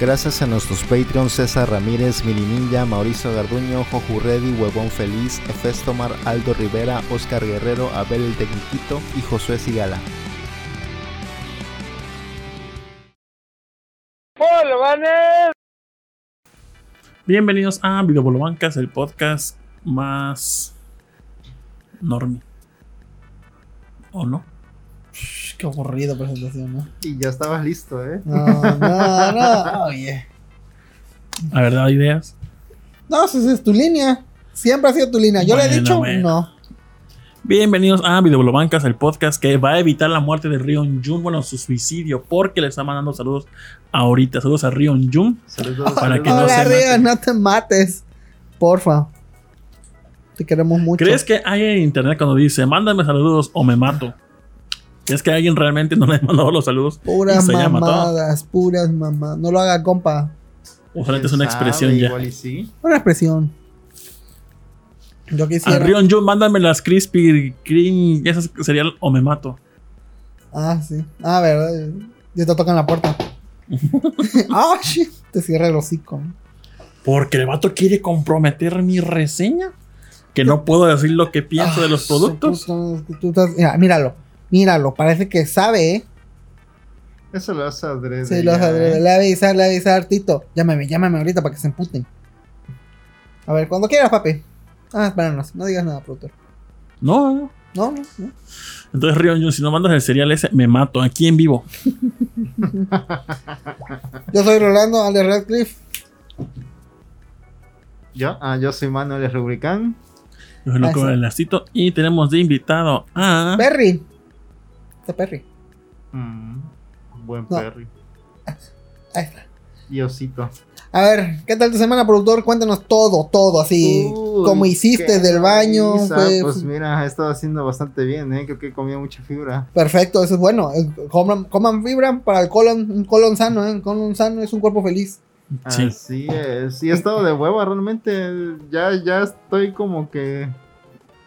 Gracias a nuestros Patreons César Ramírez, Mini Ninja, Mauricio Garduño, Joju Reddy, Huevón Feliz, Efestomar, Aldo Rivera, Oscar Guerrero, Abel el Tecniquito y Josué Sigala. Bienvenidos a Videobolobancas, el podcast más normie. ¿O no? Qué aburrido presentación, ¿no? Y ya estabas listo, ¿eh? No, no, no. Oye. A ver, da ideas. No, esa es tu línea. Siempre ha sido tu línea. Yo le he dicho, bueno. no. Bienvenidos a Videobolobancas, el podcast que va a evitar la muerte de Rion Jun, bueno, su suicidio, porque le está mandando saludos ahorita. Saludos a Rion Jun. Saludos, Para que no Hola, se Río, mate. no te mates. Porfa. Te queremos mucho. ¿Crees que hay en internet cuando dice, mándame saludos o me mato? ¿Crees que alguien realmente no le ha mandado los saludos? Puras mamadas, puras mamadas. No lo haga, compa. O solamente es una expresión ya. Igual y sí. Una expresión. Yo A quisiera. Rion Jun, mándame las Crispy Cream. Esas sería el o me mato. Ah, sí. Ah, verdad. Ya te tocan la puerta. Ah, shit. Te cierra el hocico. Porque el vato quiere comprometer mi reseña. Que no puedo decir lo que pienso de los Ah, productos. tú- tú- tú estás- mira, míralo. Míralo. Parece que sabe, ¿eh? Eso lo hace adrede. Sí, lo sabe. ¿eh? Le avisar, le avisar, Tito. Llámame, llámame ahorita para que se emputen. A ver, cuando quieras, papi. Ah, espéranos. No digas nada, productor. No, no. No, no, no. Entonces, Rion Jun, si no mandas el cereal ese, me mato. Aquí en vivo. Yo soy Rolando Ale Radcliffe. Yo, ah, yo soy Manuel Rubricán. Yo soy loco del lacito. Y tenemos de invitado a. Perry. Este Perry. Mm, buen No. Perry. Ahí está. Y Osito. A ver, ¿qué tal tu semana, productor? Cuéntanos todo, todo, así. Uy, como hiciste del baño. fue- Pues mira, he estado haciendo bastante bien, ¿eh? Creo que comía mucha fibra. Perfecto, eso es bueno. Eh, Coman, coman fibra para el colon, un colon sano, ¿eh? Un colon sano es un cuerpo feliz. Sí. Así es. Y he estado de hueva, realmente. Ya, ya estoy como que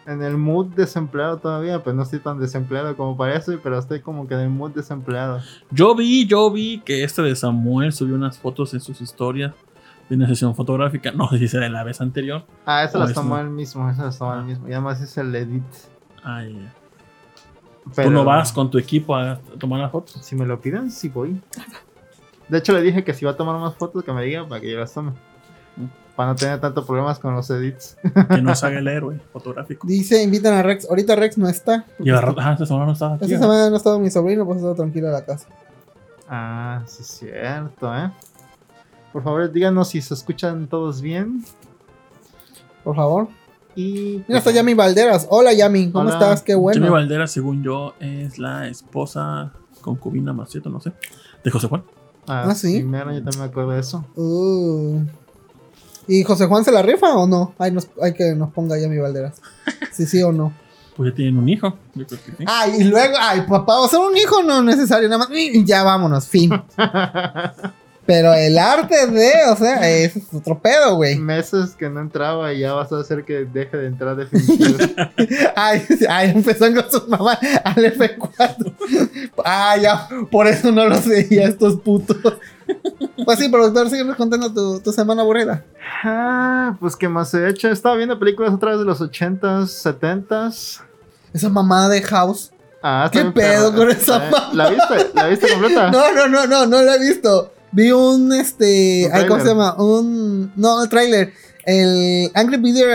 en el mood desempleado todavía. Pues no estoy tan desempleado como parece, pero estoy como que en el mood desempleado. Yo vi, yo vi que este de Samuel subió unas fotos en sus historias de una sesión fotográfica. No sé si será de la vez anterior. Ah, eso Oh, las tomó él mismo, eso las tomó él mismo. Y además es el edit. Ay, ya. Pero Tú no vas con tu equipo a tomar las fotos. Si me lo piden, sí voy. De hecho, le dije que si va a tomar más fotos, que me diga para que yo las tome. Para no tener tantos problemas con los edits. Que nos haga el héroe fotográfico. Dice, invitan a Rex. Ahorita Rex no está. Y. Ah, esta semana no estaba aquí. Esta semana no estaba mi sobrino, pues estaba tranquilo en la casa. Ah, sí es cierto, ¿eh? Por favor, díganos si se escuchan todos bien. Por favor. Y. Mira, está Yami Valderas. Hola, Yami. ¿Cómo Hola. estás? Qué bueno. Valdera, según yo, es la esposa concubina más cierto, no sé. De José Juan. Ah, Ah, ¿sí? mira, yo también me acuerdo de eso. Uh. ¿Y José Juan se la rifa o no? Hay, nos- hay que nos ponga Yami Valderas. Sí, sí o no. Pues ya tienen un hijo. Yo creo que sí. Ay, y luego, ay, papá, o sea, un hijo no es necesario, nada más. Ya vámonos, fin. Pero el arte de, o sea, es otro pedo, güey. Meses que no entraba y ya vas a hacer que deje de entrar definitivo. Ay, ay, empezó con su mamá al F4. Ah, ya, por eso no los veía estos putos. Pues sí, productor, síguenos contando tu, tu semana aburrida. ah, pues qué más he hecho. Estaba viendo películas otra vez de los 80s, 70s. Esa mamá de House. Ah, ¿Qué pedo perra. con esa Eh? ¿La viste? ¿La viste completa? No, no, no, no, no la he visto. Vi un, este, Un ay, ¿cómo se tráiler. llama? Un, no, el trailer. El Angry Video,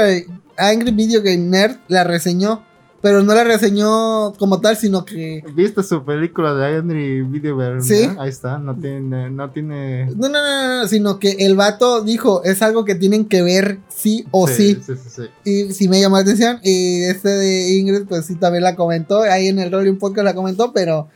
Angry Video Game Nerd la reseñó, pero no la reseñó como tal, sino que... ¿Viste su película de Henry Videover? Sí. ¿no? Ahí está, no tiene, no tiene. No, no, no, no, no, sino que el vato dijo, es algo que tienen que ver sí o sí. Sí, sí, sí. Y sí me llamó la atención. Y este de Ingrid, pues sí también la comentó. Ahí en el Rolling Podcast la comentó, pero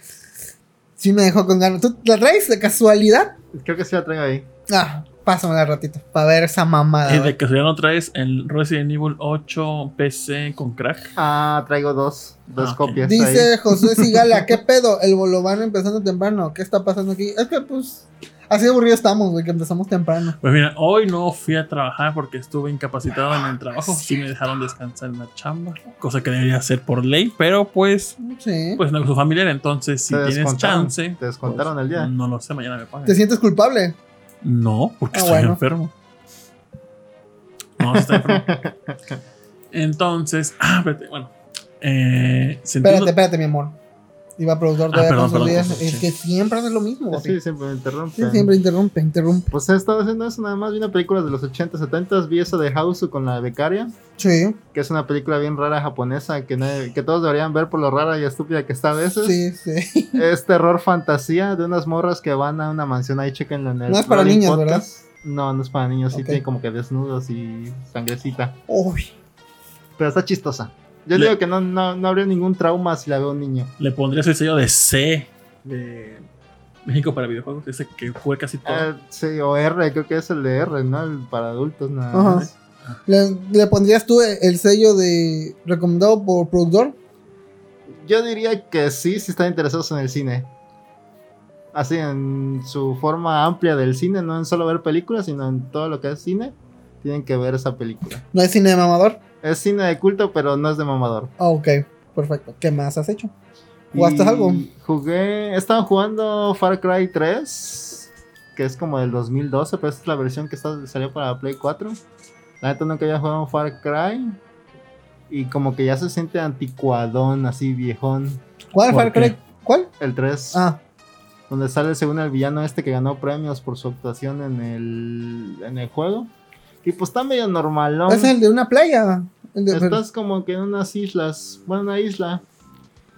sí me dejó con ganas. ¿Tú la traes de casualidad? Creo que sí la traigo ahí. Ah, pásamela ratito para ver esa mamada. Y de que no traes el Resident Evil 8 PC con crack. Ah, traigo dos, dos Ah, copias. Dice ahí. José Sigala, ¿qué pedo? El bolobano empezando temprano. ¿Qué está pasando aquí? Es que pues así de aburrido estamos, güey, que empezamos temprano. Pues mira, hoy no fui a trabajar porque estuve incapacitado en el trabajo. Sí me dejaron descansar en la chamba, cosa que debería hacer por ley, pero pues, Sí. pues no su familiar. Entonces, si tienes chance, te descontaron pues, el día. No lo sé, mañana me pagan. ¿Te sientes culpable? No, porque Ah, estoy bueno. enfermo. No, está enfermo. Entonces, ah, espérate, bueno. Eh, Espérate, espérate, mi amor. Iba productor Ah, todavía perdón, con sus perdón, días. perdón, Es sí. que siempre haces lo mismo, papi. Sí, siempre me interrumpe. Sí, siempre interrumpe, interrumpe. Pues he estado haciendo eso nada más. Vi una película de los 80, 70. Vi esa de House con la becaria. Sí, Que es una película bien rara japonesa. Que, que todos deberían ver por lo rara y estúpida que está a veces. sí, sí. Es terror fantasía de unas morras que van a una mansión. Ahí chequenlo en el. No es para niños, No, no es para niños. Sí, Ok. tiene como que desnudos y sangrecita. Uy, Pero está chistosa. Yo Le- digo que no, no, no habría ningún trauma si la veo un niño. le pondrías el sello de C de México para videojuegos, ese que juega casi todo. Ah, sí, o R, creo que es el de R, ¿no? El para adultos nada Ajá. más. ¿Le, le pondrías tú el sello de recomendado por productor? Yo diría que sí, si están interesados en el cine. Así, en su forma amplia del cine, no en solo ver películas, sino en todo lo que es cine, tienen que ver esa película. ¿No es cine de mamador? Es cine de culto, pero no es de mamador. Ah, ok, perfecto. ¿Qué más has hecho? ¿Jugaste algo? Jugué, estaba jugando Far Cry 3, que es como del 2012, pero esta es la versión que está- salió para Play 4. La neta nunca había jugado Far Cry. Y como que ya se siente anticuadón, así viejón. ¿Cuál ¿Por Far? Cry? ¿Cuál? El 3. Ah, donde sale según el villano este que ganó premios por su actuación en el, en el juego. Y pues está medio normalón. es el de una playa. De- Estás como que en unas islas, bueno, una isla.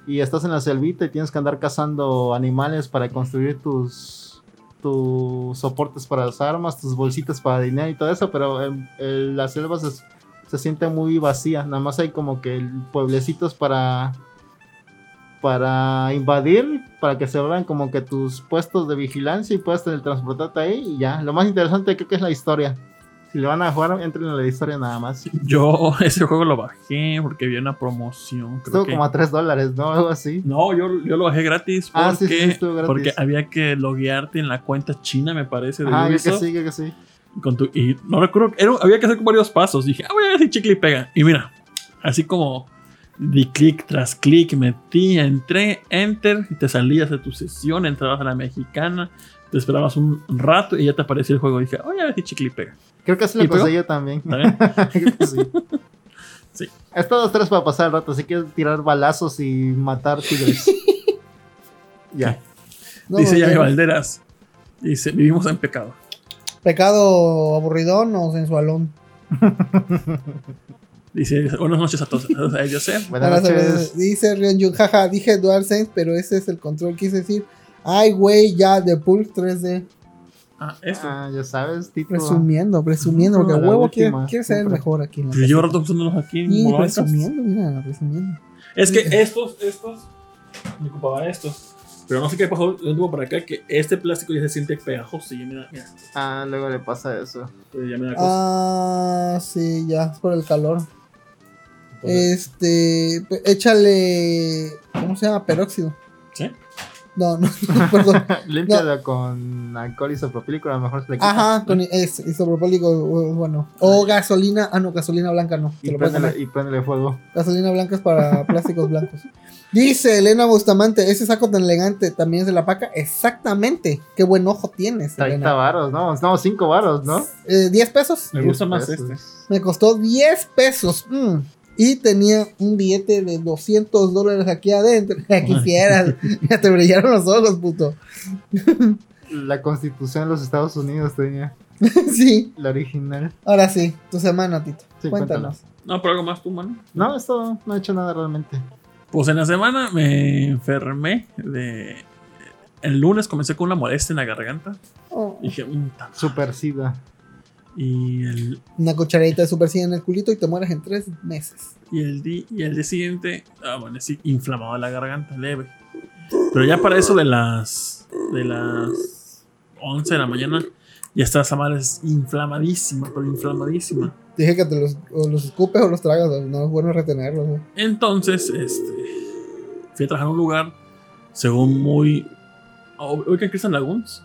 Y estás en la selvita y tienes que andar cazando animales para construir tus tus soportes para las armas, tus bolsitas para dinero y todo eso, pero en- en la selva se, se siente muy vacía, nada más hay como que pueblecitos para para invadir, para que se vean como que tus puestos de vigilancia y puedas teletransportarte ahí y ya. Lo más interesante creo que es la historia. Si le van a jugar, entren en la historia nada más. Yo ese juego lo bajé porque vi una promoción. creo Estuvo que- como a 3 dólares, ¿no? Algo así. No, yo, yo lo bajé gratis porque, Ah, sí, sí, sí, gratis. porque había que loguearte en la cuenta china, me parece, de Ah, que sí, que sí. con tu- y no recuerdo, era- había que hacer varios pasos. Dije, ah, voy a ver si chicle y pega. Y mira, así como di clic tras clic, metí, entré, enter, y te salías de tu sesión, entrabas a la mexicana, te esperabas un rato y ya te aparecía el juego. dije, voy a ver si chicle y pega. Creo que así ¿Y lo pasé pegó? yo también. ¿Está bien? Creo que sí. Sí. Estos tres para pasar el rato. Si quieres tirar balazos y matar tigres. ya. no, Dice Yami no. Valderas. Dice, vivimos en pecado. ¿Pecado aburridón o sensualón? Dice, buenas noches a todos. A ellos, Joseph. Buenas noches. Dice Ryonjun, jaja, dije DualSense, pero ese es el control. Quise decir, ay, güey, ya, de Pulse 3D. Ah, esto. Ah, ya sabes, tipo. Presumiendo, presumiendo, porque No, huevo quiere, quiere ser el mejor aquí. En la Yo llevo casita. rato usándolos aquí en presumiendo, mira, presumiendo. Es que estos, estos, me ocupaba estos. Pero no sé qué pasó un tiempo para acá, que este plástico ya se siente pegajoso. Y ya me da, mira, Ah, luego le pasa eso. pues ya me da cosa. Ah, sí, ya, es por el calor. Entonces, Este, échale, ¿cómo se llama? Peróxido. ¿Sí? No, no, perdón. Límpialo con alcohol isopropílico, a lo mejor se le quita. Ajá, con es isopropólico, bueno. O gasolina, ah no, gasolina blanca no. Y poner. y fuego. Gasolina blanca es para plásticos blancos. Dice Elena Bustamante, ese saco tan elegante también es de la paca. Exactamente. Qué buen ojo tienes, 30 Elena. varos, ¿no? No, 5 varos, ¿no? Eh, 10 pesos. me gusta 10 más pesos. este. Me costó 10 pesos. mm. Y tenía un billete de 200 dólares aquí adentro. Quisieras. ya te brillaron los ojos, puto. La constitución de los Estados Unidos tenía sí. la original. Ahora sí, tu semana, Tito. Sí, Cuéntanos. No, pero algo más tú, mano. No, esto no he hecho nada realmente. Pues en la semana me enfermé de... El lunes comencé con una molestia en la garganta. Oh, Dije, "Mm, ta-". Super SIDA. Y el, Una cucharadita de super en el culito y te mueres en 3 meses. y el, di- y el día siguiente, ah, bueno, sí, inflamado la garganta, leve. Pero ya para eso de las, de las 11 de la mañana, ya está esa madre es inflamadísima, pero inflamadísima. Dije que te los, o los escupes o los tragas. No es bueno retenerlos. ¿no? Entonces, este, fui a trabajar en un lugar, según muy... oh, ¿Ubican Christian Lagoons?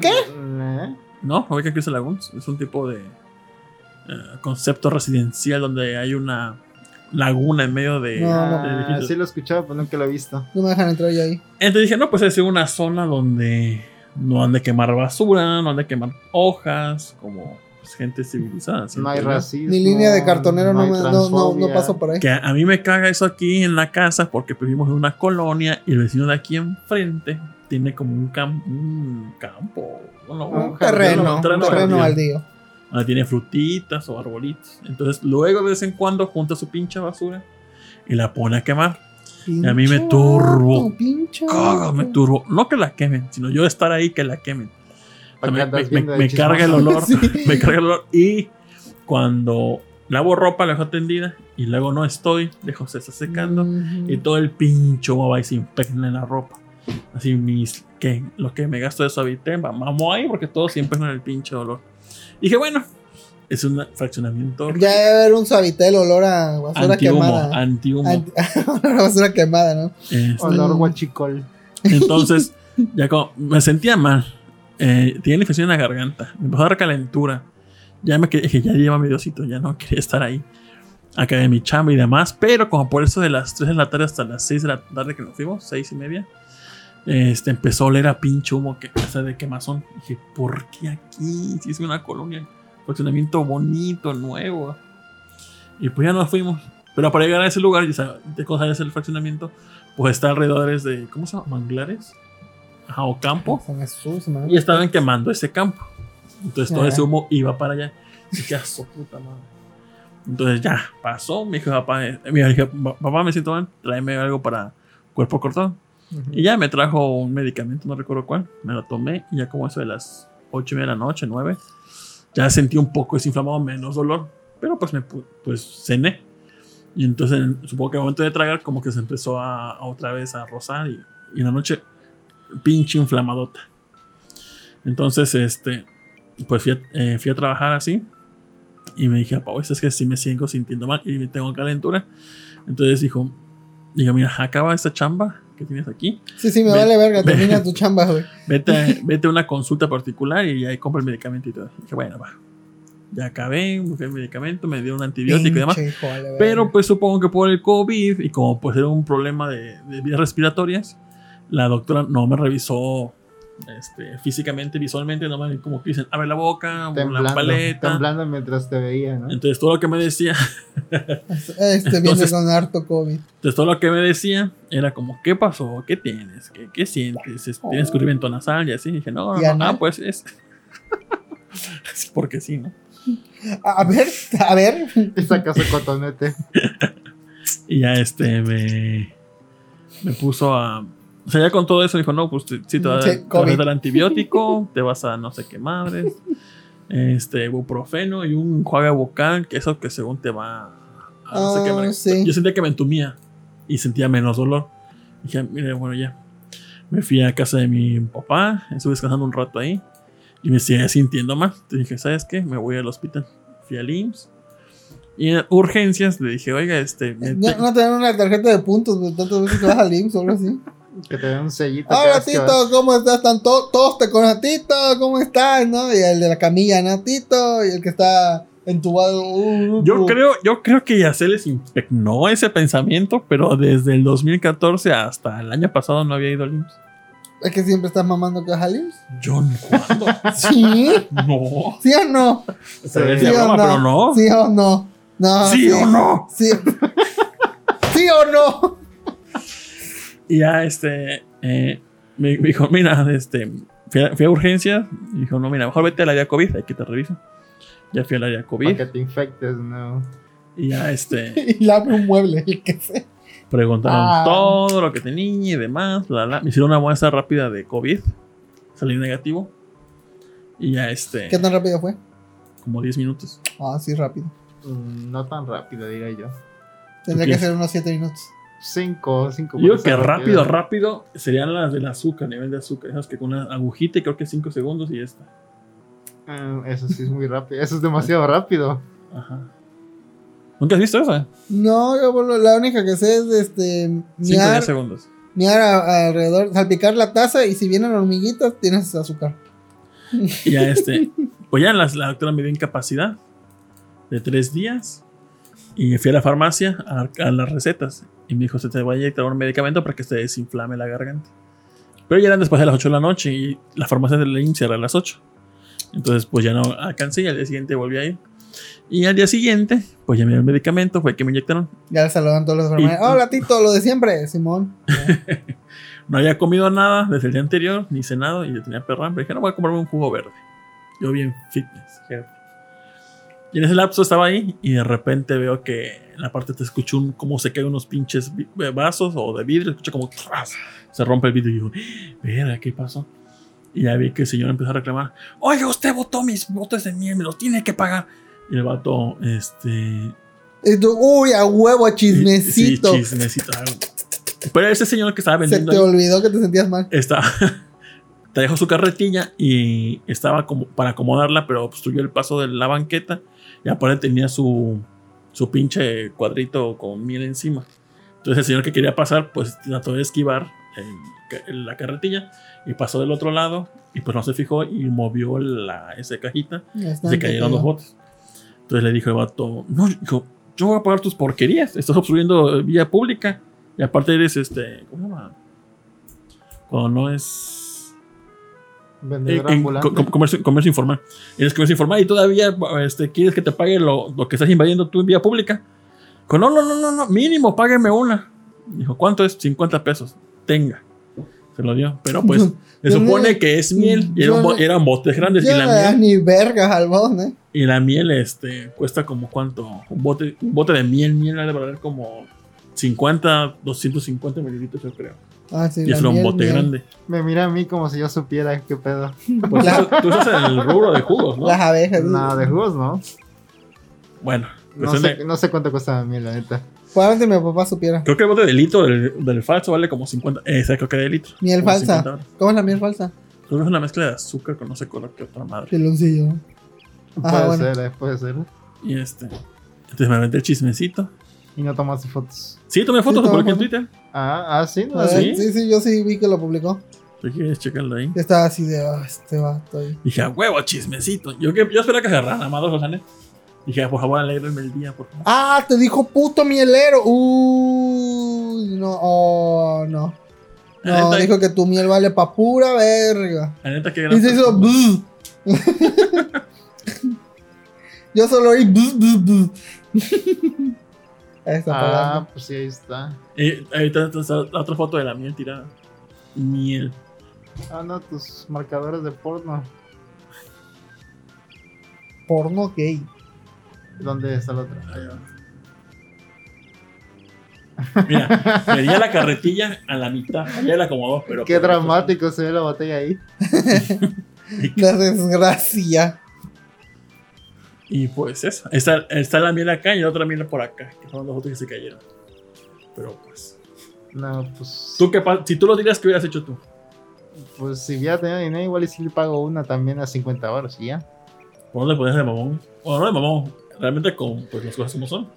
¿Qué? ¿Eh? No, ubican Christian Lagoons. Es un tipo de eh, concepto residencial donde hay una laguna en medio de, No, no. de Ah, edificios. sí lo he escuchado, pero nunca lo he visto. No me dejan entrar ya ahí. Entonces dije, no, pues es una zona donde, no han de quemar basura, no han de quemar hojas, como pues, gente civilizada. No hay yo. racismo. Mi línea de cartonero no, no, no, no paso por ahí. Que a mí me caga eso aquí en la casa porque vivimos en una colonia y el vecino de aquí enfrente tiene como un, cam- un campo. bueno, Un jardín, terreno, un un terreno baldío. donde tiene frutitas o arbolitos. Entonces, luego de vez en cuando junta su pinche basura y la pone a quemar. Y a mí me turbo. vato, pinche Caga, me turbo. No que la quemen, sino yo estar ahí que la quemen. O sea, ¿Para qué me, me- me- me carga el olor. Sí. Me carga el olor. Y cuando lavo ropa, la dejo tendida y luego no estoy, dejo se está secando. Y todo el pincho va y se impregna en la ropa. Así mis, que lo que me gasto de suavitel, va, mamo ahí porque todo se impregna en el pinche olor. Y dije, bueno, es un fraccionamiento Ya debe haber un suavitel olor a basura antihumo, quemada. antihumo. Anti- olor a basura quemada, ¿no? Este, Olor guachicol. entonces, ya como me sentía mal. Eh, tenía la infección en la garganta. Me empezó a dar calentura. Ya me quedé, dije, ya lleva mi diosito, ya no quería estar ahí. Acá de mi chamba y demás. Pero como por eso de las 3 de la tarde hasta las 6 de la tarde que nos fuimos, 6 y media, este, empezó a oler a pinche humo que, sea, de quemazón. Dije, ¿por qué aquí? Si es una colonia, fraccionamiento bonito, nuevo. Y pues ya nos fuimos. Pero para llegar a ese lugar, ya de cosas es el fraccionamiento, pues está alrededor de, ¿cómo se llama? Manglares. Ajá, o campo. San Jesús, man. Y estaban quemando ese campo. Entonces todo ese humo iba para allá. Y dije, "Ah, su puta madre. Entonces ya pasó. Me dijo, papá, eh, me dije, "Pa- papá, me siento mal, tráeme algo para cuerpo cortado. Y ya me trajo un medicamento, no recuerdo cuál. Me lo tomé y ya como eso de las 8 y media de la noche, 9, ya sentí un poco desinflamado, menos dolor. Pero pues me pu- pues cené. Y entonces supongo que al momento de tragar como que se empezó a, otra vez a rozar y, y en la noche pinche inflamadota. Entonces, este, pues fui a, eh, fui a trabajar así y me dije, Pau, es que sí me sigo sintiendo mal y tengo calentura. Entonces dijo, digo, mira, acaba esta chamba que tienes aquí, Sí, sí, me Ve- vale verga. ve- Termina tu chamba, güey. vete, vete a una consulta particular y ahí compra el medicamento y todo. Y dije, bueno, va. Ya acabé, busqué el medicamento, me dieron un antibiótico y demás. Hijo, vale. Pero pues supongo que por el COVID y como pues era un problema de, de vías respiratorias, la doctora no me revisó este, físicamente, visualmente, no me como que dicen, abre la boca, Temblando, paleta. temblando mientras te veía, ¿no? Entonces todo lo que me decía, Este viene Entonces- con harto COVID. entonces todo lo que me decía era como, ¿qué pasó? ¿Qué tienes? ¿Qué, qué sientes? Es- ¿Tienes escurrimiento nasal? Y así dije, no, no, ¿Y no, ah, pues es. Porque sí, ¿no? A a ver, a ver. Y sacas el cotonete. Y ya este me, me puso a. O sea, ya con todo eso dijo: No, pues te- sí, te va a Sí, te vas a dar antibiótico, te vas a no sé qué madres, este, ibuprofeno y un juega vocal, que eso que según te va a no sé qué Ah, madres. sí. Yo sentía que me entumía y sentía menos dolor. Dije, mire, bueno, ya. Me fui a casa de mi papá, estuve descansando un rato ahí y me seguía sintiendo mal. Entonces dije, ¿sabes qué? Me voy al hospital. Fui al IMSS y en urgencias le dije, oiga, este. No, no te dan una tarjeta de puntos, güey. Tantas veces que vas al IMSS o algo así. Que te den un sellito. Hola, Tito, vas. ¿cómo estás? Están to- todos te conocen. Tito, ¿cómo estás? ¿No? Y el de la camilla, ¿no? Tito, y el que está entubado. uh, uh, Yo uh. creo, yo creo que ya se les impregnó ese pensamiento, pero desde el 2014 hasta el año pasado no había ido al IMSS. Es que siempre estás mamando que vas al IMSS. Yo no. ¿Sí? No. ¿Sí o no? Se ve ¿Sí o broma, pero no. ¿Sí o no? No. ¿Sí o no? Sí. ¿Sí o no? Y ya este eh, me, me dijo, mira, este, fui a, fui a urgencias. Y dijo, no, mira, mejor vete al área COVID, hay que te revisen. Ya fui al área Para COVID. que te infectes, no. Y ya este, Y le abre un mueble, el que sé. preguntaron Ah. todo lo que tenía y demás. bla, bla. Me hicieron una muestra rápida de COVID. Salí negativo. Y ya este, ¿Qué tan rápido fue? como 10 minutos. Ah, sí, rápido. Mm, No tan rápido, diría yo. Tendría que ser unos 7 minutos. Cinco, cinco. Yo digo puede que rápido, rápido serían las del azúcar, nivel de azúcar. Esas que con una agujita y creo que 5 segundos y ya está. Ah, eso sí es muy rápido. Eso es demasiado rápido. Ajá. ¿Nunca has visto eso? No, yo bueno, la única que sé es este 5 o miar, 10 segundos. miar a- alrededor, salpicar la taza y si vienen hormiguitas tienes azúcar. Y ya este, pues ya la doctora me dio incapacidad de 3 días. Y fui a la farmacia a, a las recetas. Y me dijo, se te va a inyectar un medicamento para que se desinflame la garganta. Pero ya eran después de las 8 de la noche y la farmacia de Lane cierra a las 8. Entonces, pues ya no alcancé y al día siguiente volví a ir. Y al día siguiente, pues ya me dieron el medicamento, fue que me inyectaron. Ya le saludan todos los enfermeros. Hola, Tito, lo de siempre, Simón. No había comido nada desde el día anterior, ni cenado, y yo tenía perra hambre. Dije, no, voy a comprarme un jugo verde. Yo bien fitness. Y en ese lapso estaba ahí, y de repente veo que en la parte te escucho un, como se caen unos pinches vi- vasos o de vidrio, escucho como ¡tras! se rompe el vidrio y digo, verga, ¿qué pasó? Y ya vi que el señor empezó a reclamar, oye, usted botó mis botes de miel, me los tiene que pagar. Y el vato, este, uy, a huevo, chismecito. Sí, chismecito. Pero ese señor que estaba Se vendiendo te ahí, olvidó que te sentías mal. está, trajo su carretilla y estaba como para acomodarla, pero obstruyó el paso de la banqueta y aparte tenía su, su pinche cuadrito con miel encima. Entonces el señor que quería pasar, pues trató de esquivar el- el- la carretilla y pasó del otro lado y pues no se fijó y movió la, esa cajita y se cayeron los botes. Entonces le dijo el vato, no, hijo, yo voy a pagar tus porquerías, estás obstruyendo vía pública y aparte eres este, ¿cómo se llama? Cuando no es Vendedor en- en ambulante. co- comercio, comercio informal. Eres comercio informal y todavía este, quieres que te pague lo, lo que estás invadiendo tú en vía pública. Dijo, no, no, no, no, no, mínimo, págueme una. Dijo, ¿cuánto es? 50 pesos. Tenga. Se lo dio. Pero pues, se Yo no- supone que es miel. Y era un yo bo- no- eran botes grandes. Ya Y no la das miel, ni vergas al bon, ¿eh? y la miel este, cuesta como cuánto. Un bote, un bote de miel, miel, ha de valer como 50, 250 mililitros, yo creo. Ah, sí, y era un bote grande. Me mira a mí como si yo supiera qué pedo. Pues La- tú estás en el rubro de jugos, ¿no? Las abejas. Nada de jugos, ¿no? Bueno, No de- sé, no sé cuánto cuesta a mí, la neta. Probablemente mi papá supiera. Creo que el bote de litro del, del falso vale como 50. Ese creo que de litro. Miel falsa. 50 dólares. ¿Cómo es la miel falsa? Creo que es una mezcla de azúcar con no sé color que otra madre. Piloncillo. Ah, puede bueno. ser, eh, puede ser. Y este. Entonces me aventé el chismecito. Y no tomaste fotos. Sí, tomé fotos, Sí, lo publiqué en Twitter. Ah, ah, sí, no, A ver, ¿sí? sí, sí, yo sí vi que lo publicó. Si quieres checarlo ahí. Estaba así de, ah, este vato ahí. Dije, a huevo, chismecito. Yo, que, yo esperaba que agarraran a Amado Rosanes. Dije, "Ah, por favor, alegrarme el día, por favor. Ah, te dijo puto mielero. Uy, no, oh, no. No, neta, dijo que tu miel vale pa' pura verga. la neta, que Y se hizo. bzz. Yo solo oí. está Ah, pues sí, ahí está. Eh, ahí está, la otra foto de la miel tirada. Miel. Ah, no, tus marcadores de porno. Porno gay. ¿Dónde está la otra? Mira, venía la carretilla a la mitad. Ya la acomodó, pero. Qué dramático se ve la botella ahí. La desgracia. Y pues eso. Está, está la miel acá y la otra miel por acá. Que son los otros que se cayeron. Pero pues. No, pues. ¿Tú qué si tú lo dirías, ¿qué hubieras hecho tú? Pues si hubiera tenido dinero, igual y si le pago una también a 50 horas y ya. ¿Por dónde pones de mamón? O no de mamón. Realmente con pues, las cosas como son.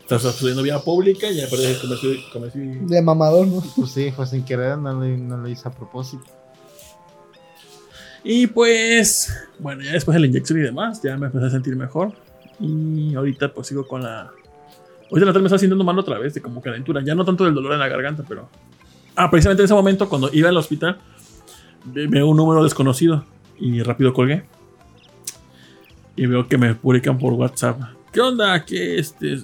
Estás subiendo vía pública y ya perdes el comercio. comercio y- De mamador, ¿no? Pues sí, fue sin querer, no lo, no lo hice a propósito. Y pues, bueno, ya después de la inyección y demás, ya me empecé a sentir mejor. Y ahorita pues sigo con la... Ahorita la tarde me está sintiendo mal otra vez, de como calentura. Ya no tanto del dolor en la garganta, pero... Ah, precisamente en ese momento, cuando iba al hospital, ve- veo un número desconocido y rápido colgué. Y veo que me publican por WhatsApp. ¿Qué onda? ¿Qué, este,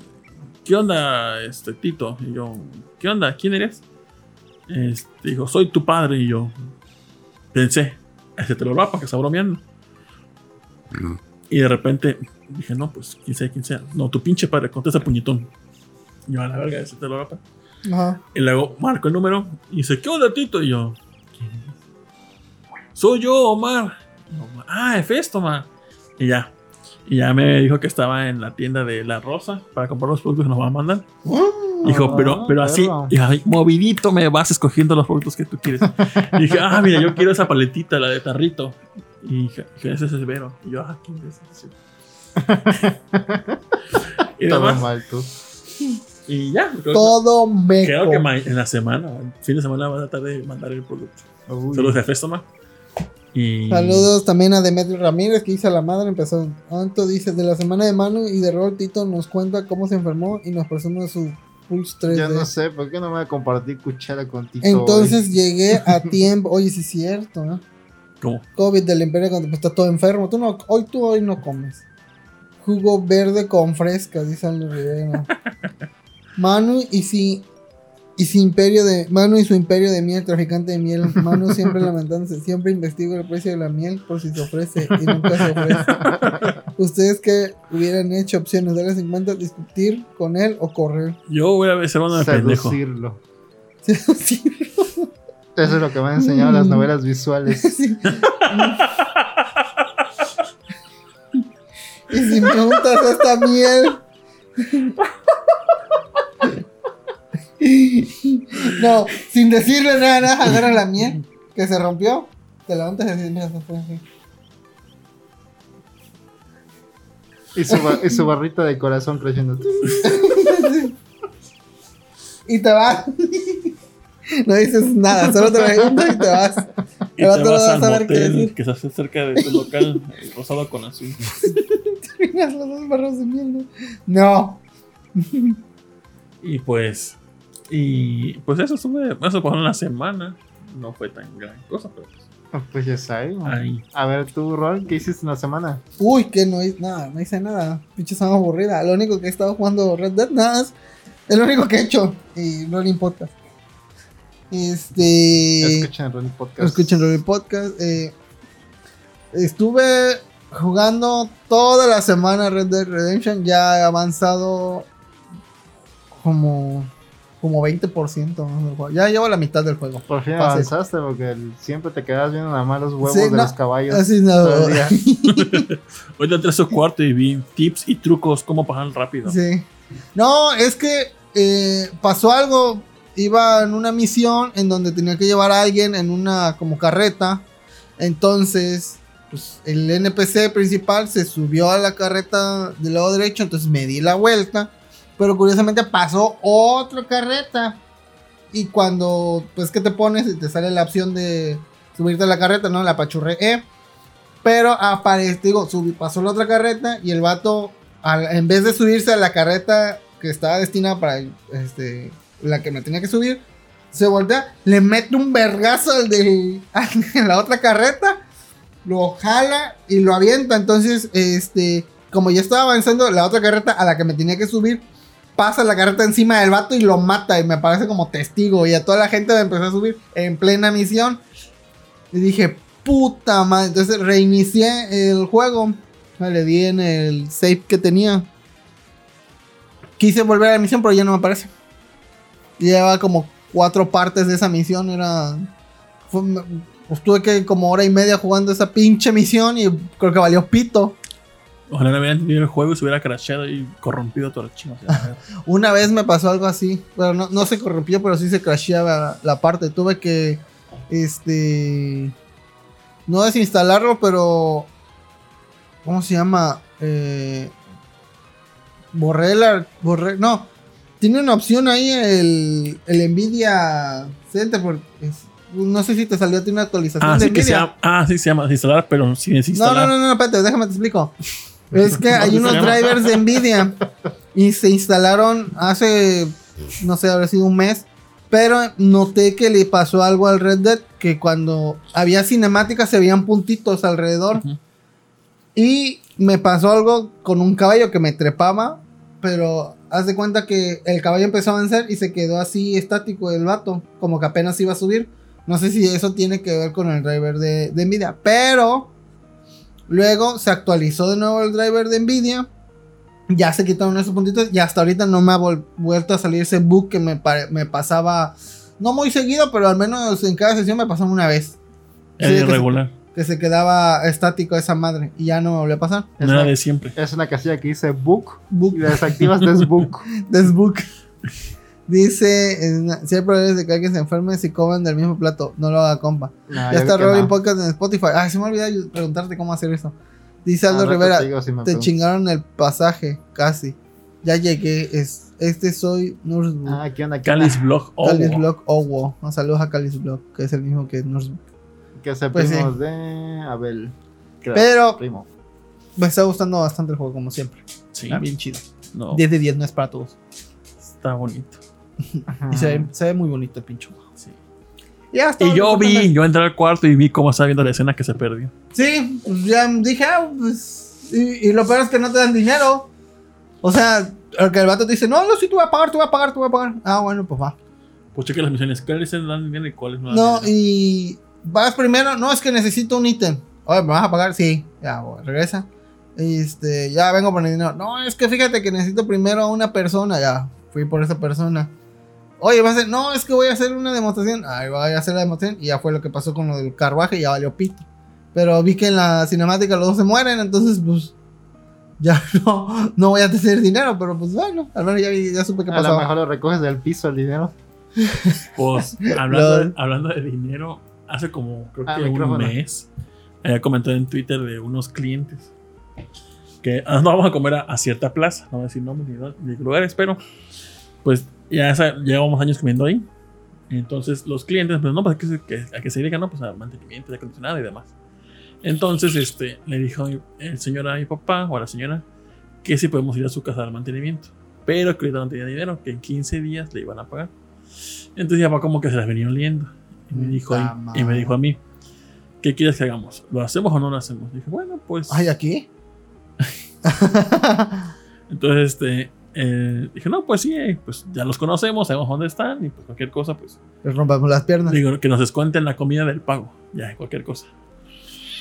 ¿Qué onda, este, Tito? Y yo, ¿qué onda? ¿Quién eres? Este, dijo, soy tu padre. Y yo, pensé, ese te lo rapa, que está bromeando. Y de repente dije, no, pues, quién sea, quién sea. No, tu pinche padre, contesta puñetón. Y yo, a la verga, ese te lo rapa. Ajá. Y luego marco el número y dice, ¿qué onda, Tito? Y yo, ¿quién es? Soy yo, Omar. Y yo, ah, es esto, Omar. Y ya. Y ya me dijo que estaba en la tienda de La Rosa para comprar los productos que nos va a mandar. Dijo, Ah, pero, pero así, perro. y ahí, movidito me vas escogiendo los productos que tú quieres. Y dije, ah, mira, yo quiero esa paletita, la de tarrito. Y dije, ese es Vero. Y yo, ah, ¿quién es ese? y Todo demás. mal tú. Y ya. creo- Todo meco. Creo que en la semana, el fin de semana, va a tratar de mandar el producto. Uy. Saludos de Festoma. Y. Saludos también a Demetrio Ramírez que dice a la madre empezó. Anto dice de la semana de Manu y de Rol Tito nos cuenta cómo se enfermó y nos presume su Pulse 3D. Ya no sé, ¿por qué no me voy a compartir cuchara con Tito? Entonces llegué a tiempo. Oye, sí es cierto, ¿no? ¿Cómo? COVID del imperio cuando pues, está todo enfermo. Tú no, hoy tú hoy no comes. Jugo verde con fresca, dice Aldo Rivera. Manu y si y su imperio de Manu y su imperio de miel, traficante de miel. Manu siempre lamentándose, siempre investigo el precio de la miel por si se ofrece y nunca se ofrece. Ustedes que hubieran hecho opciones, darle 50, discutir con él o correr. Yo voy a ser uno de pendejo. Seducirlo. Sí. Eso es lo que me han enseñado las Mm. novelas visuales. Sí. y si me untas esta miel. No, sin decirle nada, nada, agarra la miel que se rompió. Te la untas y así, mira, se fue así. Y su, ba- y su barrita de corazón creciendo. Y te vas. No dices nada, solo te la untas y te vas. Y El te vato no vas va a al saber qué motel decir. que se hace cerca de tu local, rosado con azul. Miras los dos barros de miel, ¿no? No. Y pues. Y pues eso estuve. Eso pasó en la semana. No fue tan gran cosa, pero pues. Pues ya sabes. Ahí. A ver, tú, Rol, ¿qué hiciste en la semana? Uy, que no hice nada, no hice nada. Pinche semana aburrida. Lo único que he estado jugando Red Dead, nada más. Es lo único que he hecho. Y no le importa. Este. Escuchen Ronnie Podcast. Escuchen Rolling Podcast. eh, estuve jugando toda la semana Red Dead Redemption. Ya he avanzado como, como 20% ¿no? del juego. Ya llevo la mitad del juego. Por fin avanzaste porque el- siempre te quedas viendo nada más los huevos Sí, de no, los caballos. Así no. todo el día. Ahorita entré a su cuarto y vi tips y trucos cómo pasar rápido. Sí. No, es que eh, pasó algo. Iba en una misión en donde tenía que llevar a alguien en una como carreta. Entonces, pues el NPC principal se subió a la carreta del lado derecho. Entonces me di la vuelta. Pero curiosamente pasó otra carreta. Y cuando, pues que te pones y te sale la opción de subirte a la carreta, ¿no? La pachurré. E. Pero aparece, digo, subí, pasó la otra carreta y el vato en vez de subirse a la carreta que estaba destinada para este, la que me tenía que subir, se voltea, le mete un vergazo al de la otra carreta, lo jala y lo avienta. Entonces, este, como ya estaba avanzando la otra carreta a la que me tenía que subir, pasa la carreta encima del vato y lo mata y me parece como testigo. Y a toda la gente me empezó a subir en plena misión. Y dije, puta madre. Entonces reinicié el juego. Le di en el save que tenía. Quise volver a la misión, pero ya no me aparece. Lleva como cuatro partes de esa misión. Era. fue- pues tuve que como hora y media jugando esa pinche misión y creo que valió pito. Ojalá no hubiera entendido el juego y se hubiera crasheado y corrompido todo el chino. Una vez me pasó algo así. Pero no, no se corrompió, pero sí se crasheaba la parte. Tuve que. Este. No desinstalarlo, pero. ¿Cómo se llama? Eh, borré la. Borré. No. Tiene una opción ahí el, el Nvidia Center. Porque es- no sé si te salió a ti una actualización ah, de sí que se llama, ah, sí se llama desinstalar, pero sin No, desinstalar. no, no, no, espérate, déjame te explico. Es que hay ¿Cómo se unos drivers de Nvidia y se instalaron hace, no sé, habrá sido un mes. Pero noté que le pasó algo al Red Dead, que cuando había cinemáticas se veían puntitos alrededor. Y me pasó algo con un caballo que me trepaba, pero haz de cuenta que el caballo empezó a avanzar y se quedó así estático el vato, como que apenas iba a subir. No sé si eso tiene que ver con el driver de, de Nvidia, pero luego se actualizó de nuevo el driver de Nvidia. Ya se quitaron esos puntitos y hasta ahorita no me ha vuelto a salir ese bug que me, pasaba, no muy seguido, pero al menos en cada sesión me pasó una vez. Era Sí, que se- irregular. que se quedaba estático esa madre y ya no me volvió a pasar. Es era una, de siempre. es una casilla que dice book Book, y la desactivas de book. desbook. Dice, en- si hay probabilidades de que alguien se enferme si comen del mismo plato, no lo haga compa. No, ya está no. Podcast en Spotify. Ah, se me olvidó preguntarte cómo hacer eso. Dice Ah, Aldo te Rivera, digo si me te chingaron el pasaje, casi. Ya llegué, es, este soy Nursebook. Ah, ¿qué onda? Calis Blog. Oh, Calis. Block Owo. Un saludos a Calis Block, que es el mismo que Nursebook. Que se Pues sí. primos de Abel. Creo, Pero primo. me está gustando bastante el juego, como siempre. Sí. Está bien chido. No. 10 de 10 no es para todos. está bonito. Y se ve, se ve muy bonito el pincho. Sí. Ya está. Y yo vi, yo entré al cuarto y vi cómo estaba viendo la escena que se perdió. Sí, pues ya dije, ah, pues. Y, y lo peor es que no te dan dinero. O sea, el que el vato te dice, no, no, sí, tú vas a pagar, tú vas a pagar, tú vas a pagar. Ah, bueno, pues va. Pues cheque las misiones. ¿Cuáles se dan dinero y cuáles no dan No, dinero? y vas primero, no, es que necesito un ítem. Oye, ¿me vas a pagar? Sí, ya, bueno, regresa. Este, ya vengo por el dinero. No, es que fíjate que necesito primero a una persona, ya, fui por esa persona. Oye, vas a hacer, no, es que voy a hacer una demostración. Ahí voy a hacer la demostración. Y ya fue lo que pasó con lo del carruaje, y ya valió pito. Pero vi que en la cinemática los dos se mueren, entonces, pues, ya no, no voy a tener dinero, pero pues bueno, al menos ya, ya supe qué A lo pasó. mejor lo recoges del piso el dinero. Pues hablando, de, hablando de dinero, hace como creo Ah, que un mes había comentado en Twitter de unos clientes que ah, no vamos a comer a, a cierta plaza, no voy a decir nombres ni lugares, pero pues ya esa- llevamos años comiendo ahí. Entonces los clientes, pues no, pues a qué se, que- a qué se dedican, no, pues a mantenimiento, de acondicionado y demás. Entonces, este, le dijo el señor a mi papá o a la señora que si podemos ir a su casa al mantenimiento, pero que ahorita no tenía dinero, que en 15 días le iban a pagar. Entonces ya va como que se las venía oliendo. Y me dijo, y, y me dijo a mí, ¿qué quieres que hagamos? ¿Lo hacemos o no lo hacemos? Dije, bueno, pues... Ay, aquí. Entonces, este, eh, dije, no, pues sí, eh, pues ya los conocemos, sabemos dónde están y pues cualquier cosa, pues Les rompamos las piernas. digo, que nos descuenten la comida del pago, ya, cualquier cosa.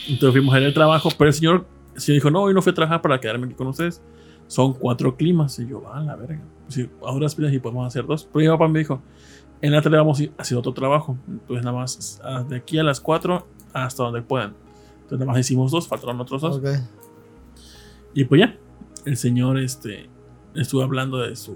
Entonces fuimos a ir al trabajo, pero el señor, el señor dijo, no, hoy no fui a trabajar para quedarme aquí con ustedes. Son cuatro climas. Y yo, va, la verga. Sí, a duras pilas y podemos hacer dos. Pero mi papá me dijo, en la tarde vamos a ir hacer otro trabajo. Entonces nada más, ah, de aquí a las cuatro hasta donde puedan. Entonces nada más hicimos dos, faltaron otros dos. Ok. Y pues ya, el señor este, estuvo hablando de su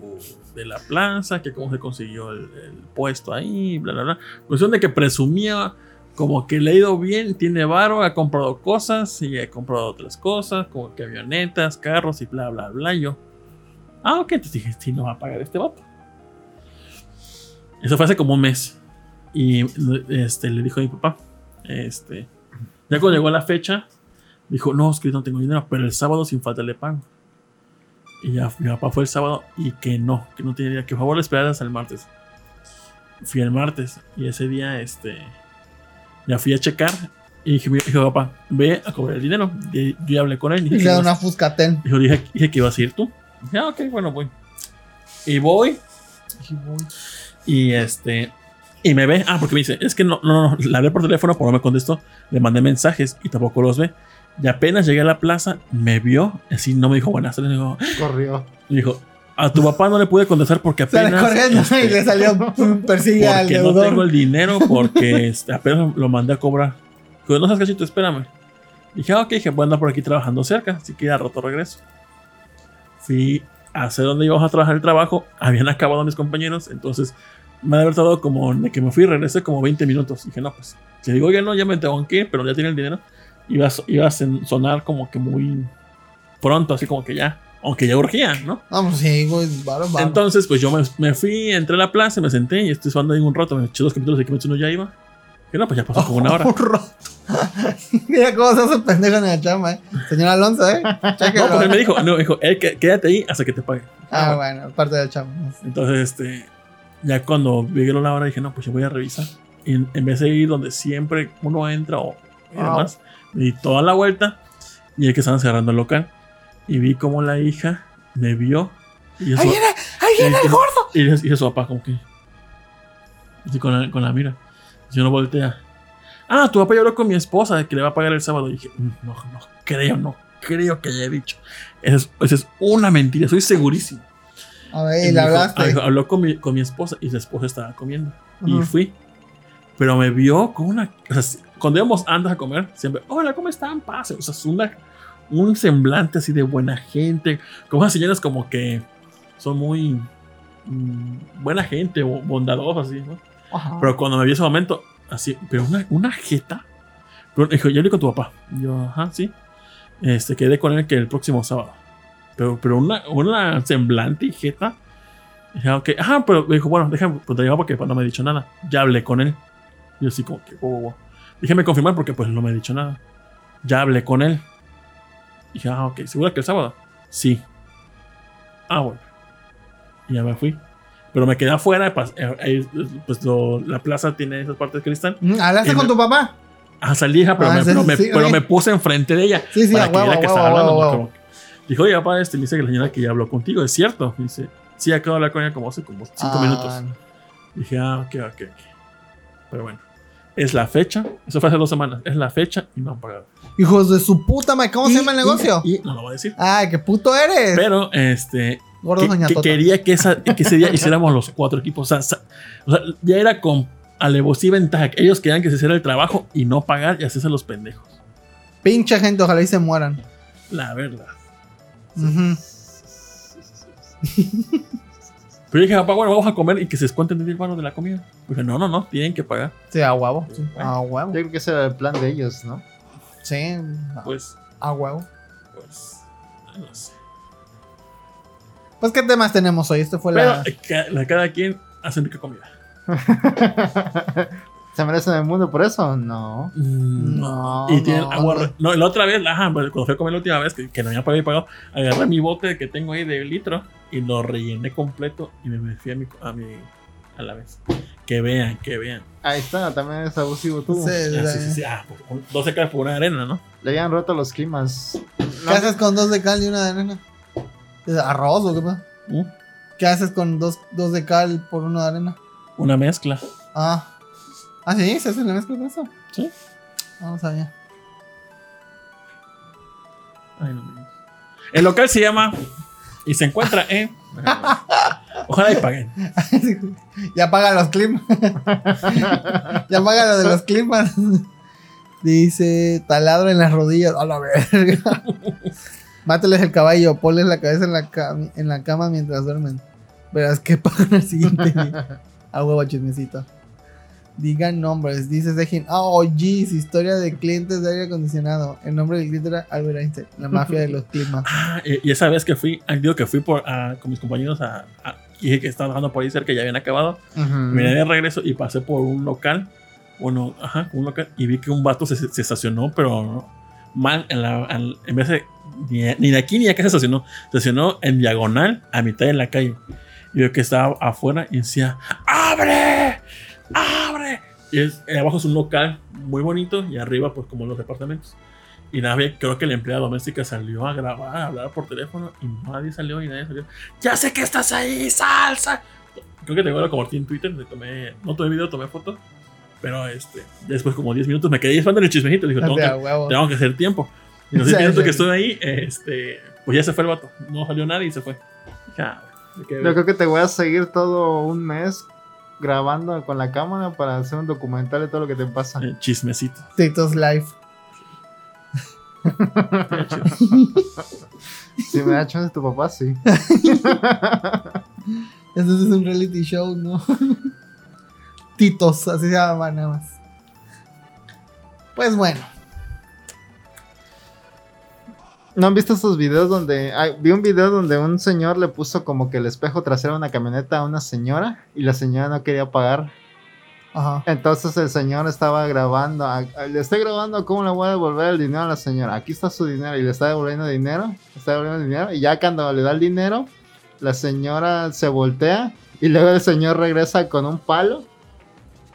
de la plaza, que cómo se consiguió el, puesto ahí, bla, bla, bla. Cuestión de que presumía como que le ha ido bien, tiene varo, ha comprado cosas y ha comprado otras cosas, como que avionetas, carros y bla, bla, bla. Yo, ah, ok, entonces dije, sí, no va a pagar este vato. Eso fue hace como un mes. Y este, le dijo a mi papá, este, ya cuando llegó la fecha, Dijo, no, es que no tengo dinero, pero el sábado sin falta le pago. Y ya mi papá fue el sábado y que no, que no tenía que por favor le esperaras hasta el martes. Fui el martes y ese día, este, ya fui a checar y dije, dije papá, ve a cobrar el dinero. Y yo ya hablé con él. Y Dije, le que da una Fuscaten. dijo, dije, dije que ibas a ir tú. Dije, ah, ok, bueno, voy. Y voy. Y voy. Y este. Y me ve. Ah, porque me dice, es que no, no, no, le hablé por teléfono, pero no me contestó. Le mandé mensajes y tampoco los ve. Y apenas llegué a la plaza, me vio. Así no me dijo buenas tardes. Dijo, Corrió. me dijo, a tu papá no le pude contestar porque apenas. corriendo este, y le salió persigue al porque no deudor. tengo el dinero porque este, apenas lo mandé a cobrar. Dijo, no seas cachito, espérame. Dije, ah, ok, dije, voy a andar por aquí trabajando cerca, así que al rato regreso. Fui a hacer donde íbamos a trabajar el trabajo, habían acabado mis compañeros, entonces me había tardado como, de que me fui, regresé como 20 minutos. Dije, no, pues, le digo, oye, no, ya me tengo que ir, pero ya tiene el dinero. Iba a, iba a sonar como que muy pronto, así como que ya, aunque ya urgía, ¿no? Vamos, sí, güey, varo, varo. Entonces, pues yo me, me fui, entré a la plaza, me senté y estoy jugando ahí un rato. Me eché dos capítulos de Kimetsu no ya iba. Que no, pues ya pasó como una hora. Un rato. Mira cómo se hace pendejo en el chama, eh. Señor Alonso, eh. Chéquelo. No, pues él me dijo, no, dijo, "Eh, qué- quédate ahí hasta que te pague. Ah, bueno, parte del chama. Entonces, este, ya cuando llegué a la hora dije, no, pues yo voy a revisar. Y en, en vez de ir donde siempre uno entra o y Ah. Di toda la vuelta y el que estaban cerrando el local. Y vi como la hija me vio. Y ¡Ahí viene! ¡Ahí viene el gordo! Y dice su papá como que... Así con la, con la mira. Si no voltea. Ah, tu papá ya habló con mi esposa de que le va a pagar el sábado. Y dije, "Mm, no, no creo, no creo que haya dicho. Esa es, esa es una mentira, soy segurísimo. A ver, Y y dijo- hablaste. habló con mi, con mi esposa y su esposa estaba comiendo. Y fui. Pero me vio con una... O sea, si- cuando íbamos antes a comer, siempre, hola, ¿cómo están? Pase. O sea, es una, un semblante así de buena gente. Como esas señoras como que son muy... mm, buena gente, bondadosas, así, ¿no? Ajá. Pero cuando me vio ese momento, así, pero una, una jeta. Pero dijo, ya hablé con tu papá. Yo, ajá, sí. Este, quedé con él que el próximo sábado. Pero, pero una, una semblante y jeta. Dije, ok, ajá, pero me dijo, bueno, déjame, pues te digo porque no me ha dicho nada. Ya hablé con él. Yo así como que, wow, wow, wow. Déjame confirmar porque pues no me ha dicho nada. Ya hablé con él. Dije, ah, ok, ¿segura que el sábado? Sí. Ah, bueno. Y ya me fui. Pero me quedé afuera, eh, pues lo- la plaza tiene esas partes de cristal. Mm, ¿Hablaste con me- tu papá? Ah, salí, hija, pero, Ah, me, sí, pero, me, sí, pero sí. me puse enfrente de ella. Sí, sí, para a que viera que estaba hablando. Dijo, oye, papá, este, me dice que la señora que ya habló contigo. Es cierto. Dice, sí, acabo de hablar con ella como hace como cinco Ah, minutos. Dije, ah, ok, ok, ok. Pero bueno, es la fecha. Eso fue hace dos semanas. Es la fecha y no han pagado. Hijos de su puta madre, ¿cómo se llama el negocio? Y no lo voy a decir. Ay, qué puto eres. Pero, este, Gordo que, que quería que, esa, que ese día hiciéramos los cuatro equipos. O sea, sa- o sea, ya era con alevosía y ventaja. Ellos querían que se hiciera el trabajo y no pagar y hacerse los pendejos. Pinche gente, ojalá y se mueran. La verdad. Pero yo dije, papá, bueno, vamos a comer y que se descuenten de 10 baros de la comida. Dije, no, no, no, tienen que pagar. Sí, a huevo. Sí, bueno. A huevo. Yo creo que ese era el plan de ellos, ¿no? Sí, Pues, a huevo. pues, no sé. Pues, ¿qué temas tenemos hoy? Este fue Pero la. eh, la- cada quien hace rica comida. ¿Se merecen el mundo por eso? No. No, Y tienen no, agua. no. la otra vez, ajá, pues, cuando fui a comer la última vez, que, que no había pagado y pagado, agarré mi bote que tengo ahí de litro y lo rellené completo y me metí a mi, a mi a la vez. Que vean, que vean. Ahí está, también es abusivo tú. Sí, Ah, sí, sí, sí. Ah, por- por- 12 caras por una arena, ¿no? Le habían roto los climas. ¿Qué haces con dos de cal y una de arena? ¿Es ¿Arroz o qué pasa? Uh, ¿Qué haces con dos, dos de cal por uno de arena? Una mezcla. Ah. Ah, sí, se hace la mezcla con eso. Sí. Vamos allá. Ay, no me digas. El local se llama y se encuentra en. Ojalá y paguen. ya paga los climas. ya paga lo de los climas. Dice taladro en las rodillas. A la verga. Máteles el caballo, ponles la cabeza en la, en la cama mientras duermen. Verás que pagan al siguiente día. A huevo chismecito. Digan nombres. Dice Sejin. Ah, oh, jeez. Historia de clientes de aire acondicionado. El nombre del cliente era Albert Einstein. La mafia de los climas. Ah, y y esa vez que fui, ah, digo que fui por, a- con mis compañeros a, a- y dije que estaban trabajando por ahí cerca, ya habían acabado. Ujú. Vine de regreso y pasé por un local. Bueno, ajá, un local. Y vi que un vato se, se estacionó, pero mal. En, la, al- en vez de. Ni, ni de aquí ni de acá se estacionó. Se estacionó en diagonal a mitad de la calle. Y veo que estaba afuera y decía: ¡Abre! ¡Abre! Y es, eh, abajo es un local muy bonito y arriba, pues, como los departamentos. Y nadie, creo que la empleada doméstica salió a grabar, a hablar por teléfono y nadie salió y nadie salió. ¡Ya sé que estás ahí, salsa! Creo que te lo compartí en Twitter, tomé, no tomé video, tomé foto. Pero este, después como 10 minutos me quedé esperando el chismejito. Dijo, tengo, De a que, tengo que hacer tiempo. Y los 10 Sí, minutos que estuve ahí, este, pues ya se fue el vato. No salió nadie y se fue. Ya, Yo creo que te voy a seguir todo un mes grabando con la cámara para hacer un documental de todo lo que te pasa. eh, chismecito. TikTok Live. Si me da chance tu papá, sí. Entonces es un reality show, ¿no? Titos, así se llama nada más. Pues bueno. ¿No han visto esos videos donde... ay, vi un video donde un señor le puso como que el espejo trasero de una camioneta a una señora y la señora no quería pagar. Ajá. Entonces el señor estaba grabando, a- a- le estoy grabando cómo le voy a devolver el dinero a la señora. Aquí está su dinero y le está devolviendo dinero, está devolviendo dinero y ya cuando le da el dinero, la señora se voltea y luego el señor regresa con un palo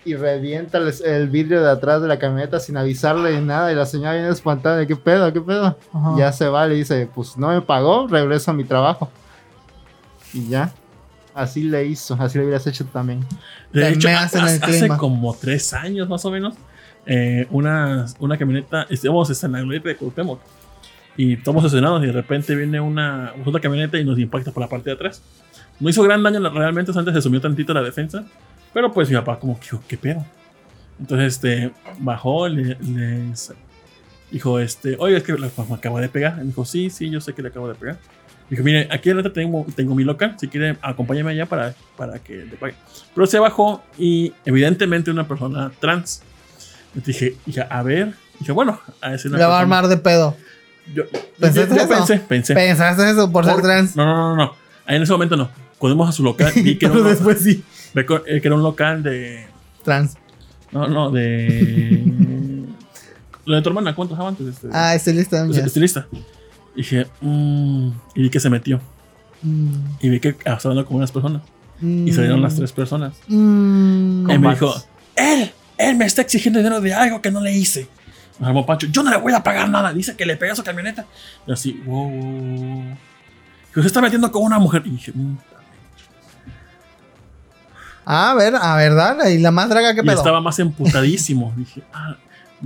y revienta el, el vidrio de atrás de la camioneta sin avisarle ni nada y la señora viene espantada de qué pedo, qué pedo. Ajá. Ya se va, le dice, pues no me pagó, regreso a mi trabajo. Y ya. Así le hizo, así le hubieras hecho también. De hecho, hace, hace como tres años más o menos, eh, una, una camioneta, estábamos en la glorieta de Cuauhtémoc y estamos estacionados y de repente viene una otra camioneta y nos impacta por la parte de atrás. No hizo gran daño realmente, antes se sumió tantito la defensa, pero pues mi papá como que dijo, ¿qué pedo? Entonces este, bajó, le, le dijo, este, oye, es que la- me acaba de pegar. Y me dijo, sí, sí, yo sé que le acabo de pegar. Dijo, mire, aquí ahorita tengo, tengo mi local, si quiere acompáñame allá para, para que le pague. Pero se bajó y evidentemente una persona trans. Le dije, dije, a ver, dije, bueno, a decir una Le va a armar de pedo. Yo, ¿Pensaste yo- yo eso? pensé, pensé. ¿Pensaste eso por ser Por- trans? No, no, no, no. En ese momento no. Cuando fuimos a su local, vi que era, Pero un, después sí. eh, que era un local de. Trans. No, no, de. Lo de tu hermana, ¿cuántos antes? Este, Ah, estoy lista. es- uñas. estilista. Dije, mm, y vi que se metió. Mm. Y vi que estaba hablando con unas personas. Y salieron las tres personas. Mm, Y me dijo, él, él me está exigiendo dinero de algo que no le hice. Me llamó Pancho, yo no le voy a pagar nada. Dice que le pegué a su camioneta. Y así, wow. Que se está metiendo con una mujer. Y dije, mm. A ver, a verdad. ¿Y la más draga qué y pedo? estaba más emputadísimo. dije, ah,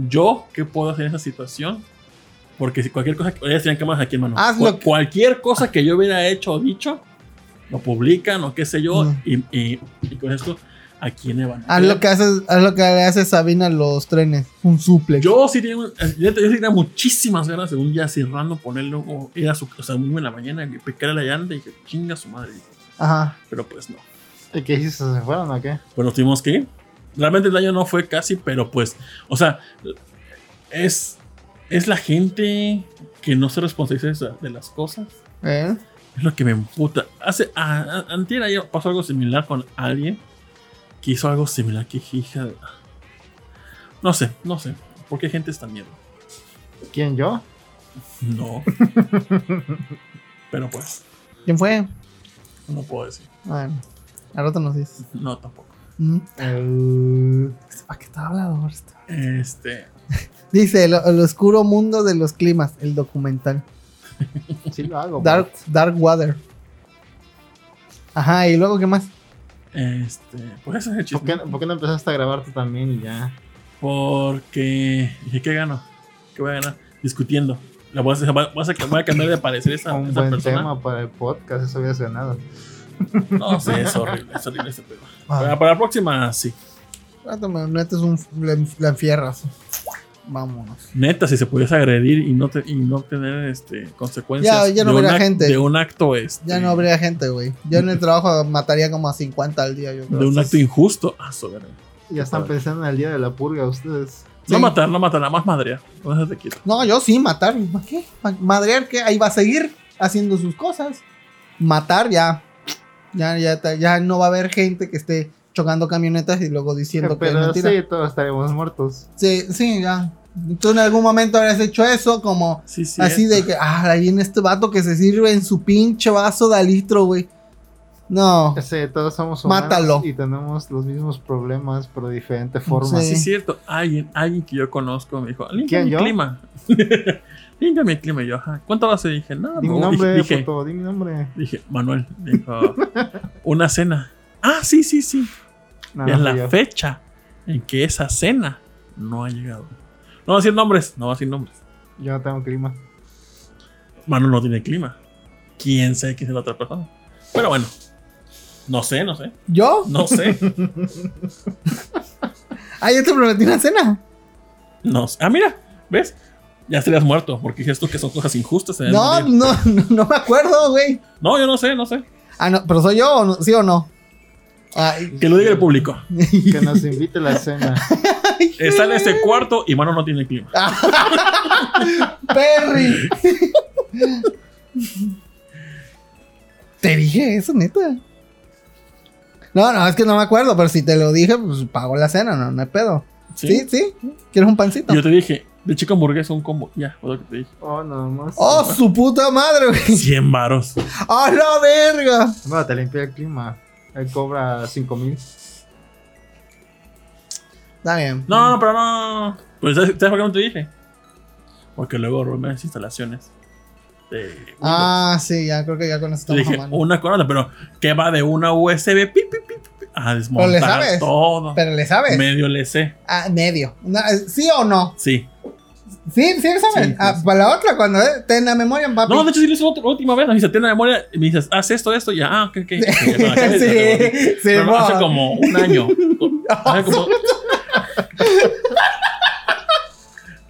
¿yo qué puedo hacer en esa situación? Porque si cualquier cosa, ellas tenían cámaras aquí en mano. Haz Cual- lo que- Cualquier cosa que yo hubiera hecho o dicho, lo publican o qué sé yo. Mm. Y, y- y con esto, ¿a quién le van a Haz lo que haces, haz lo que le hace Sabina a los trenes. Un suplex. Yo sí tenía, yo sí tenía muchísimas ganas de un día así random ponerlo o ir a su o sea, un en la mañana y picarle la llanta y que chinga su madre. Ajá. Pero pues no. ¿Y qué hiciste? ¿Se fueron o qué? Pues nos tuvimos que ir. Realmente el daño no fue casi, pero pues, o sea, es, es la gente que no se responsabiliza de las cosas. ¿Eh? Es lo que me emputa. Hace, a, a- antier ayer pasó algo similar con alguien que hizo algo similar que hija No sé, no sé. ¿Por qué gente está miedo? ¿Quién yo? No. Pero pues, ¿Quién fue? no puedo decir. Bueno, al rato nos dices. No, tampoco. Mm. ¿Para qué está hablando esto? Este. Dice el, el oscuro mundo de los climas, el documental. Sí lo hago. Dark, Dark Water. Ajá, y luego qué más? Este. Pues eso es el ¿Por qué, chisme. por qué no empezaste a grabar tú también y ya? Porque. Dije, ¿qué gano? ¿Qué voy a ganar? Discutiendo. La voy a, hacer- voy a- voy a cambiar de parecer esa, Un esa buen persona. tema para el podcast, eso hubiera ganado. No sé, es horrible. Es horrible ese pedo. Ah. Para, para la próxima, sí. Rato me metes un. le- La enfierras. Vámonos. Neta, si se pudiese agredir y no, te- y no tener este, consecuencias. Ya- ya no de un gente. De un acto. Este, Ya no habría gente, güey. Yo en el trabajo mataría como a 50 al día, yo creo. De un acto injusto. Ah, verga. Ya están padre. pensando en el día de la purga ustedes. No Sí. matar, no matar, nada más madrear. Te quito. No, yo sí, matar. ¿Para qué? Ma- Madrear, que ahí va a seguir haciendo sus cosas. Matar, ya. Ya, ya, ya no va a haber gente que esté chocando camionetas y luego diciendo que es mentira. sí, todos estaremos muertos. Sí, sí, ya. Tú en algún momento habrás hecho eso, como Sí, sí. así de que, ah, ahí viene este vato que se sirve en su pinche vaso de litro, güey. No. Sí, todos somos humanos Mátalo. y tenemos los mismos problemas, pero de diferente forma. Sí. Sí, es cierto. Alguien, alguien que yo conozco me dijo, limpia ¿Quién, yo? clima. limpia mi clima. Y yo, ajá. ¿Cuánto va a? Dije, nada. Di mi no. nombre, dije, puto, di mi nombre. dije, Manuel. Dijo, una cena. Ah, sí, sí, sí. No, Y es no la yo. fecha en que esa cena no ha llegado. No va a decir nombres. No va a decir nombres. Yo no tengo clima. Manuel no tiene clima. ¿Quién sabe quién es la otra persona? Pero bueno. No sé, no sé. ¿Yo? No sé. Ah, ya te prometí una cena. No sé. Ah, mira. ¿Ves? Ya estarías muerto. Porque dije esto que son cosas injustas. se deben No, morir. no, no, no me acuerdo, güey. No, yo no sé, no sé. Ah, no, pero soy yo, o no? ¿sí o no? Ay, Que lo diga el público. Que nos invite a la cena. Está en este cuarto y Mano no tiene clima. Perry. Te dije eso, neta. No, no, es que no me acuerdo, pero si te lo dije, pues pago la cena, no, no hay pedo. Sí, sí. ¿Quieres un pancito? Y yo te dije, de chico hamburguesa un combo. Ya, fue lo que te dije. Oh, nada más. ¡Oh, su puta madre, güey! 100 varos. ¡A la verga! Bueno, te limpié el clima. Él cobra 5 mil. Está bien. No, no, pero no. Pues, ¿sabes sabes por qué no te dije? Porque luego robé las instalaciones. De. Ah, sí, ya creo que ya con eso estamos dije, una corona, pero que va de una USB pi, pi, pi, pi, a desmontar le sabes. todo. Pero le sabes. Medio le sé. Ah, medio. Una- ¿Sí o no? Sí. Sí, sí sabes. Sí, Ah, para la otra, cuando eh, ten la memoria, papi. No, de hecho sí lo hice la última vez. Me dice, tiene memoria. Y me dices, haz esto, esto. Y ya, ah, ok, ok. La sí, te volví. sí, Pero no, hace mo. como un año. Hace como-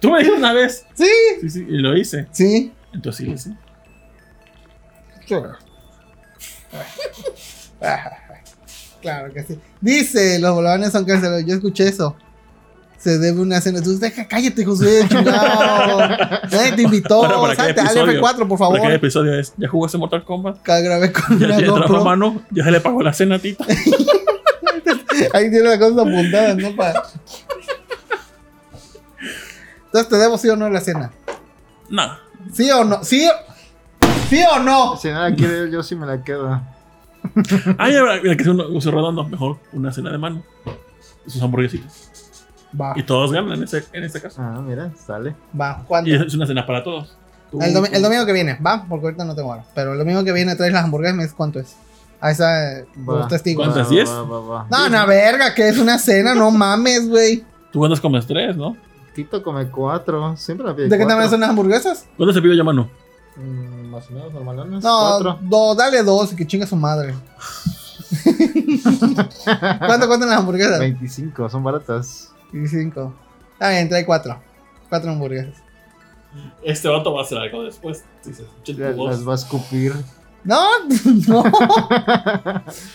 Tú me dijiste una vez. Sí, Sí, sí, y lo hice. sí. Entonces sí lo hice. Claro que sí. Dice, los bolovanes son cárceles. Yo escuché eso. Se debe una cena. Tú deja, cállate, Josué, chingado. Nadie te invitó. ¿para qué Salte al episodio? F4, por favor. cada episodio es, ¿ya jugaste Mortal Kombat? Acá grabé con ¿Ya, una ya GoPro. mano? ¿Ya se le pagó la cena a Tito? Ahí tiene las cosas apuntadas, ¿no? Para... Entonces, ¿te debo sí o no la cena? No. ¿Sí o no? ¿Sí o, ¿Sí o no? Si no la quiere, yo sí me la quedo. Ah, ya, mira, que sea un uso redondo, mejor una cena de mano. Sus hamburguesitas. Va, Y todos ganan en, ese, en este caso. Ah, mira, sale. va. ¿Cuándo? Y es una cena para todos. Tú- El, domi- el domingo que viene, va, porque ahorita no tengo hora. Pero el domingo que viene traes las hamburguesas y me dices cuánto es. A esa, eh, los testigos. ¿Cuántas? Va, diez? va, va, va. No, no, verga, que es una cena, no mames, güey. Tú cuántas comes tres, ¿no? Tito come cuatro. Siempre la pide ¿De qué tamaño son las hamburguesas? ¿Cuántas se pide ya mano? Mm, más o menos normalones. No, Cuatro. do- dale dos y que chinga su madre. ¿Cuánto cuestan las hamburguesas? 25, son baratas. 25. Está bien, trae cuatro. Cuatro hamburguesas. Este vato va a hacer algo después. Las va a escupir. No, no.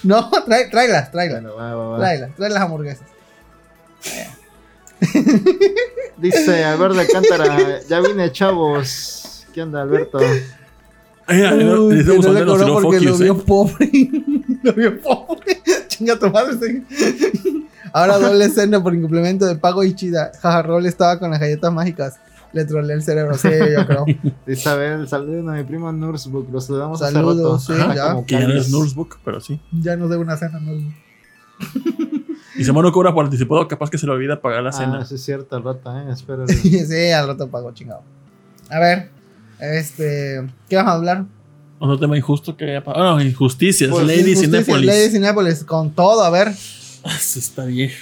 No, trae, tráelas, tráelas. Bueno, va, va, va. Tráelas, trae las hamburguesas. Dice Alberto Alcántara, ya vine, chavos. ¿Qué onda, Alberto? Uy, necesitamos que no le cobró porque lo xilofocus, vio ¿eh? pobre. lo vio pobre. Chinga tu madre. sí. Ahora doble escena por incumplimiento de pago y chida. Jaja, Rol estaba con las galletas mágicas. Le trolé el cerebro. Sí, yo creo. Ver, saluden a mi prima Nursbook. Los saludamos hace Saludos, rato. sí, Ajá, ya. como Que ya no es Candice. Nursebook, pero sí. Ya nos debe una cena. ¿no? Y si no cobra por anticipado, capaz que se le olvida pagar la cena. Ah, sí es cierto, al rato, eh. Espero. sí, al rato pago, chingado. A ver, este. ¿Qué vamos a hablar? Otro tema injusto que haya pasado. Ah, no, injusticias. Pues, Lady Cinépolis. Lady Cinépolis, con todo, a ver. Ah, eso está vieja.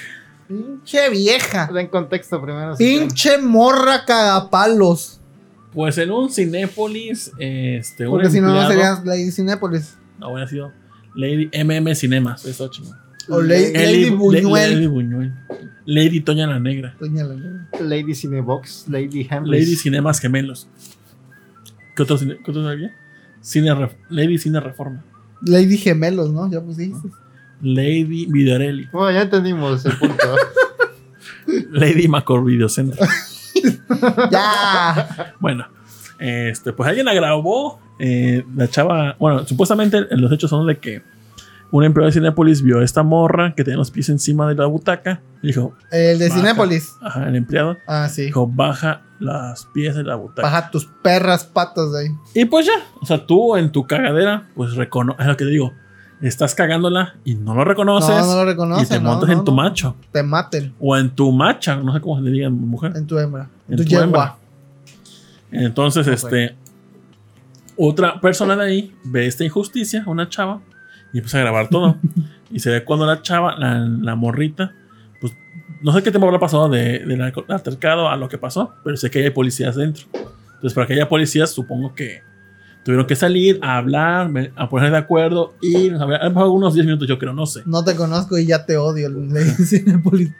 Pinche vieja. Den contexto primero. Pinche morra cagapalos. Pues en un Cinépolis, este, un Porque si no, no sería Lady Cinépolis. No, hubiera sido Lady MM Cinemas. Eso chingón. O Lady, Lady Buñuel. Lady Buñuel. Lady Toña la Negra. Doña la- Lady Cinebox, Lady Hamlet. Lady Cinemas Gemelos. ¿Qué otro, cine, qué otro había? Cine Lady Cine Reforma. Lady Gemelos, ¿no? Ya pues dijiste. Lady Videorelli. Bueno, ya entendimos el punto. Lady Macor Video Center. ya. Bueno, este, pues alguien la grabó. eh, la chava, bueno, supuestamente los hechos son de que un empleado de Cinepolis vio a esta morra que tenía los pies encima de la butaca. Y dijo, El de Baja. Cinépolis. ajá, el empleado Ah, sí. dijo, baja las pies de la butaca. Baja tus perras patas de ahí. Y pues ya, o sea, tú en tu cagadera, pues reconoces, es lo que te digo, estás cagándola y no lo reconoces. No, no lo reconoce. y te no, montas no, en tu no. macho. Te maten O en tu macha, no sé cómo se le diga mujer. en tu hembra. En tu tu hembra. Entonces, este. Otra persona de ahí ve esta injusticia, una chava, y empieza a grabar todo. y se ve cuando la chava, la, la morrita, pues no sé qué tiempo habrá pasado de, del altercado a lo que pasó, pero sé que hay policías dentro. Entonces, para que haya policías, supongo que tuvieron que salir a hablar, a ponerse de acuerdo y a ver, unos 10 minutos, yo creo, no sé. No te conozco y ya te odio. Lady Cinépolis.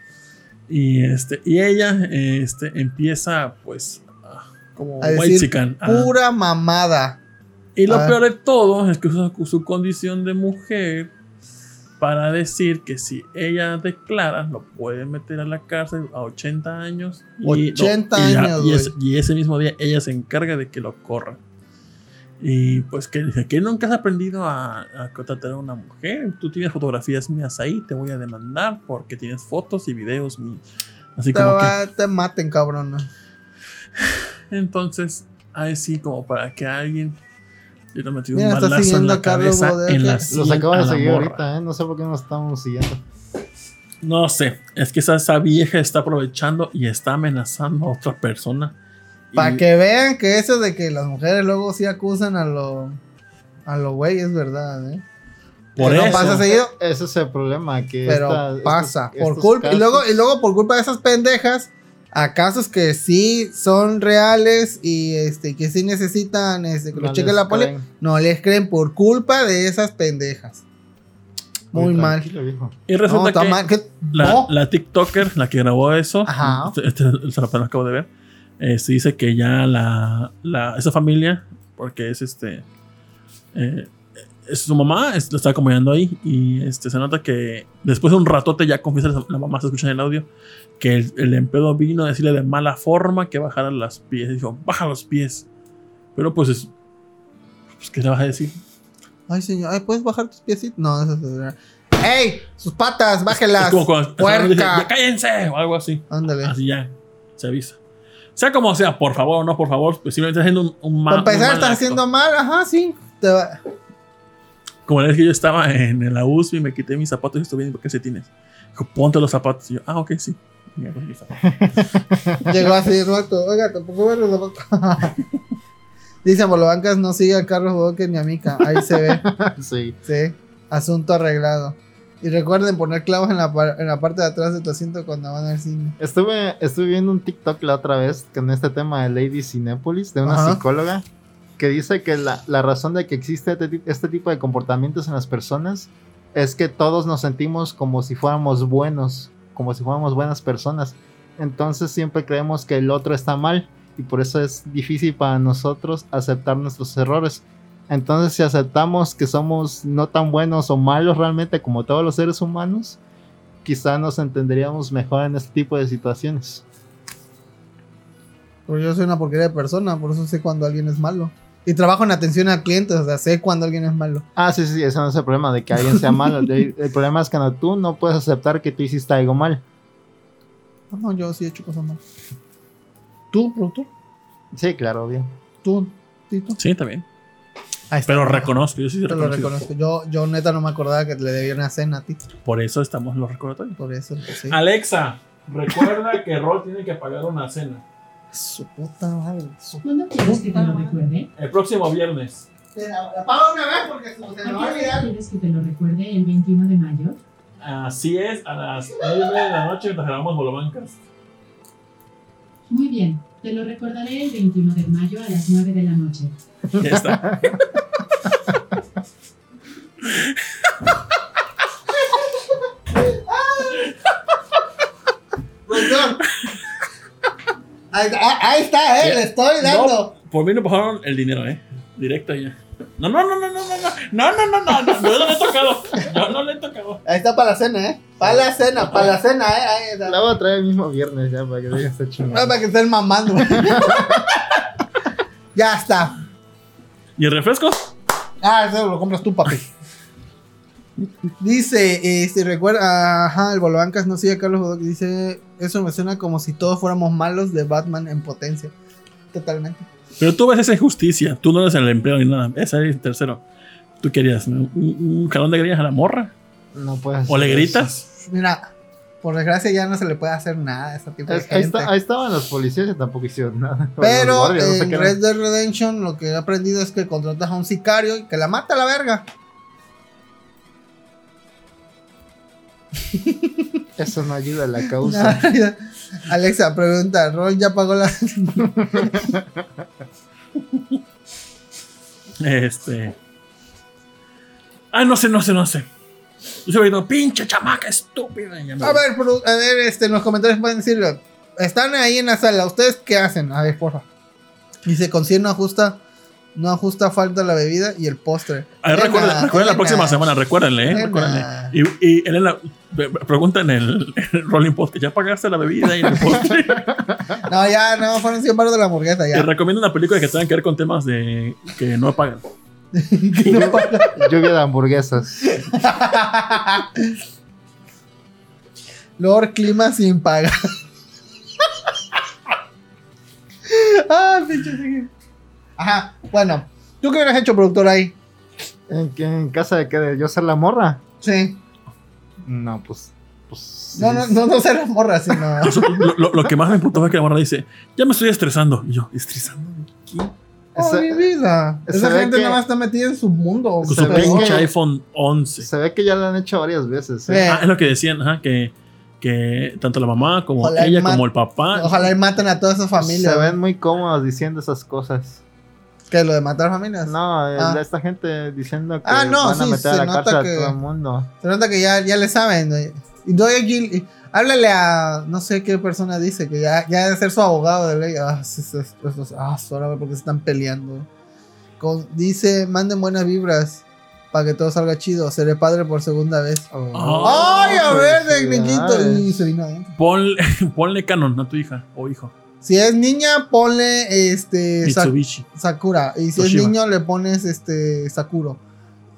Y, este, y ella este, empieza, pues, a- como A decir whitezican, a- Pura mamada. Y lo Ah. peor de todo es que usa su condición de mujer para decir que si ella declara, lo puede meter a la cárcel a 80 años. y- 80 y ya- años, y, ese mismo día ella se encarga de que lo corran. Y pues que dice que nunca has aprendido a, a tratar a una mujer. Tú tienes fotografías mías ahí, te voy a demandar porque tienes fotos y videos míos. Así Te, como que. te maten, cabrón. Entonces, ahí sí, como para que alguien le metido Mira, un balazo en siguiendo la a Carlos cabeza en la Los acabo a de la seguir morra. ahorita, ¿eh? No sé por qué nos estamos siguiendo. No sé, es que esa, esa vieja está aprovechando y está amenazando a otra persona. Para que vean que eso de que las mujeres luego sí acusan a lo a los güeyes es verdad, ¿eh? Por Que no eso. pasa seguido, Ese es el problema. Que pero esta- pasa. estos- por estos culpa, y, luego, y luego por culpa de esas pendejas, a casos que sí son reales y este que sí necesitan este, que no lo cheque les la poli, creen. no les creen por culpa de esas pendejas. Muy mal. Y resulta que la, No. la TikToker, la que grabó eso, Ajá. este, este- se la acabo de ver, eh, se dice que ya la, la- esa familia, porque es este, eh, es su mamá, es- lo está acompañando ahí y este, se nota que después de un ratote ya confiesa la, mamá, se escucha en el audio, que el, el empleado vino a decirle de mala forma que bajara los pies. Dijo, baja los pies. Pero pues es... Pues, ¿Qué le vas a decir? Ay, señor, ay, ¿puedes bajar tus piecitos? No, eso es. ¡Ey! ¡Sus patas! ¡Bájelas! Es como cuando-. "Ya cállense! O algo así. Ándale. Así ya, se avisa. Sea como sea, por favor o no, por favor, pues simplemente estás haciendo un, un ma- Para empezar, mal estás haciendo mal, ajá, sí. Te va- Como la vez que yo estaba en la UCI, me quité mis zapatos y estuve viendo qué tienes. Dijo, ponte los zapatos. Y yo, ah, ok, sí. Y me mis zapatos. Llegó así, Roberto. Oiga, tampoco ver los zapatos. Dice Bolobancas, no sigue a Carlos Boque ni a Mica. Ahí se ve. Sí. Sí. Asunto arreglado. Y recuerden poner clavos en la, par- en la parte de atrás de tu asiento cuando van al cine. Estuve, estuve viendo un TikTok la otra vez con este tema de Lady Cinépolis, de una Ajá. psicóloga, que dice que la, la razón de que existe este, este tipo de comportamientos en las personas es que todos nos sentimos como si fuéramos buenos, como si fuéramos buenas personas. Entonces siempre creemos que el otro está mal y por eso es difícil para nosotros aceptar nuestros errores. Entonces si aceptamos que somos no tan buenos o malos realmente como todos los seres humanos, quizá nos entenderíamos mejor en este tipo de situaciones. Porque yo soy una porquería de persona, por eso sé cuando alguien es malo. Y trabajo en atención a clientes, o sea, sé cuando alguien es malo. Ah, sí, sí, ese no es el problema de que alguien sea malo. El, el problema es cuando tú no puedes aceptar que tú hiciste algo mal. No, no, yo sí he hecho cosas malas. ¿Tú, productor? Sí, claro, obvio. ¿Tú, Tito? Sí, bien. Está. Pero reconozco, yo sí Te lo reconozco. reconozco. Yo, yo neta no me acordaba que le debía una cena a ti. Por eso estamos en los recordatorios. Por eso, pues, sí. Alexa, recuerda que Rol tiene que pagar una cena. Su puta madre. Su... ¿Cuándo quieres que te lo recuerde? El próximo viernes. Apaga una vez porque se ¿A qué hora quieres que te lo recuerde? ¿El 21 de mayo? Así es, a las 9 de la noche mientras grabamos Bolobancas. Muy bien, te lo recordaré el 21 de mayo a las 9 de la noche. Ya está. Ahí, ah, ahí está, eh, le estoy dando. Por mí no bajaron el dinero, eh. Directo ya. No, no, no, no, no, no, no, no, no, no, no, no, yo no le he tocado. Yo no le he tocado. Ahí está para la cena, eh. Para la cena, para la cena, eh. Ahí está. La voy a traer el mismo viernes ya para que digas esta No, chingada. para que estén mamando. ya está. ¿Y el refresco? Ah, eso lo compras tú, papi. Dice, este, recuerda, ajá, el Bolobancas no sigue a Carlos Bodoque. Dice, eso me suena como si todos fuéramos malos de Batman en potencia. Totalmente. Pero tú ves esa injusticia. Tú no eres el empleo ni nada. Ese es el tercero. ¿Tú querías un, un jalón de greñas a la morra? No puedes. ¿O le gritas? Mira, por desgracia ya no se le puede hacer nada a ese tipo eso. de Es- ahí, gente. está- ahí estaban los policías y tampoco hicieron nada. Pero guardias, no sé en qué eran. Red Dead Redemption lo que he aprendido es que contratas a un sicario y que la mata a la verga. Eso no ayuda a la causa. Alexa, pregunta, ¿Rol ya pagó la... Este. Ah, no sé, no sé, no sé. Yo se gritando, pinche chamaca estúpida. A ver, a ver, este, en los comentarios pueden decirlo. Están ahí en la sala, ¿ustedes qué hacen? A ver, porfa. Dice, con 100 no ajusta, falta la bebida y el postre. A ver, recuerden, Elena, recuerden la próxima semana, recuérdenle, ¿eh? Recuérdenle. Y, y Elena, pregunta en el, en el Rolling Post, ¿ya pagaste la bebida y el postre? No, ya, no, fueron 100 baros de la hamburguesa, Te ya. recomiendo una película que tenga que ver con temas de que no pagan. No paga. Lluvia de hamburguesas. Lord Clima sin pagar. ah, pinche. Ajá, bueno. ¿Tú qué hubieras hecho, productor, ahí? ¿En, qué- en casa de qué? ¿De yo ser la morra? Sí. No, pues. pues No, no, no, no ser la morra, sino. Eso, lo, lo- lo que más me imputó fue que la morra dice, ya me estoy estresando. Y yo, ¿estresando? de ¿Qué? Oh, mi vida. Esa gente que- nada más está metida en su mundo. Con su pinche iPhone 11. Se ve que ya lo han hecho varias veces. ¿eh? Ah, es lo que decían, ajá, que, que tanto la mamá como Ojalá ella como el papá. Ojalá y maten a toda esa familia. Se ven muy cómodos diciendo esas cosas. ¿Qué? ¿Lo de matar familias? No, eh, Ah. esta gente diciendo que Ah, no, van a sí, meter se a la nota cárcel que- a todo el mundo. Se nota que ya, ya le saben. Y doy aquí. y- Háblale a. No sé qué persona dice que ya, ya debe ser su abogado de ley. Ah, sí, sí, sí, sí, ah, ahora porque se están peleando. Con- dice: manden buenas vibras para que todo salga chido. Seré padre por segunda vez. Ah, ¡Ay, a ver, felicidades. tecniquito! Y se vino adentro. Ponle, ponle canon a tu hija o hijo. Si es niña, ponle este. Sa- Mitsubishi. Sakura. Y si Toshiba. es niño, le pones este Sakuro.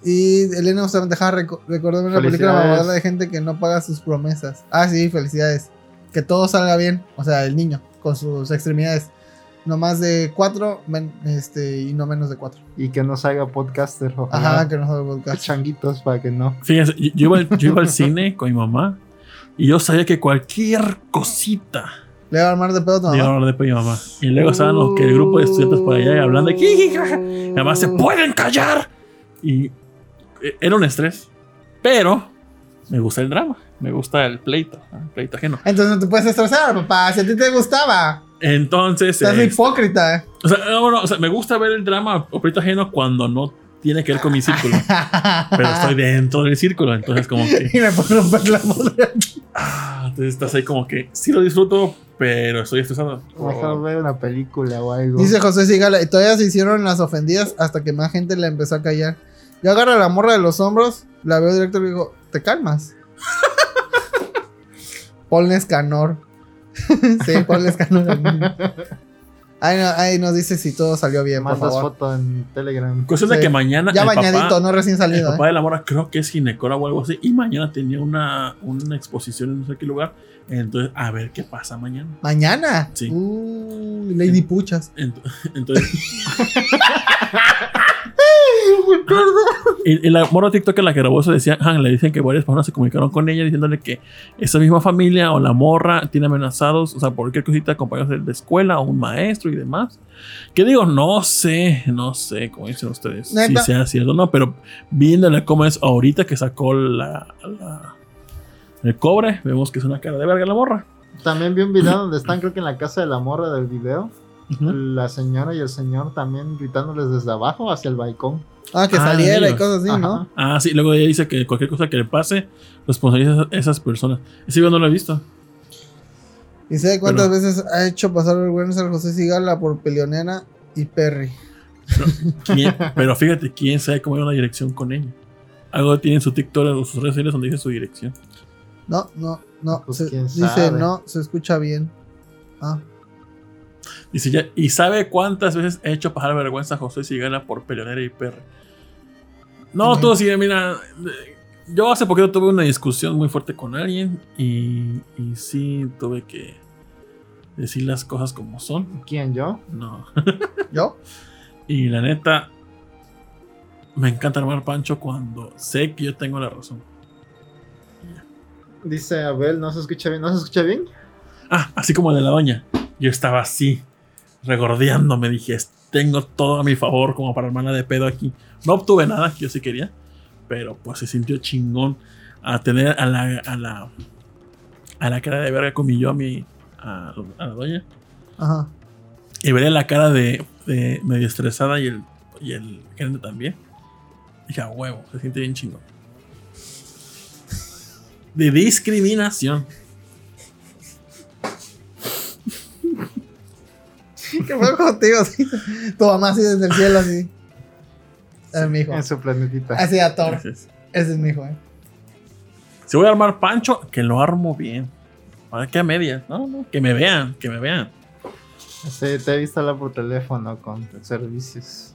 Y Elena usted me deja reco- recordarme una película mamadora de gente que no paga sus promesas. Ah, sí, felicidades. Que todo salga bien. O sea, el niño, con sus extremidades. no más de cuatro men- este, y no menos de cuatro. Y que no salga podcaster. ojalá. Ajá, que no salga podcast. Changuitos para que no. Fíjense, yo, yo iba, al- yo iba al cine con mi mamá y yo sabía que cualquier cosita Le va a armar de pedo a tu le iba a mamá. hablar de mi mamá. Y luego estaban los que el grupo de estudiantes por allá y hablando que además se pueden callar. Y eh, era un estrés. Pero me gusta el drama, me gusta el pleito, el pleito ajeno. Entonces no te puedes estresar, papá. Si a ti te gustaba. Entonces, Estás eh, hipócrita. eh. o sea, no, bueno, o sea, me gusta ver el drama o pleito ajeno cuando no tiene que ver con mi círculo. pero estoy dentro del círculo, entonces como que... y me puedo romper la. Ah, entonces estás ahí como que sí lo disfruto, pero estoy estresado. Mejor ver una película o algo. Dice José Sigala, y todavía se hicieron las ofendidas hasta que más gente la empezó a callar. Yo agarro a la morra de los hombros, la veo directo y le digo, ¿te calmas? Ponle escanor. sí, ponle escanor. Ahí, no- ahí nos dice si todo salió bien, por Mandas favor. foto en Telegram. Cuestión de que mañana. Ya el bañadito, papá- no recién El salido. papá ¿eh? de la mora creo que es ginecólogo o algo así. Y mañana tenía una, una exposición en no sé qué lugar. Entonces, a ver qué pasa mañana. Mañana. Sí. Uh, Lady Puchas. Ent- Entonces. y, y la morra TikTok en la que grabó eso decía, ah, le dicen que varias personas se comunicaron con ella diciéndole que esa misma familia o la morra tiene amenazados, o sea, por cualquier cosita, compañeros de la escuela o un maestro y demás. Que digo, no sé, no sé, como dicen ustedes, Neta. si sea cierto o no, pero viéndole cómo es ahorita que sacó la, la- el cobre, vemos que es una cara de verga la morra. También vi un video donde están, creo que en la casa de la morra del video. La señora y el señor también gritándoles desde abajo hacia el balcón. Ah, que Ah, saliera y cosas así, ¿no? Ah, sí, luego ella dice que cualquier cosa que le pase, responsabiliza a esas personas. Ese video no lo he visto. ¿Y sabe cuántas Pero- veces ha hecho pasar vergüenza al José Sigala por peleonera y Perry? ¿Quién- pero fíjate, quién sabe cómo hay una dirección con ella. Algo tiene en su TikTok o sus redes sociales donde dice su dirección. No, no, no. Pues, se- quién dice no, se escucha bien. Ah, Dice ya, ¿y sabe cuántas veces he hecho pasar vergüenza a José Sigala por peleonera y perra? No, todo sigue, mira. Yo hace poquito tuve una discusión muy fuerte con alguien y, y sí tuve que decir las cosas como son. ¿Quién, yo? No. ¿yo? Y la neta, me encanta armar pancho cuando sé que yo tengo la razón. Dice Abel, ¿no se escucha bien? ¿No se escucha bien? Ah, así como de la doña. Yo estaba así, regordeando. Me dije, tengo todo a mi favor como para armarla de pedo aquí. No obtuve nada, que yo sí quería. Pero pues se sintió chingón a tener a la, a la, a la cara de verga como yo a mi, a, a la doña. Ajá. Y veré la cara de, de medio estresada y el, y el gerente también. Dije, a huevo, se siente bien chingón. De discriminación. ¿Qué fue contigo? Sí. Tu mamá así desde el cielo, así. Es mi hijo. En su planetita. Así a Thor. Gracias. Ese es mi hijo, eh. Si voy a armar pancho, que lo armo bien. Para que a medias. No, no, que me vean, que me vean. Sí, te he visto hablar por teléfono con servicios.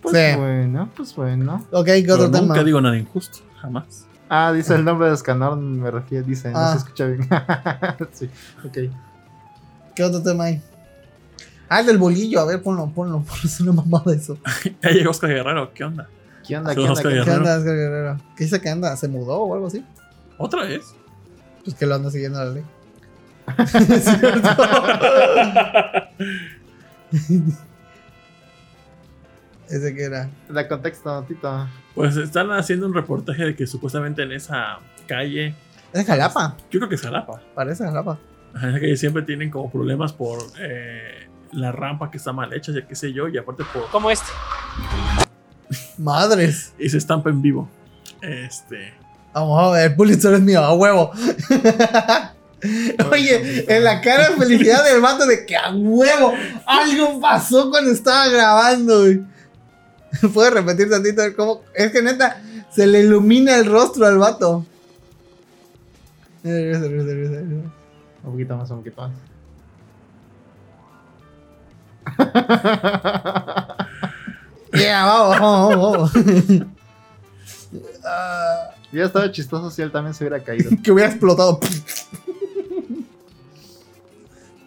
Pues Sí. bueno, pues bueno. Ok, ¿qué Pero otro nunca tema? digo nada injusto, jamás. Ah, dice el nombre de Escanor, me refiero, dice, no Ah. se escucha bien. sí, ok. ¿Qué otro tema hay? Ah, el del bolillo. A ver, ponlo, ponlo. Ponlo, es una mamada eso. Ya llegó Oscar Guerrero, ¿qué onda? ¿Qué onda? Sí, ¿Qué onda? Oscar ¿Qué ¿Qué onda? Oscar Guerrero? ¿Qué dice que anda? ¿Se mudó o algo así? ¿Otra vez? Pues que lo anda siguiendo la ley. Es cierto. Ese que era. Da contexto, Tito. Pues están haciendo un reportaje de que supuestamente en esa calle, Es Jalapa. yo creo que es Jalapa, Parece Jalapa. Calle siempre tienen como problemas por eh, la rampa que está mal hecha, ya qué sé yo, y aparte por... Como este. Madres. Y se estampa en vivo. Este... Vamos a ver, Pulitzer es mío, a huevo. Oye, en la cara de felicidad del vato de que a huevo algo pasó cuando estaba grabando. güey. ¿Puedes repetir tantito cómo? Es que neta, se le ilumina el rostro al vato. Un poquito más, un poquito más. Yeah, vamos, vamos, vamos. Ah, Hubiera estado chistoso si él también se hubiera caído. que hubiera explotado.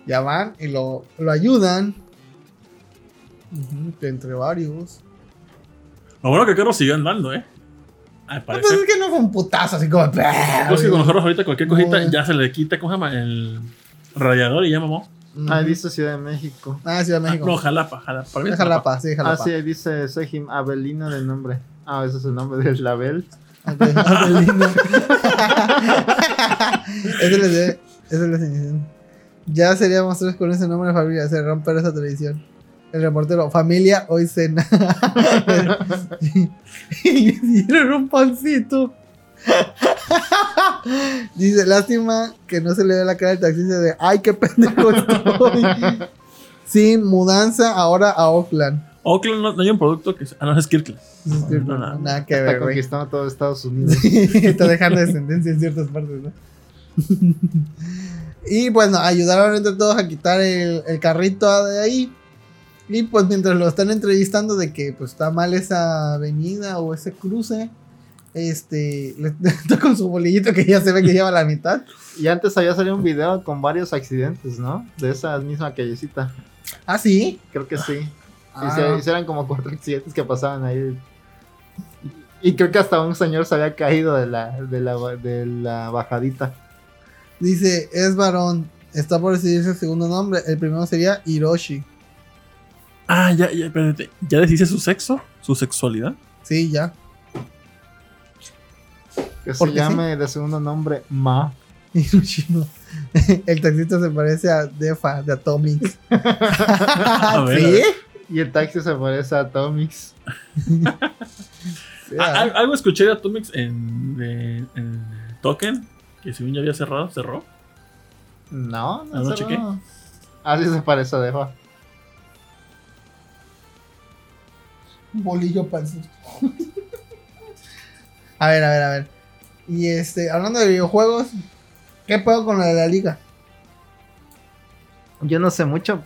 Ya van y lo, lo ayudan. Entre varios. Lo bueno que el carro siguió andando, ¿eh? Al No, pues es que no fue un putazo así como. Pues que con nosotros ahorita cualquier cosita ya se le quita, ¿cómo se llama? El radiador y ya mamó. Ah, dice Ciudad de México. Ah, Ciudad de Ah, México. no, Jalapa, Jalapa. Para mí es Es Jalapa, sí, Ah, Jalapa. sí, dice Sejim Abelino de nombre. Ah, ese es el nombre del label. Abelino. ese le ese le dice. Ya seríamos tres con ese nombre de familia. Se romper esa tradición. El reportero, familia, hoy cena. y hicieron un pancito. Dice, lástima que no se le ve la cara al taxista de ay, qué pendejo estoy. Sin mudanza ahora a Oakland. Oakland no, no hay un producto que. Ah, no, es Kirkland. No, no. nada que Está ver, güey. conquistando todo Estados Unidos. Está dejando descendencia en ciertas partes, ¿no? y bueno, ayudaron entre todos a quitar el, el carrito de ahí. Y pues mientras lo están entrevistando de que pues está mal esa avenida o ese cruce, este, le está con su bolillito que ya se ve que lleva la mitad. Y antes había salido un video con varios accidentes, ¿no? De esa misma callecita. Ah, sí. Creo que sí. Y Ah. se, eran como cuatro accidentes que pasaban ahí. Y creo que hasta un señor se había caído de la, de la, de la bajadita. Dice, es varón, está por decidirse el segundo nombre. El primero sería Hiroshi. Ah, ya, ya, espérate. ¿Ya deciste su sexo? ¿Su sexualidad? Sí, ya. Que se ¿Por qué llame de segundo nombre Ma. No. El taxista se parece a Defa de Atomics. ver, a ¿Sí? ver. Y el taxi se parece a Atomics. Sí, Ah, ah. al- algo escuché de Atomics en, de- en Token, que si bien ya había cerrado, cerró. No, Ah, no, no sé. chequé. Ah, sí se parece a Defa. Bolillo susto. a ver, a ver, a ver. Y este, hablando de videojuegos, ¿qué pedo con la de la liga? Yo no sé mucho.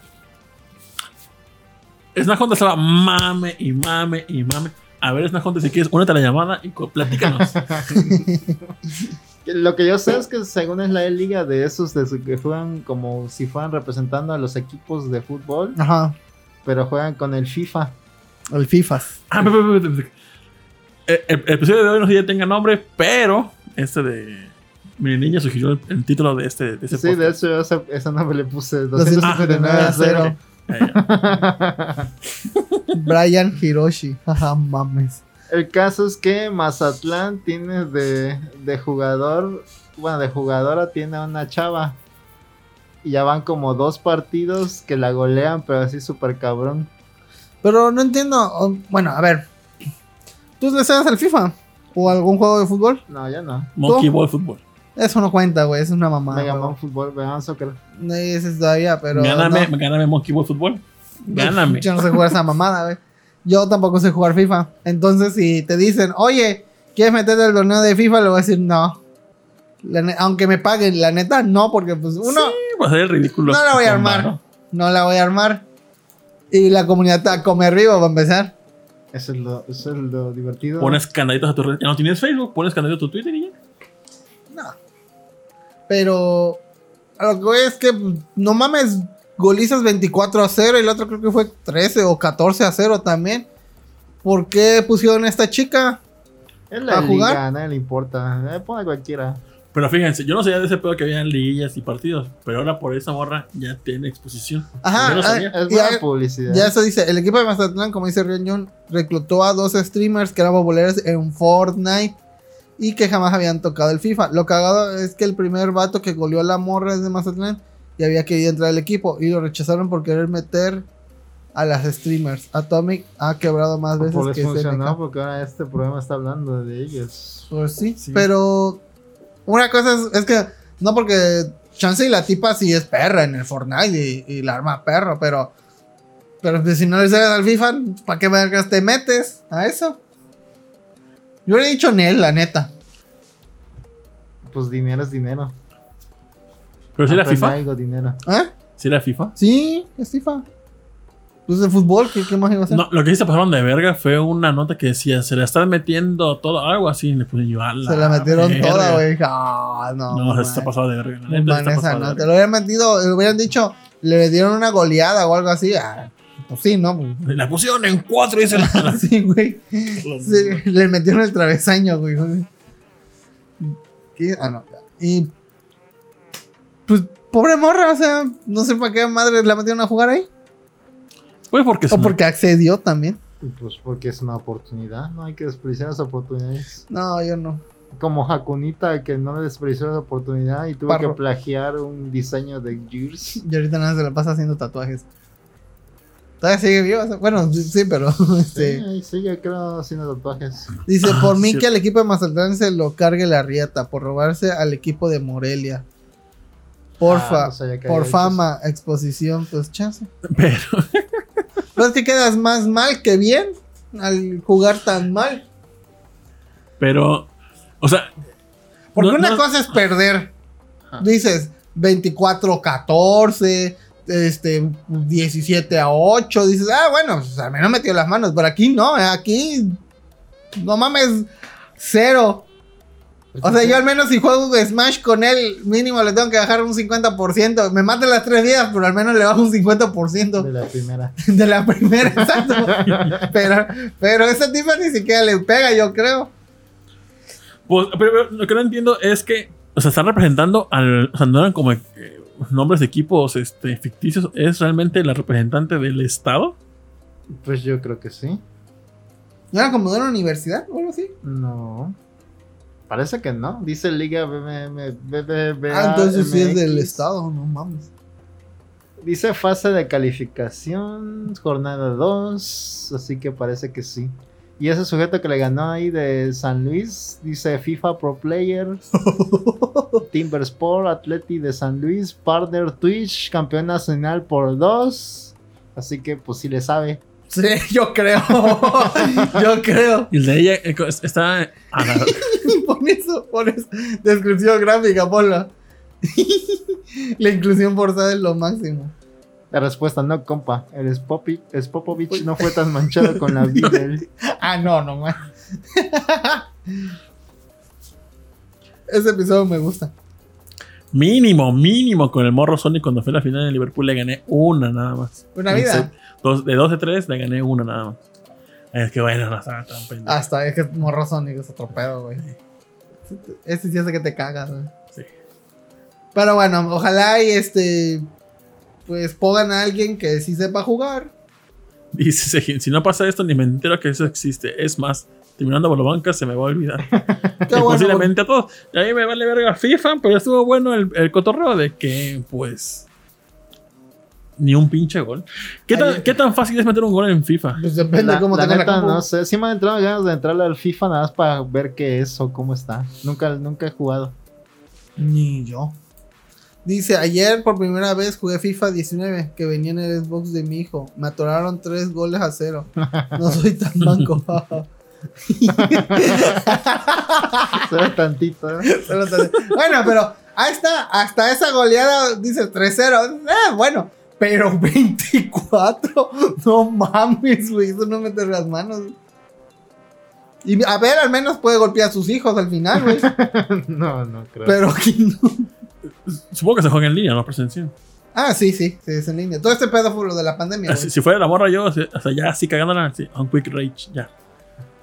Snajón estaba mame y mame y mame. A ver, Snajón, si quieres, únete a la llamada y platícanos. Lo que yo sé es que según es la liga de esos de su- que juegan como si fueran representando a los equipos de fútbol, Ajá, pero juegan con el FIFA. El FIFA. Ah, pe- Eh, El, el episodio de hoy no sé si ya tenga nombre, pero este de. Mi niña sugirió el, el título de este. De ese Sí, de hecho yo ese, ese nombre le puse 259 259 a a 0. Eh, Brian Hiroshi. Ajá, mames. El caso es que Mazatlán tiene de, de jugador, bueno, de jugadora tiene a una chava. Y ya van como dos partidos que la golean, pero así súper cabrón. Pero no entiendo. Bueno, a ver. ¿Tú le sabes al FIFA? ¿O algún juego de fútbol? No, ya no. Monkey. Ball Football. Eso no cuenta, güey. Es una mamada. Mega güey. Man Fútbol, Mega Soccer. No ese es todavía, pero. gáname, no. gáname Monkey Ball Football. Gáname. Yo no sé jugar esa mamada, güey. Yo tampoco sé jugar FIFA. Entonces, si te dicen, oye, ¿quieres meterte al torneo de FIFA? Le voy a decir no. Aunque me paguen, la neta, no, porque pues uno, Sí, va a ser ridículo. no la voy a armar. No la voy a armar. Y la comunidad está come arriba para empezar. Eso es lo, eso es lo divertido. Pones candaditos a tu red. Ya no tienes Facebook, pones candadito a tu Twitter y ya. No. Pero a lo que voy es que no mames, golizas 24 a 0 y el otro creo que fue 13 o 14 a 0 también. ¿Por qué pusieron a esta chica? es la ¿a liga, jugar? a nadie le importa. Eh, pone cualquiera. Pero fíjense, yo no sabía de ese pedo que había liguillas y partidos, pero ahora por esa morra ya tiene exposición. Ajá, Yo no ah, sabía. Es y buena a- publicidad. Ya eso dice, el equipo de Mazatlán, como dice Rion reclutó a dos streamers que eran populares en Fortnite y que jamás habían tocado el FIFA. Lo cagado es que el primer vato que goleó a la morra es de Mazatlán y había querido entrar al equipo y lo rechazaron por querer meter a las streamers. Atomic ha quebrado más veces Por que funcionó, SNK. porque ahora este programa está hablando de ellos. Pues sí, Sí. pero una cosa es, es que no porque chance y la tipa sí es perra en el Fortnite y, y la arma perro, pero pero pues si no le sabes al FIFA, ¿para qué vergas te metes a eso? Yo le he dicho Nel, la neta. Pues dinero es dinero. Pero si era FIFA. algo, dinero. ¿Eh? Si era FIFA. Sí, es FIFA. Pues de fútbol, ¿qué, qué más iba a hacer? No, lo que sí se pasaron de verga fue una nota que decía, se la están metiendo todo, algo así. Y le puse yo a la Se la metieron verga. toda, güey. Ah, no. No, se man. está pasado de verga. man, está esa pasado de no. verga. Te lo hubieran metido, le hubieran dicho, le dieron una goleada o algo así. Ah, pues sí, ¿no? La pusieron en cuatro y se la. sí, güey. Sí, le metieron el travesaño, güey. ¿Qué? Ah, no. Y. Pues, pobre morra, o sea, no sé para qué madre la metieron a jugar ahí. Pues porque O porque accedió también. Pues porque es una oportunidad, no hay que desperdiciar las oportunidades. No, yo no. Como Hakunita que no le desperdició la oportunidad y tuvo Parro. que plagiar un diseño de Gears. Y ahorita nada se la pasa haciendo tatuajes. Todavía sigue vivo. Bueno, sí, sí, pero. Sí, Este, ahí sigue creo haciendo tatuajes. dice: Ah, Por mí que al equipo de Mazatlán se lo cargue la rieta. Por robarse al equipo de Morelia. Porfa. Ah, no por fama, exposición, pues chance. Pero. No es que quedas más mal que bien al jugar tan mal. Pero. O sea. Porque no- una no- cosa es perder. Ajá. Dices 24-14, este, 17 a 8. Dices, ah, bueno, pues, al menos metió las manos. Pero aquí no, eh, aquí no mames, cero. O sea, yo al menos si juego Smash con él, mínimo le tengo que bajar un 50%. Me mata las tres días, pero al menos le bajo un 50% De la primera. de la primera, exacto. Pero, pero esa tipa ni siquiera le pega, yo creo. Pues, pero, pero lo que no entiendo es que. O sea, están representando al. O sea, no eran como eh, nombres de equipos este, ficticios. ¿Es realmente la representante del Estado? Pues yo creo que sí. ¿No era como de una universidad o algo así? No. Parece que no. Dice Liga BBVA Ah, entonces sí es del estado, no mames. Dice fase de calificación, jornada 2, así que parece que sí. Y ese sujeto que le ganó ahí de San Luis, dice FIFA Pro Player, Timber Sport, Atleti de San Luis, Partner Twitch, campeón nacional por 2. Así que pues sí le sabe. Sí, yo creo. yo creo. Y el de ella eh, está. a la- Pon eso, pon eso. Descripción gráfica, ponla. La inclusión forzada es lo máximo. La respuesta no, compa. El Spopi, Spopovich no fue tan manchado con la vida. del- Ah, no, no más. Ese episodio me gusta. Mínimo, mínimo con el morro Sonic cuando fue a la final en Liverpool le gané una nada más. Una vida. set- dos- de 12-3 le gané una nada más. Es que bueno, no estaba tan pendejo. Hasta es que morro Sonic es otro pedo, güey. Ese sí hace que te cagas, güey. Sí. Pero bueno, ojalá y este. Pues pongan a alguien que sí sepa jugar. Dice si no pasa esto, ni me entero que eso existe. Es más, terminando Bolobanca se me va a olvidar. Bueno, posiblemente a todos. Y a mí me vale verga FIFA, pero estuvo bueno el, el cotorreo de que, pues. Ni un pinche gol. ¿Qué tan, qué tan fácil es meter un gol en FIFA? Pues depende La, cómo la la neta, compu. no sé. Sí me han entrado ganas de entrarle al FIFA nada más para ver qué es o cómo está. Nunca, nunca he jugado. Ni yo. Dice, ayer por primera vez jugué FIFA 19, que venía en el Xbox de mi hijo. Me atoraron tres goles a cero. No soy tan banco. Solo tantito. ¿eh? Solo te- bueno, pero ahí está. Hasta esa goleada dice 3-0. Eh, bueno, pero 24. No mames, güey. Eso no mete las manos. Y a ver, al menos puede golpear a sus hijos al final, güey. No, no creo. Pero aquí no. Supongo que se juega en línea, no presencial. Ah, sí, sí, sí, es en línea. Todo este pedo fue lo de la pandemia. Si, güey. si fuera la morra yo, o sea, ya así cagándola, sí, on quick rage, ya.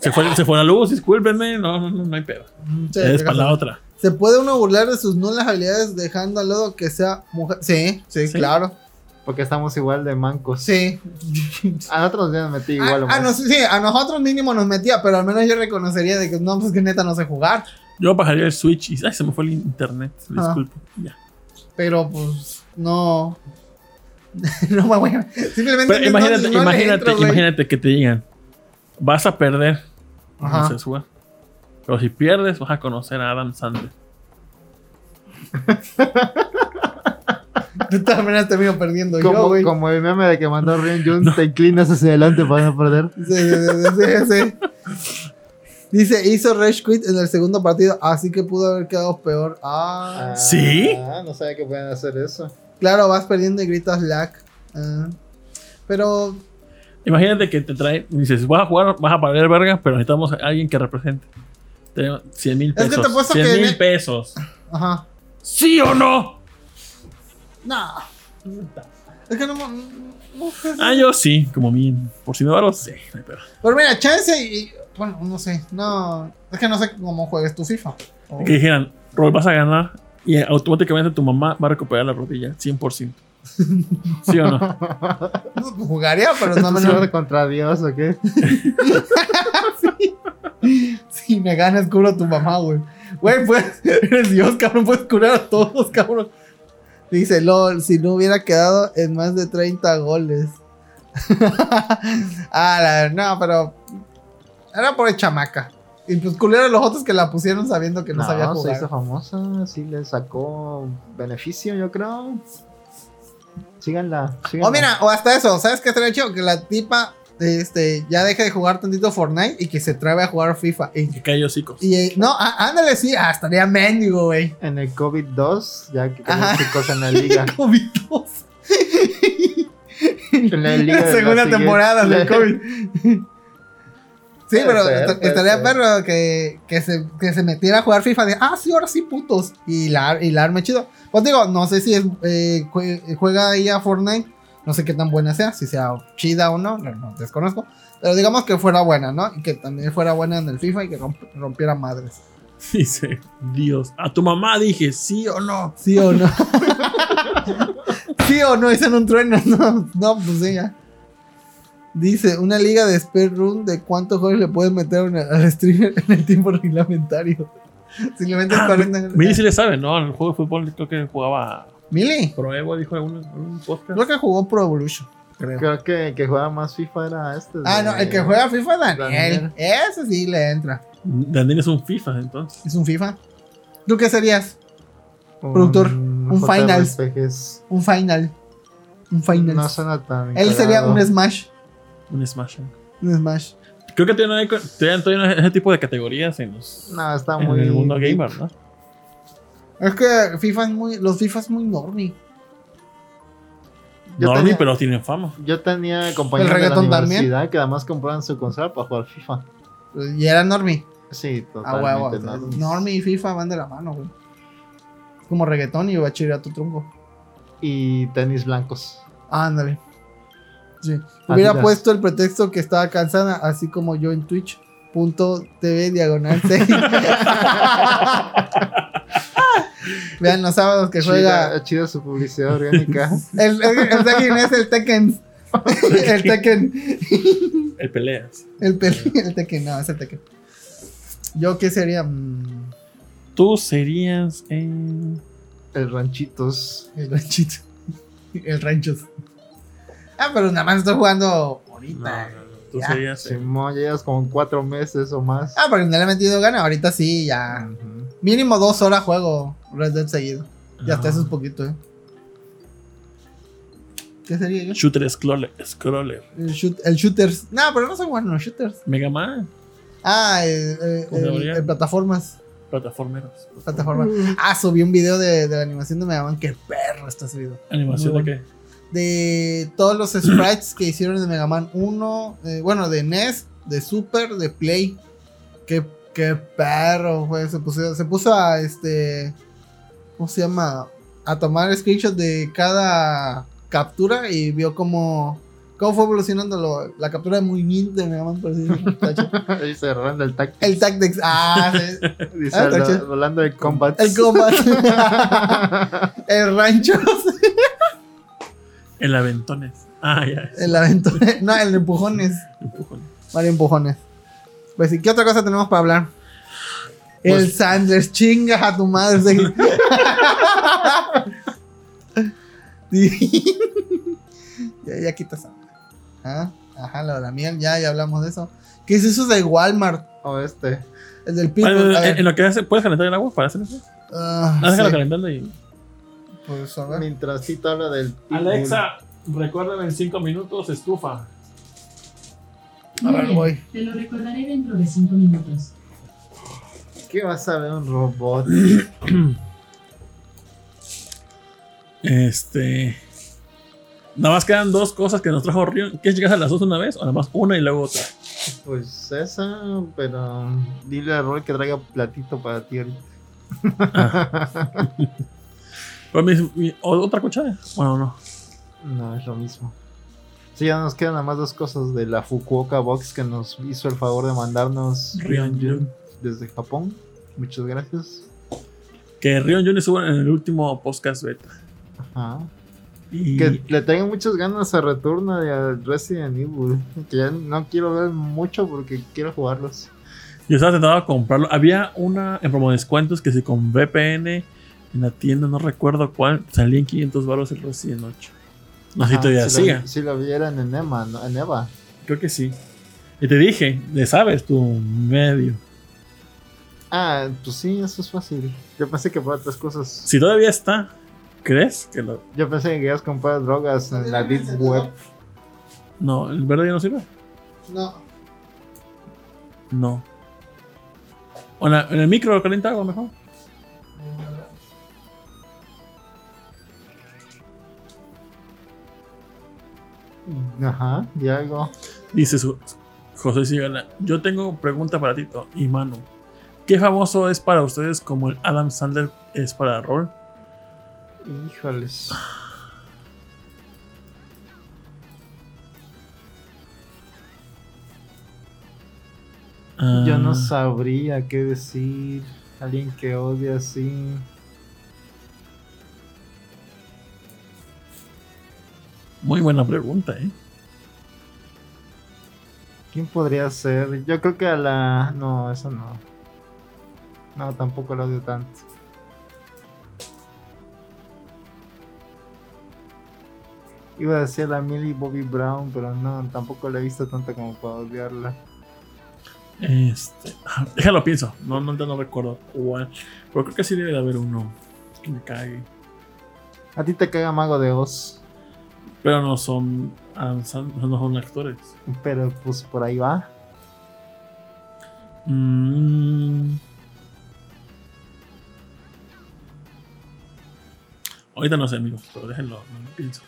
Se fue, se fue la luz, discúlpenme, no, no, no, no hay pedo. Sí, es para la otra. ¿Se puede uno burlar de sus nulas habilidades dejando al lado que sea mujer? Sí, sí, Sí. claro. Porque estamos igual de mancos. Sí. A nosotros ya nos metí igual a, o a más. nos- sí, a nosotros mínimo nos metía, pero al menos yo reconocería de que no, pues que neta no sé jugar. Yo bajaría el Switch y ay, se me fue el internet. Ah. Disculpe. Ya. Pero pues no. no me voy a. Simplemente Pero no- imagínate, no imagínate, entro, imagínate que te digan, vas a perder. No. Pero si pierdes, vas a conocer a Adam Sandler. Todas maneras termino perdiendo yo, Como, güey. como el meme de que mandó Rion Jones, te inclinas hacia adelante para no perder. Sí, sí, sí, sí, sí. Dice, hizo Rage Quit en el segundo partido, así que pudo haber quedado peor. Ah, ¿Sí? Ah, no sabía que pueden hacer eso. claro, vas perdiendo y gritas lag. Ah. Pero Imagínate que te trae, dices, vas a jugar, vas a perder verga, pero necesitamos a alguien que represente. Tenemos 100 mil Es que te pesos. apuesto 100 que mil en- pesos. Ajá. ¿Sí o no? No. Es que no, no, sé. Ah, yo sí, como mi. Por si sí. no hay pedo. Pero mira, chance y. Bueno, no sé. No. Es que no sé cómo juegas tu FIFA. O- Que dijeran, Rol, vas a ganar y automáticamente tu mamá va a recuperar la rodilla, 100%. ¿Sí o no? No, Jugaría, pero no ¿Estás me jugando contra Dios o qué? Si me ganas, curo a tu mamá, güey. Güey, pues, eres Dios, cabrón, puedes curar a todos, cabrón. Dice, LOL, si no hubiera quedado en más de 30 goles. ah, la no, pero era por el chamaca. Y pues culero los otros que la pusieron sabiendo que no, sabía se jugar. hizo famosa, sí le sacó beneficio, yo creo. Síganla, síganla. O mira, o hasta eso, ¿sabes qué estaría chido? Que la tipa este, ya deje de jugar tantito Fortnite y que se trabe a jugar FIFA. Y, Que cayó hocicos. y, eh, no, á- ándale, sí, ah, estaría mendigo, güey. En el COVID-2, ya que tenemos chicos en la liga. COVID-2. En la liga la Segunda temporada del COVID. Sí, Puede pero ser, est- puede estaría ser. perro que, que, se, que se metiera a jugar FIFA de, ah, sí, ahora sí, putos. Y la, y la arme chido. Pues digo, no sé si es, eh, jue- juega ella Fortnite. No sé qué tan buena sea, si sea chida o no, no, no, desconozco. Pero digamos que fuera buena, ¿no? Y que también fuera buena en el FIFA y que romp- rompiera madres. Dice, Dios. A tu mamá dije, sí o no. ¿Sí o no? ¿Sí o no? Dicen un trueno. No, no pues sí, ya. Dice, una liga de speedrun de cuántos goles le puedes meter al streamer en el tiempo reglamentario. Si le metes Ah, 40 Mili sí le sabe, ¿no? En el juego de fútbol creo que jugaba Mili. Pro Evo, dijo en un, podcast. Creo que jugó Pro Evolution. Creo. Creo que el que juega más FIFA era este. Ah, de- no, el que juega FIFA es Daniel. Daniel. Ese sí le entra. Daniel es un FIFA, entonces. Es un FIFA. ¿Tú qué serías? un- productor, un finals. JRPGs. Un final. Un final. No suena tan. Él sería un Smash. Un Smash. Un Smash. Creo que tienen, tienen todavía ese tipo de categorías en, los, No, está en muy. el mundo gamer, ¿no? Es que FIFA es muy. Los FIFA es muy normie. Yo Normie, tenía- pero tienen fama. Yo tenía compañeros ¿El de la también? universidad que además compraban su consola para jugar FIFA. Y era normie. Sí, Ah, totalmente. huevo. Normie y FIFA van de la mano, güey. Es como reggaetón y bachillerato trunco. Y tenis blancos. Ándale. Sí. Hubiera Adidas. puesto el pretexto que estaba cansada, así como yo en Twitch. Punto TV diagonal 6. Vean los sábados que juega. Chida, chida su publicidad orgánica. El, el, el Tekken es el Tekken. el Tekken. El peleas. El, pel- el Tekken, no, es el Tekken. Yo qué sería. Mm, Tú serías. eh, el ranchitos. el ranchito. El ranchos. Ah, pero nada más estoy jugando no, ahorita. no, no, Tú Ya. serías. eh, Simón, llegas como cuatro meses o más. Ah, porque no le he metido gana. Ahorita sí, ya. Mínimo dos horas juego Red Dead seguido. Ya hasta Ah. eso es poquito, eh. ¿Qué sería yo? Shooter scroller. scroller. El, shoot- el shooters. No, pero no soy bueno shooters. Mega Man. Ah, el, el- ¿Cómo se el- plataformas. Plataformeros. Plataformas. Ah, subí un video de, de la animación de Mega Man. Qué perro está subido. ¿Animación Muy de qué? De todos los sprites que hicieron de Mega Man 1. eh, bueno, de NES, de Super, de Play. Qué, qué perro, güey. Se puso, se puso a este. ¿Cómo se llama? A tomar screenshots de cada captura y vio cómo. Cómo fue evolucionando lo- la captura de movimiento de Mega Man. Por así cerrando el tactics. El Tactics. Ah, sí. Dice, Ah, volando el combat. El combat. el rancho. El aventones. Ah, ya. El aventón. No, el empujones. Empujón. Varios empujones. Pues sí, ¿qué otra cosa tenemos para hablar? el Pues- Sanders, chinga a tu madre. sí. Sí. ya, ya quitas. Ah, Ajá, lo de la miel, ya, ya hablamos de eso. ¿Qué es eso de Walmart? O este. El del a en, lo que hace, ¿puedes calentar el agua para hacer eso? Ah, Ah, déjalo sí. calentando y. Pues, a ver. Mientras Tito habla del. Alexa, recuérdame en 5 minutos, estufa. A ver, voy. Te lo recordaré dentro de cinco minutos. ¿Qué vas a ver un robot? Este. Nada más quedan dos cosas que nos trajo Río. ¿Quieres llegar a las dos una vez? O nada más una y luego otra. Pues esa, pero dile a Roy que traiga platito para ti ahorita. Pero mi- mi- ¿o- ¿Otra cuchara? Bueno, no. No es lo mismo. Sí, ya nos quedan nada más dos cosas de la Fukuoka Box que nos hizo el favor de mandarnos Rion Jun. desde Japón. Muchas gracias. Que Rion Jun estuvo en el último podcast beta. Ajá. Y Que le tengo muchas ganas a Returna de a Resident Evil. Que ya no quiero ver mucho porque quiero jugarlos. yo estaba tentado comprarlo. Había una en promo descuentos que si con VPN en la tienda, no recuerdo cuál, salía en 500 baros el Resident 8. No sé si todavía sí lo-. Sí, lo vieran en Eva, ¿no? En Eva. Creo que sí. Y te dije, le sabes tu medio. Ah, pues sí, eso es fácil. Yo pensé que para otras cosas. Si todavía está, ¿crees que lo.? Yo pensé que querías comprar drogas en la Deep Web. No, el verde ya no sirve. No. No. O en, la- en el micro lo calienta algo mejor. Ajá, algo. Dice su- José Sigala. Yo tengo pregunta para Tito y Manu. ¿Qué famoso es para ustedes como el Adam Sandler es para rol? Híjoles. Yo no Ah, sabría qué decir. Alguien que odia así. Muy buena pregunta, ¿eh? ¿Quién podría ser? Yo creo que a la. No, eso no. No, tampoco lo odio tanto. Iba a decir la Millie Bobby Brown, pero no, tampoco la he visto tanto como para odiarla. Este. Déjalo pienso. No, no, no recuerdo cuál. Pero creo que sí debe de haber uno que me cague. A ti te caga Mago de Oz, Pero no son. Adam Sandler, no son actores. pero pues por ahí va. Mm. Ahorita no sé, amigos, pero déjenlo, no lo pienso.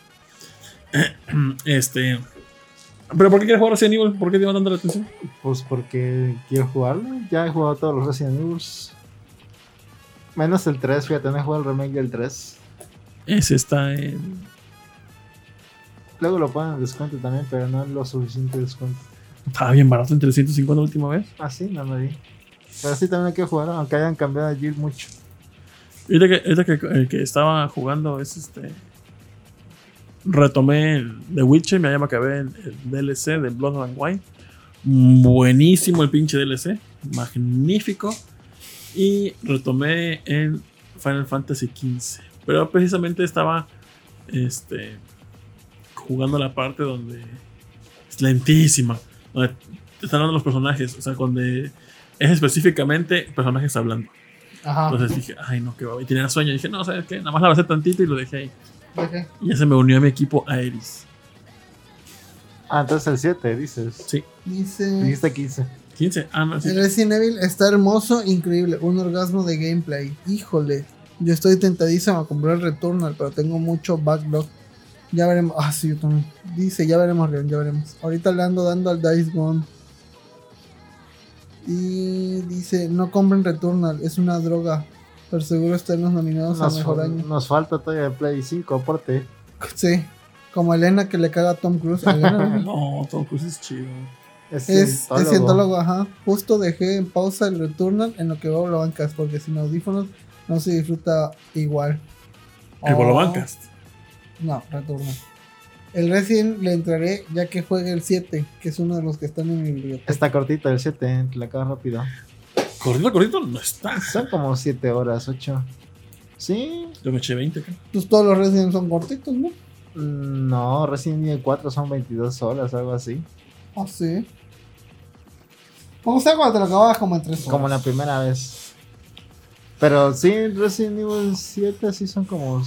Este. ¿Pero por qué quieres jugar Resident Evil? ¿Por qué te llama tanto la atención? Pues porque quiero jugarlo. Ya he jugado todos los Resident Evil. Menos el 3, fíjate, no he jugado el remake del 3. Ese está en. Luego lo ponen en descuento también, pero no lo suficiente descuento. Estaba bien barato en 350 la última vez. Ah, sí, no me di. Pero sí también hay que jugar, aunque hayan cambiado de Jill mucho. Ahorita que, el que estaba jugando es este. Retomé el The Witcher, me llama que ver el, el DLC de Blood and Wine. Buenísimo el pinche DLC. Magnífico. Y retomé el Final Fantasy XV. Pero precisamente estaba este, jugando la parte donde es lentísima. Donde te están dando los personajes. O sea, donde es específicamente personajes hablando. Ajá. Entonces dije, ay, no, qué va. Y tenía sueño. dije, no, ¿sabes qué? Nada más la basé tantito y lo dejé ahí. Y ya se me unió a mi equipo Aeris. Ah, entonces el 7, dices. Sí, Dice. Dijiste 15. 15. Ah, no, sí. El Resident Evil está hermoso, increíble. Un orgasmo de gameplay. Híjole. Yo estoy tentadísimo a comprar Returnal, pero tengo mucho backlog. Ya veremos. Ah, sí, yo también. Dice, ya veremos, Leon, ya veremos. Ahorita le ando dando al Dice Gone. Y dice, no compren Returnal, es una droga. Pero seguro están los nominados a mejor año. nos falta todavía el Play 5, aparte. Sí. Como Elena que le caga a Tom Cruise. Elena, No, Tom Cruise es chido. Es, Es, cientólogo. es cientólogo, ajá. Justo dejé en pausa el Returnal en lo que veo lo bancas, porque sin audífonos no se disfruta igual. El Oh. No, Returnal. El Resident le entraré ya que juegue el 7, que es uno de los que están en mi biblioteca. Está cortito el 7, te la acabas rápido. Corriendo, corriendo, no está. Son como 7 horas, 8. Sí. Yo me eché 20 acá. Pues todos los Resident son cortitos, ¿no? Mm, No, Resident Evil 4 son 22 horas, algo así. Ah, sí. ¿Cómo sea cuando te lo acabas como en 3 horas? Como la primera vez. Pero sí, Resident Evil 7 sí son como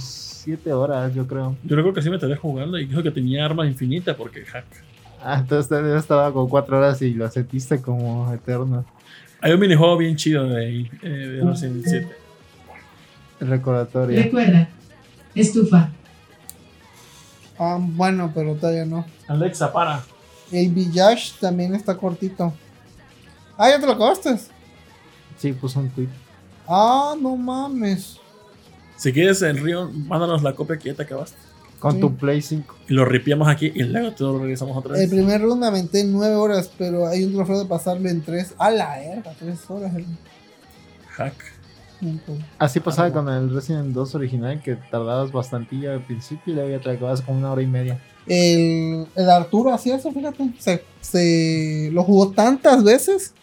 7 horas, yo creo. Yo recuerdo que sí me estaré jugando y dijo que tenía arma infinita porque hack. Ah, entonces yo estaba como 4 horas y lo sentiste como eterno. Hay un minijuego bien chido de ahí, eh, de Resident Evil 7. El recordatorio. Recuerda, estufa, Ah, bueno, pero todavía no. Alexa, para. El Village también está cortito. Ah, ya te lo acabaste. Sí, puso un tweet. Ah, no mames. Si quieres en Río, mándanos la copia que ya te acabaste. Con Sí. tu Play 5. Y lo ripiamos aquí y luego te lo regresamos otra El vez. primer run me aventé en 9 horas, pero hay un trofeo de pasarlo en 3. A la verga, 3 horas. el- Hack. Así pasaba Ah, con el Resident 2 original, que tardabas bastante al principio y luego ya te acabas con una hora y media. El, el Arturo hacía eso, fíjate. Se, se lo jugó tantas veces.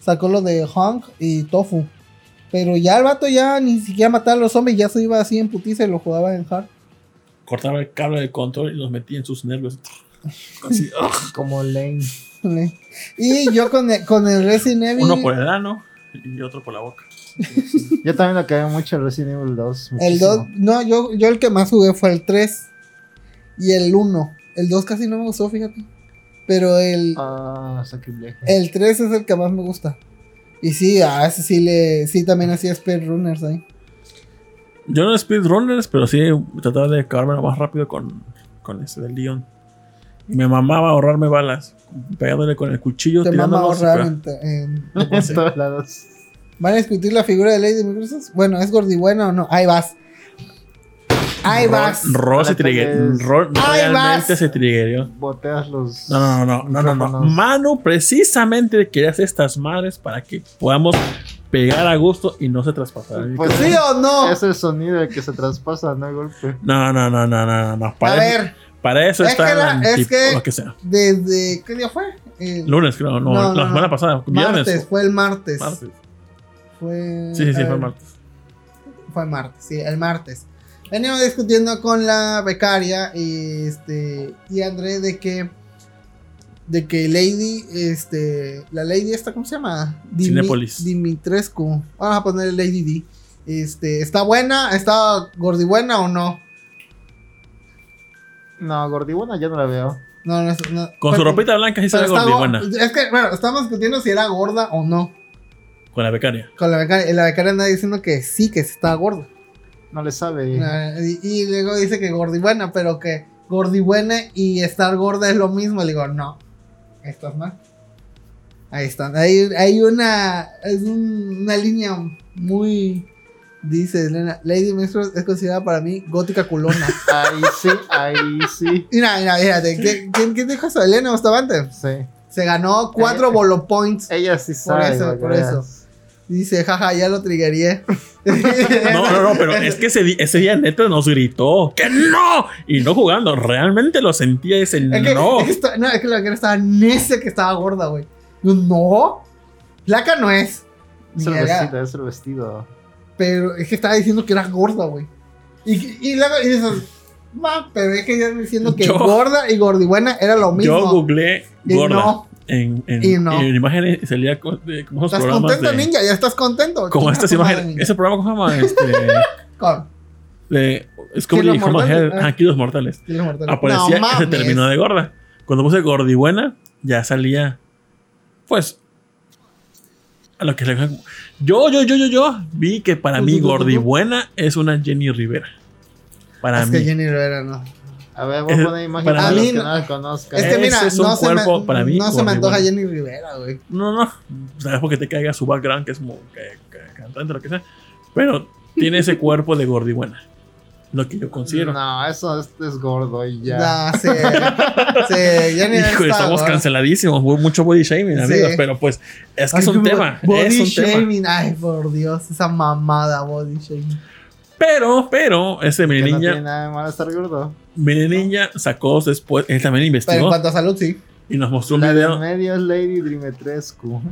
Sacó lo de Honk y Tofu. Pero ya el vato ya ni siquiera mataba a los zombies. Ya se iba así en putiza y lo jugaba en hard. Cortaba el cable del control y los metía en sus nervios. Así, ugh. Como Lane. Y yo con el, con el Resident Evil. Uno por el ano y otro por la boca. Yo también lo acabé mucho el Resident Evil 2. El muchísimo. 2, no, yo, yo el que más jugué fue el 3 y el 1. El 2 casi no me gustó, fíjate. Pero el, Ah, sacrilegio. el 3 es el que más me gusta. Y sí, a ese sí le, sí también hacía speedrunners ahí. Yo no speedrunners, pero sí trataba de acabarme lo más rápido con, con ese del Leon. Y me mamaba ahorrarme balas. Pegándole con el cuchillo, Te mama tirándolos. y ahorrar en, en- En todos lados. ¿Van a discutir la figura de Lady Microsoft? Bueno, ¿es gordibuena o no? Ahí vas. Ahí Ro- vas. Ro se trigger- Ro realmente vas. se triggerió. Boteas los. No, no, no, no, no, no, no. micrófonos. Manu precisamente quería hacer estas madres para que podamos pegar a gusto y no se traspasara. el Pues ¿Sí o no? Es el sonido el que se traspasa, no el golpe. No, no, no, no, no, no. A Para, ver, para eso es está que el la- es que- lo que sea. desde. ¿Qué día fue? El Lunes, creo, no, No, no, la no. semana pasada, viernes. martes, fue el martes. Martes. Fue. Sí, sí, sí, fue ver, martes. Fue martes, sí, el martes. Veníamos discutiendo con la becaria y este y André de que de que Lady este la Lady esta cómo se llama Dimi- Cinépolis. Dimitrescu vamos a ponerle Lady D este está buena está gordibuena o no No, Gordibuena ya no la veo. no, no. Con su ropita blanca sí se ve gordibuena. es que bueno estamos discutiendo si era gorda o no Con la becaria. con la becaria la becaria anda diciendo que sí que está gorda No le sabe. Y, y luego dice que gordibuena, pero que gordibuena y estar gorda es lo mismo. Le digo, no, estás mal. Ahí están. Hay, hay una, es un- una línea muy, dice Elena, Lady Mistress es considerada para mí gótica culona. Ahí sí, ahí sí. mira, mira, fíjate, ¿quién, quién, dijo eso? Elena Bustamante. Sí. Se ganó cuatro Eh, bolo points. Ella sí sabe. eso, para que por eso. Dice, jaja, ya lo triggeré. No, no, no, pero es que ese, día neta nos gritó que no. Y no jugando, realmente lo sentía ese Es que, no. es que, está- no, es que la que estaba necia que estaba gorda, güey. No, flaca no es. Es el vestido, es el vestido. Pero es que estaba diciendo que era gorda, güey. Y, y luego y dices, ma, pero es que ya diciendo que Yo- gorda y gordibuena era lo mismo. Yo googleé y gorda no, en, en, y no. en imágenes salía co- de, como esos estás contento, de, ninja, ya estás contento. como estas imágenes. Ese programa ¿cómo se llama este Con de Discovery Kilos mortales, ah. Kilos Mortales. Kilos mortales. Aparecía No se terminó de gorda. Cuando puse gordibuena, ya salía. Pues. A lo que le Yo, yo, yo, yo, yo vi que para mí gordibuena es una Jenny Rivera. Para Es mí. que Jenny Rivera no. A ver, voy a poner imagen para para mí los que no- la conozcan. Es que mira, es un no, se me, cuerpo para mí no se me antoja. Jenny Rivera, güey. No, no. Sabes porque te caiga su background, que es como que, que cantante, lo que sea. Pero tiene ese cuerpo de gordibuena. Lo que yo considero. No, eso es, es gordo y ya. No, sí. sí, Jenny Rivera Hijo, está estamos gorda. canceladísimos. Mucho body shaming, Sí. amigos. Pero pues, es que Ay, es un tema. Body es un tema. shaming. Ay, por Dios, esa mamada body shaming. Pero, pero, ese mini no ninja, tiene nada de malo estar gordo. mini ninja sacó después, él también Pero en investigó cuanto a salud, sí. y nos mostró un La video. de medio es Lady Dimitrescu.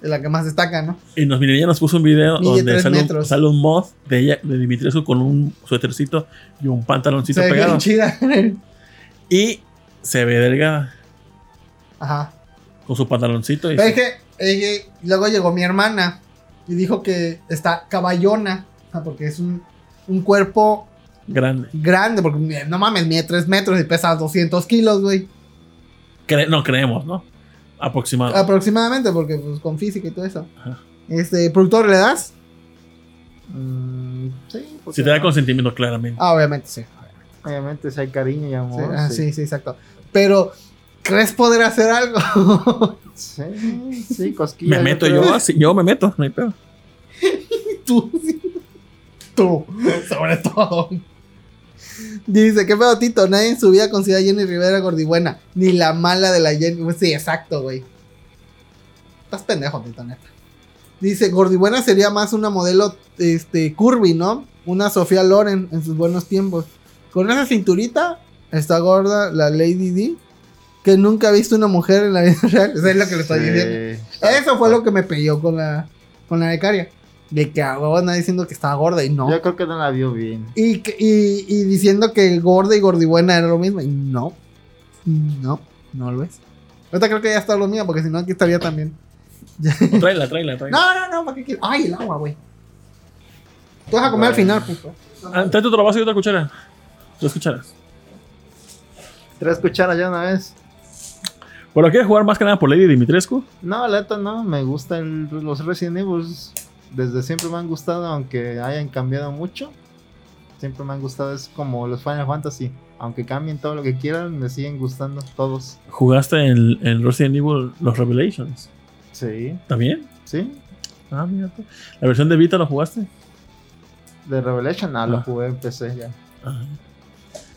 Es la que más destaca, ¿no? Y nos mini ninja nos puso un video donde sale un, sale un mod de ella, de Dimitrescu con un suétercito y un pantaloncito Se ve pegado. bien chida. Y se ve delgada Ajá. con su pantaloncito. Y Pero es que, es que luego llegó mi hermana y dijo que está caballona. ah, Porque es un, un cuerpo grande. grande. Porque no mames, mide 3 metros y pesa 200 kilos, güey. Cre- no creemos, ¿no? Aproximado. Aproximadamente, porque pues con física y todo eso. Ajá. Este, ¿productor le das? Mm, sí, porque si te da no. consentimiento, claramente. Ah, obviamente, sí. Obviamente, si hay cariño y Sí, amor. ah, sí. sí, sí, exacto. Pero, ¿crees poder hacer algo? Sí, sí, cosquillas. me meto yo así, yo me meto, no hay pedo. Tú. Tú. Sobre todo. Dice, qué pedo, Tito. Nadie en su vida considera a Jenny Rivera gordibuena. Ni la mala de la Jenny. Pues sí, exacto, güey. Estás pendejo, Tito, neta. Dice, gordibuena sería más una modelo este, curvy, ¿no? Una Sofía Loren en sus buenos tiempos. Con esa cinturita está gorda la Lady D. Que nunca ha visto una mujer en la vida real. Eso es lo que le estoy diciendo. Sí. Eso fue lo que me peleó con la, con la becaria. De que a huevo nadie diciendo que estaba gorda y no. Yo creo que no la vio bien. Y, que- y, y diciendo que gorda y gordibuena era lo mismo. Y no. No, no lo es. Ahorita creo que ya está lo mío, porque si no aquí estaría también. Tráela, tráela, tráela. No, no, no, ¿para qué quieres? Ay, el agua, güey. Tú vas a comer al final, puto. Ah, Tráete otro vaso y otra cuchara. Tres cucharas. Tres cucharas ya una vez. ¿Pero quieres jugar más que nada por Lady Dimitrescu? No, la neta no. Me gustan los Resident Evil. Desde siempre me han gustado, aunque hayan cambiado mucho. Siempre me han gustado. Es como los Final Fantasy. Aunque cambien todo lo que quieran, me siguen gustando todos. ¿Jugaste en, en Resident Evil los Revelations? Sí, ¿También? sí. Ah, mira tú. ¿La versión de Vita lo jugaste? De Revelation, ah, lo Ah. jugué en PC ya. Ah.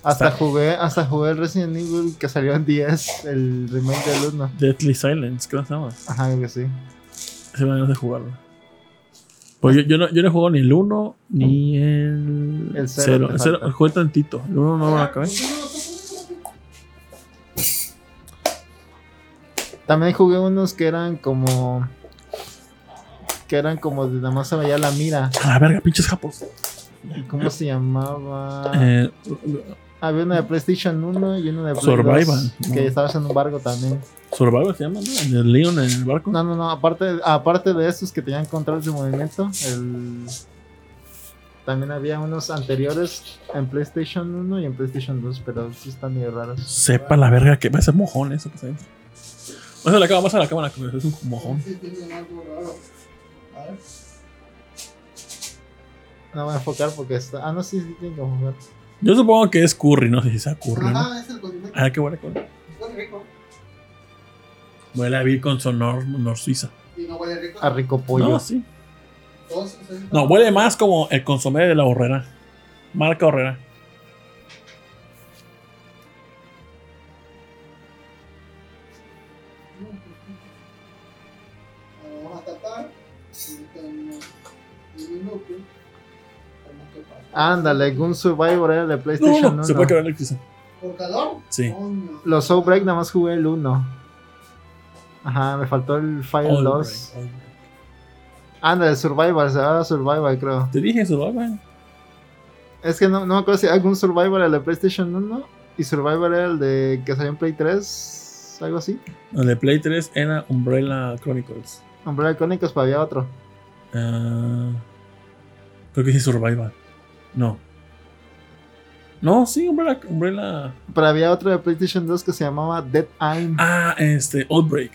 Hasta Está- jugué, hasta jugué el Resident Evil que salió en 10, el remake del 1. Deathly Silence, ¿qué se llama? Ajá, creo que sí. Ese me ganas de jugarlo. Pues yo, no, yo no he jugado ni el 1 ni el, El cero cero. te El cero falta. jugué tantito. El 1 no lo acabé. También jugué unos que eran como. Que eran como de nada más se veía la mira. A la verga, pinches japos. ¿Y ¿Cómo se llamaba? Eh, Había uno de PlayStation 1 y uno de Play Survival. 2, que No. estabas en un barco también. Survivor se llama, ¿no? El Leon en el barco. No, no, no. Aparte, aparte de esos que tenían controles de movimiento, el... también había unos anteriores en PlayStation 1 y en PlayStation 2, pero sí están medio raros. Sepa la verga que va a ser mojón eso que está dentro. Más a la cámara, más a la cámara, que es un mojón. No voy a enfocar porque está. Ah, no, sí, sí, tiene que enfocar. Yo supongo que es curry, no sé si sea curry, ¿no? Ajá, es el condimento. Ah, qué huele con. Huele rico. Huele a vir con sonor, nor suiza. Y no huele rico. A rico pollo. No, sí. No, huele más como el consomé de la horrera. Marca horrera. Ándale, Gun Survivor era de PlayStation No, 1. se puede quedar electricidad. ¿Por calor? Sí. Coño. Los Outbreak nada más jugué el 1. Ajá, me faltó el Fire All 2. break, all break. Ándale, Survivor, se llama Survivor, creo. Te dije Survivor. Es que no, no me acuerdo si algún Survivor era el de PlayStation 1 y Survivor era el de que salió en Play 3, algo así. El de Play 3 era Umbrella Chronicles. Umbrella Chronicles, pero había otro. Ah, creo que sí Survivor. No. No, sí, Umbrella. Umbrella. Pero había otro de PlayStation 2 que se llamaba Dead Aim. Ah, este, Outbreak.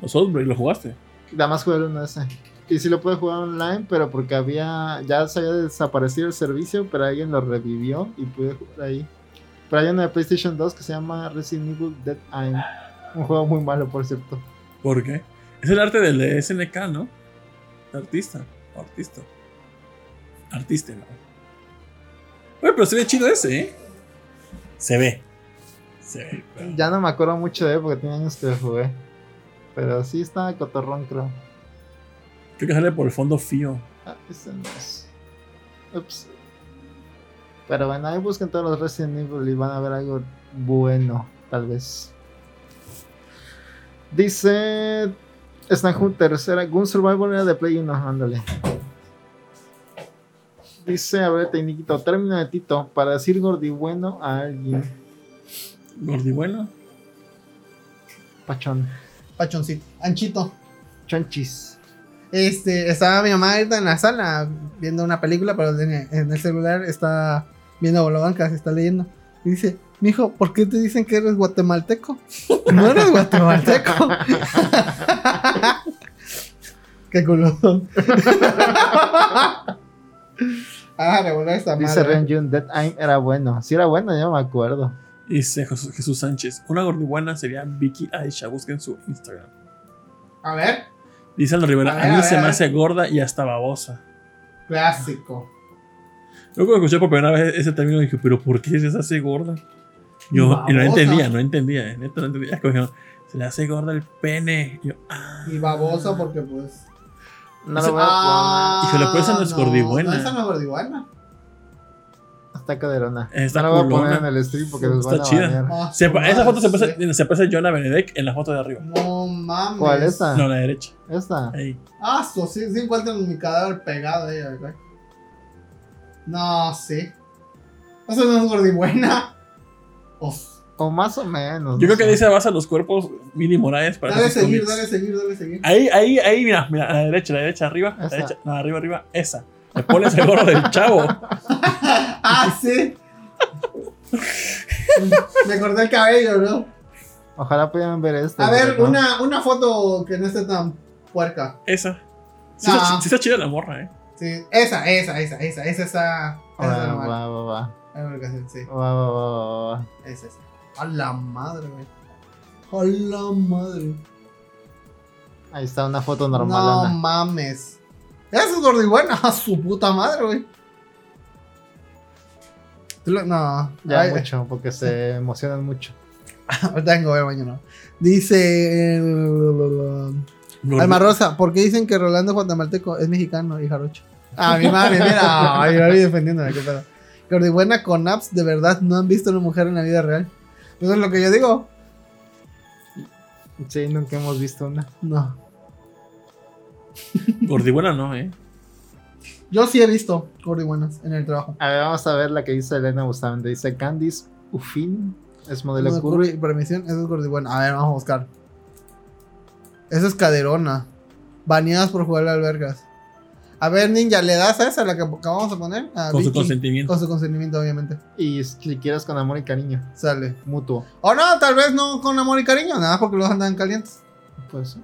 Los Outbreak, ¿lo jugaste? Nada más jugué uno de ese. Y sí lo pude jugar online, pero porque había. Ya se había desaparecido el servicio, pero alguien lo revivió y pude jugar ahí. Pero hay uno de PlayStation 2 que se llama Resident Evil Dead Aim. Un juego muy malo, por cierto. ¿Por qué? Es el arte del de SNK, ¿no? Artista. Artista. Artista, ¿no? Oye, pero se ve chido ese, ¿eh? Se ve. Se ve. pero- Ya no me acuerdo mucho de él porque tenía años que jugué. Pero sí está cotorrón, creo. Creo que sale por el fondo fío. Ah, ese no es. Ups. Pero bueno, ahí busquen todos los Resident Evil y van a ver algo bueno, tal vez. Dice Stan Hunter, era Gun Survivor era de Play 1, ándale. Dice, a ver, técnico, término de Tito, para decir gordibueno a alguien. Gordi bueno. Pachón. Pachoncito. Anchito. Chonchis. Este, estaba mi mamá ahorita en la sala viendo una película, pero en, en el celular está viendo Bolobancas, está leyendo. Y dice, mijo, ¿por qué te dicen que eres guatemalteco? No eres guatemalteco. qué culo. ah, revolver esta Dice madre. Renjun, Dead Aim era bueno. Si era bueno, yo me acuerdo. Dice Jesús, Sánchez. Una gordibuena sería Vicky Aisha. Busquen su Instagram. A ver, Dice Aldo Rivera. A mí a se ver, me hace gorda y hasta babosa. clásico. Yo cuando escuché por primera vez ese término dije, pero ¿por qué se hace gorda? Yo y no entendía, no entendía, eh, neta no entendía. Como se le hace gorda el pene. Yo, ah. Y babosa porque pues. No lo voy a Ah, Híjole, pues esa no es gordibuena. No, esa no es gordibuena. Está caderona. Está no la voy a poner en el stream porque los van a chida. Ah, Se, esa foto se sí. parece, se parece a Jonah Benedek en la foto de arriba. No mames. ¿Cuál esa? No, la derecha. Esta. Ahí. Ah, so, sí, sí encuentran mi cadáver pegado ahí, güey. No, sí. Esa no es gordibuena. Uf. O más o menos. Yo no creo que ahí se basan los cuerpos Mini Morales para Dale seguir, cómics. dale seguir, dale seguir. Ahí, ahí, ahí, mira, mira, a la derecha, a la derecha, arriba, a la derecha, no, arriba, arriba, esa. Le pones el gorro del chavo. Ah, sí. Me corté el cabello, ¿no? Ojalá pudieran ver esto. A ver, no. una, una foto que no esté tan puerca. Esa. Sí, No. está, sí está chida la morra, eh. Sí, esa, esa, esa, esa, esa, esa. Esa Va, va, va. Va, va, va, va, va. Esa, esa. A la madre, güey. A la madre. Ahí está una foto No normal. mames. Esa es gordibuena, a su puta madre, güey. No, ya Ay, mucho, porque se emocionan mucho. Ahorita vengo a ver mañana. Dice. eh, Alma Rosa, ¿por qué dicen que Rolando Guatemalteco es mexicano y jarocho? Ah, mi madre, mira. Ay, Gaby defendiéndome, qué pedo. Gordibuena con apps, de verdad, no han visto a una mujer en la vida real. Eso es lo que yo digo. Sí, nunca hemos visto una. No. Gordibuena no, eh. Yo sí he visto gordibuenas en el trabajo. A ver, vamos a ver la que dice Elena Bustamante. Dice Candice Ufin. Es modelo No, curvy. permisión, eso es gordibuena. A ver, vamos a buscar. Esa es caderona. Baneadas por jugar a albergas. A ver, ninja, ¿le das a esa la que acabamos de poner? A Con su consentimiento. Con su consentimiento, obviamente. Y si quieres con amor y cariño. Sale. Mutuo. O no, tal vez no con amor y cariño, nada más porque los andan calientes. Pues.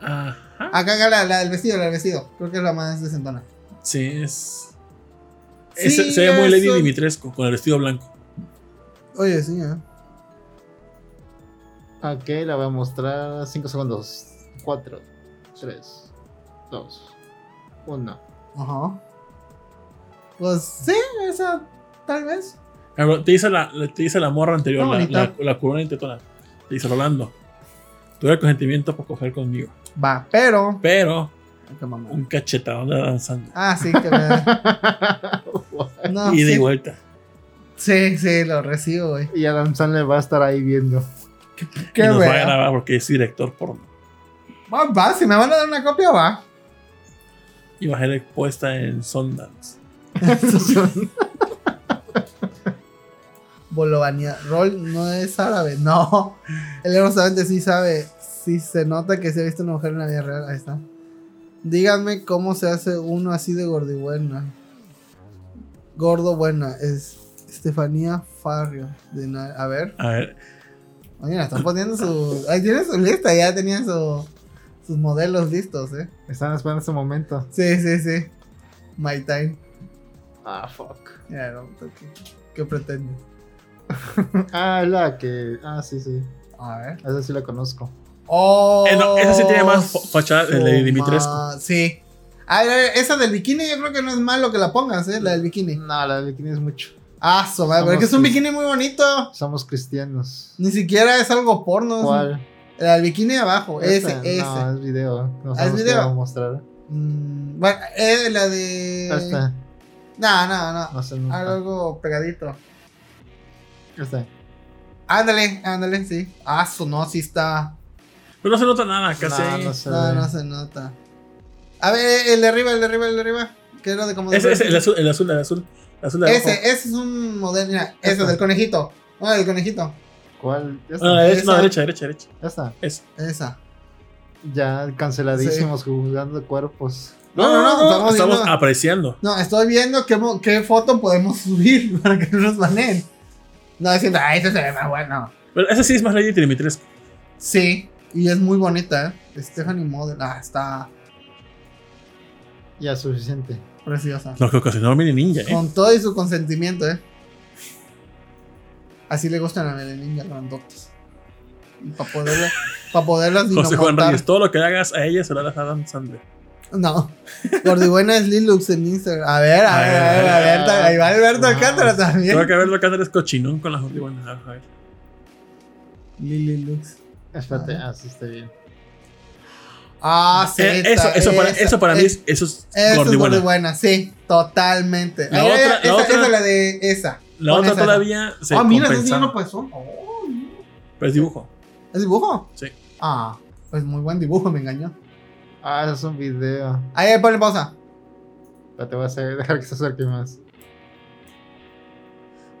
Ajá. Acá, acá la, la del vestido, la del vestido. Creo que es la más decentona. Sí, es. Sí, es- se ve muy Lady Dimitrescu con el vestido blanco. Oye, sí, ¿eh? Ok, la voy a mostrar. 5 segundos. 4, 3, 2, 1. Ajá. Pues sí, esa, tal vez. Bro, Te dice la, te dice la morra anterior, la, la, la corona tetona. Te dice Rolando. Tuve el consentimiento para coger conmigo. Va, pero. Pero qué un cachetadón de danzando. Ah, sí, que me. No, Ida y sí. vuelta. Sí, sí, lo recibo, güey. y Adam Sandler va a estar ahí viendo. Qué y nos va a grabar porque es director porno. Va, va, si me van a dar una copia, va. Y va a ser expuesta en Sundance. Bolovania. Rol no es árabe, no. El honestamente sí sabe. Sí se nota que se ha visto una mujer en la vida real. Ahí está. Díganme cómo se hace uno así de gordibuena. Gordo buena. Es Estefanía Farrio. De a ver. A ver, Oye, están poniendo su. Ahí tiene su lista. Ya tenían su, sus modelos listos, eh. Están esperando ese momento. Sí, sí, sí. My time. Ah, fuck. Ya, no, ¿qué, qué pretendes? Ah, es la que. Ah, sí, sí. A ver. Esa sí la conozco. Oh, Eh, no, esa sí tiene más fa- fachada de su Dimitrescu. ma- Sí. A ver, esa del bikini yo creo que no es malo que la pongas, ¿eh? La del bikini. No, la de bikini es mucho. Ah, so, pero es que es un bikini muy bonito. Somos cristianos. Ni siquiera es algo porno. ¿Cuál? La del bikini de abajo. Ese, ese. No, es video. No Ah, ¿es video? vamos a mostrar. Mm, bueno, es la de. Esta. No, no, no. No sé. Algo pegadito. Esta. Ándale, ándale, sí. Ah, su no, sí está. pero no se nota nada, casi. No, no se No, se nota. A ver, el de arriba, el de arriba, el de arriba. Que era de como de. Ese es el azul, el azul, el azul. El azul de abajo. Ese, ese es un modelo. Mira, ese del conejito. No, del conejito. ¿Cuál? Esta. No, la derecha, no, Esa. derecha, derecha, derecha. Esta. Esa. Esa. Ya canceladísimos juzgando cuerpos. No, no, no, estamos estamos viendo- apreciando. No, estoy viendo qué, foto podemos subir para que no nos baneen. No diciendo, ah, este se ve más bueno. Pero ese sí es más Lady Dimitrescu. Sí, y es muy bonita, ¿eh? Stephanie Model. Ah, está Ya, suficiente. preciosa. Lo que ocasionó Mini Ninja, eh. Con todo y su consentimiento, ¿eh? Así le gustan a la niña grandotas. Para poderla, para poderlas José Juan. Reyes, todo lo que hagas a ella se lo harás a Adam Sandler. No. Gordibuena es Lilux en Instagram. A ver, a ver, a ver, a ver. Ahí va Alberto Ah. Alcántara Tengo también. que verlo acá es cochinón con las gordibuenas. A ver. Lilux. Espérate, así está bien. Ah, sí. Eh, eso, eso, para, esa, eso para mí es- es, eso es gordibuena. Sí, totalmente. La otra- esa, la otra- esa es la de esa. La otra esa. todavía se Ah, mira, está compensaba. enseñando pezón. Oh, Pero es dibujo. ¿Es dibujo? Sí. Ah, pues muy buen dibujo, me engañó. Ah, eso es un video. Ahí, ponle pausa. Pero te voy a hacer, dejar que se acerque más.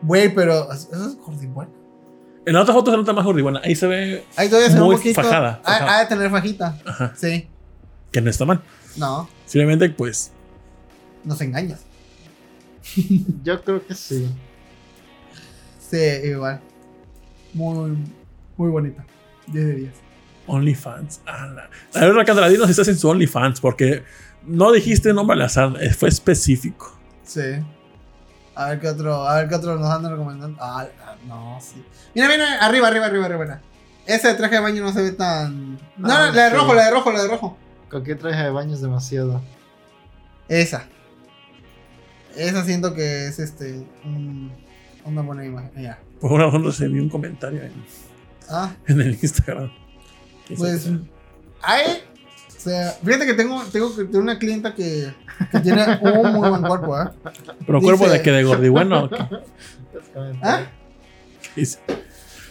Güey, pero eso es Gordibuena. En la otra foto se nota más gordibuena. Ahí se ve Ahí todavía se ve un Muy poquito. fajada, Ah, fajada. Ha de tener fajita. ajá, Sí. que no está mal. No, Simplemente, pues, nos engañas. Yo creo que sí. Sí, igual. Muy, muy bonita. 10 de 10. OnlyFans. ala. A ver, Alcántara, dinos si estás en su OnlyFans, porque no dijiste nombre al azar, eh, fue específico. Sí. A ver qué otro, a ver qué otro nos andan recomendando. Ah, ah, no, sí. Mira, mira, arriba, arriba, arriba, arriba. Ese de traje de baño no se ve tan. No, no, Ah, la de rojo, la de rojo, la de rojo. ¿Con qué traje de baño es demasiado? Esa. Esa siento que es este. Una buena imagen. Ya. Por una razón recibí un comentario en, Ah, en el Instagram. Pues. Hay. O sea, fíjate que tengo, tengo, tengo una clienta que, que tiene un muy buen cuerpo, ¿eh? Pero cuerpo de que de gordibueno. ¿o qué? ¿Ah? Dice,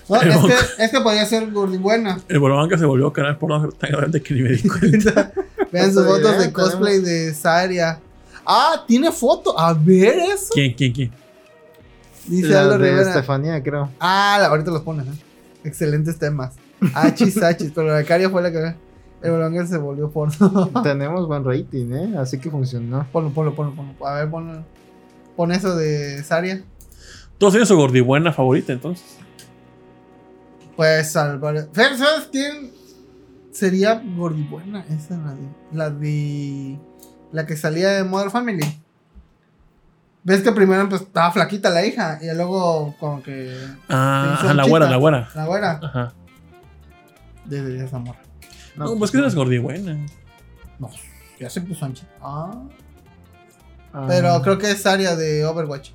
No, El es monco. que, es que podría ser gordibuena. El Bolobanca se volvió canal porno tan grande que ni me di cuenta. Vean sus fotos de cosplay de Saria. Ah, tiene foto. A ver eso. ¿Quién, quién, quién? Dice La Aldo de Rivera. Estefanía, creo. Ah, la- ahorita los pones, ¿eh? Excelentes temas. Achis, achis. Pero la Caria fue la que. El Bolonguer se volvió porno. Tenemos buen rating, ¿eh? Así que funcionó. ponlo, ponlo, ponlo, ponlo. A ver, ponlo. Pon eso de Saria. Todos tienen su gordibuena favorita, entonces. Pues Fer, ¿sabes quién sería gordibuena? Esa la de. La de. La que salía de Mother Family. ¿Ves que primero pues, estaba flaquita la hija? Y luego como que. Ah, ajá, la güera, la güera. La güera. Ajá. Desde esa morra. No, pues que eres gordibuena. No, ya se puso ancha. Ah. Ah, Pero creo que es área de Overwatch.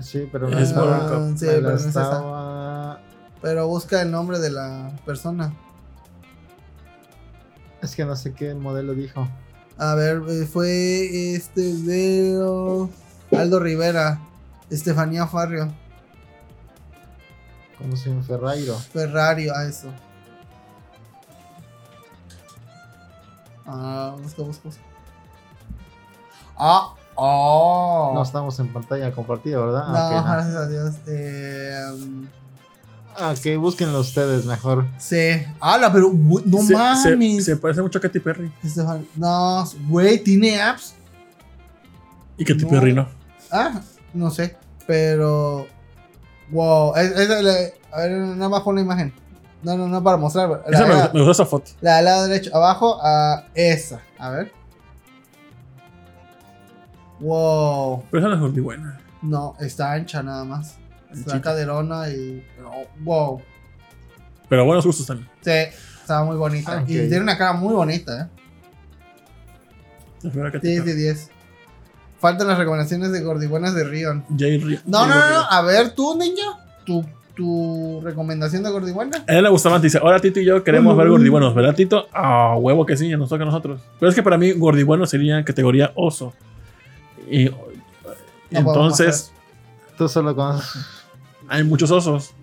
Sí, pero Es no estaba- Cup. Sí, pero pero no es esa. Pero busca el nombre de la persona. Es que no sé qué modelo dijo. A ver, eh, fue este video. Aldo Rivera. Estefanía Farrio. Como si un Ferrairo. Ferrari, a eso. Ah, busca, busca, busca. Ah, oh. No estamos en pantalla compartida, ¿verdad? No, Ah, no. gracias a Dios. Eh, um, Ah, ok, búsquenlo ustedes mejor. sí. ¡Hala! Pero, no se, se- mames. Se, parece mucho a Katy Perry. Estefan- No, güey, tiene apps. Y Katy No. Perry no. Ah, no sé. Pero. Wow. Es, es la- a ver, nada más pon la imagen. No, no, no para mostrar. La, Esa me, la- me gustó esa foto. la del lado derecho. Abajo a esa. A ver. Wow. Pero esa no es gordibuena. No, está ancha nada más. Está caderona y. pero, wow. Pero buenos gustos también. Sí, estaba muy bonita. Ah. Y tiene una cara muy bonita, ¿eh? La primera Katy 10 de Perry. 10. Faltan las recomendaciones de gordibuenas de Rion. Jay Ri- No, no, no, no. A ver, tú, ninja. Tu, tu recomendación de gordibuena. A él le gustaba antes. Dice: Ahora Tito y yo queremos ver gordibuenos, ¿verdad, Tito? Ah, huevo que sí, ya nos toca a nosotros. Pero es que para mí, gordibueno sería categoría oso. Y, No entonces, Tú solo conoces. Hay muchos osos.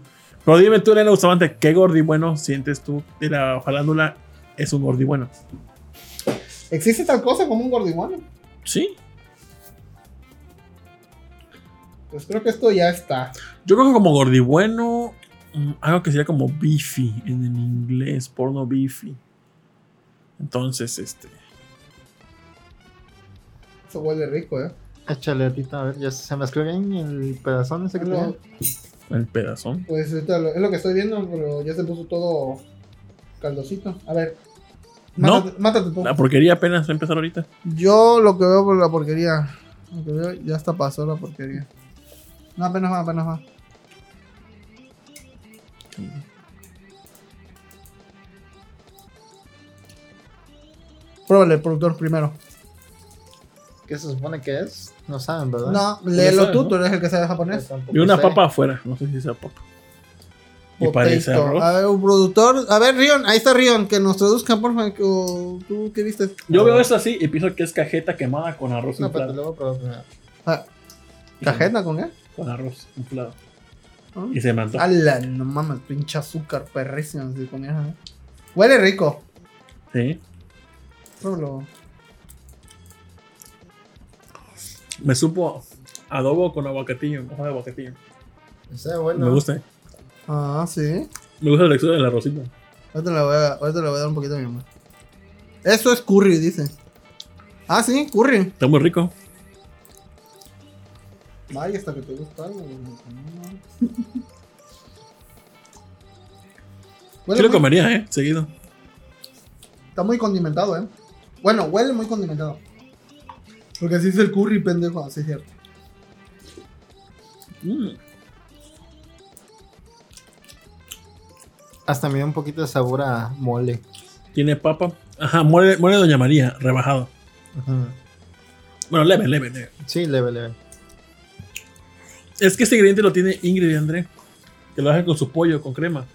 Pero dime tú, Elena Bustamante, ¿qué gordibueno sientes tú de la farándula es un gordibueno? ¿Existe tal cosa como un gordibueno? Sí. Pues creo que esto ya está. Yo creo que como gordibueno, mm, algo que sería como beefy en el inglés, porno beefy. Entonces, este. Eso huele rico, ¿eh? Échale ahorita, a ver, ya se me escribe bien el pedazón ese que No. tenía. El pedazón. Pues es lo que estoy viendo, pero ya se puso todo caldosito. A ver. No. Mátate, mátate tú. La porquería apenas va a empezar ahorita. Yo lo que veo por la porquería. Lo que veo, ya hasta pasó la porquería. No, apenas va, apenas va. pruébale, productor, primero. ¿Qué se supone que es? No saben, ¿verdad? No, léelo tú, ¿no? tú eres el que sabe japonés. Y una sé. papa afuera. No sé si sea papa. Y parece arroz. A ver, un productor. A ver, Rion, ahí está Rion, que nos traduzca, por favor. ¿Tú qué viste? Yo veo esto así y pienso que es cajeta quemada con arroz No, pero te inflado. lo voy a probar primero. Ah, ¿Cajeta con qué? Con arroz inflado. Ah. Y se me antoja. Ala, no mames, pinche azúcar perrísimo. Si comieras, ¿eh? Huele rico. Sí. Pruébalo. Me supo adobo con aguacatillo. Hoja de aguacatillo. Está bueno. Me gusta. Ah, sí. Me gusta la textura del arrocito. Ahorita le voy a, ahorita le voy a dar un poquito a mi mamá. Eso es curry, dice. Ah, sí, curry. Está muy rico. Vaya, hasta que te gusta algo. Huele lo comería, ¿eh? Seguido. Está muy condimentado, ¿eh? Bueno, huele muy condimentado. Porque así es el curry, pendejo. Así es cierto. Mm. Hasta me dio un poquito de sabor a mole. Tiene papa. Ajá, mole, mole de Doña María, rebajado. Ujú. Bueno, leve, leve, leve. Sí, leve, leve. Es que este ingrediente lo tiene Ingrid y André. Que lo hacen con su pollo, con crema.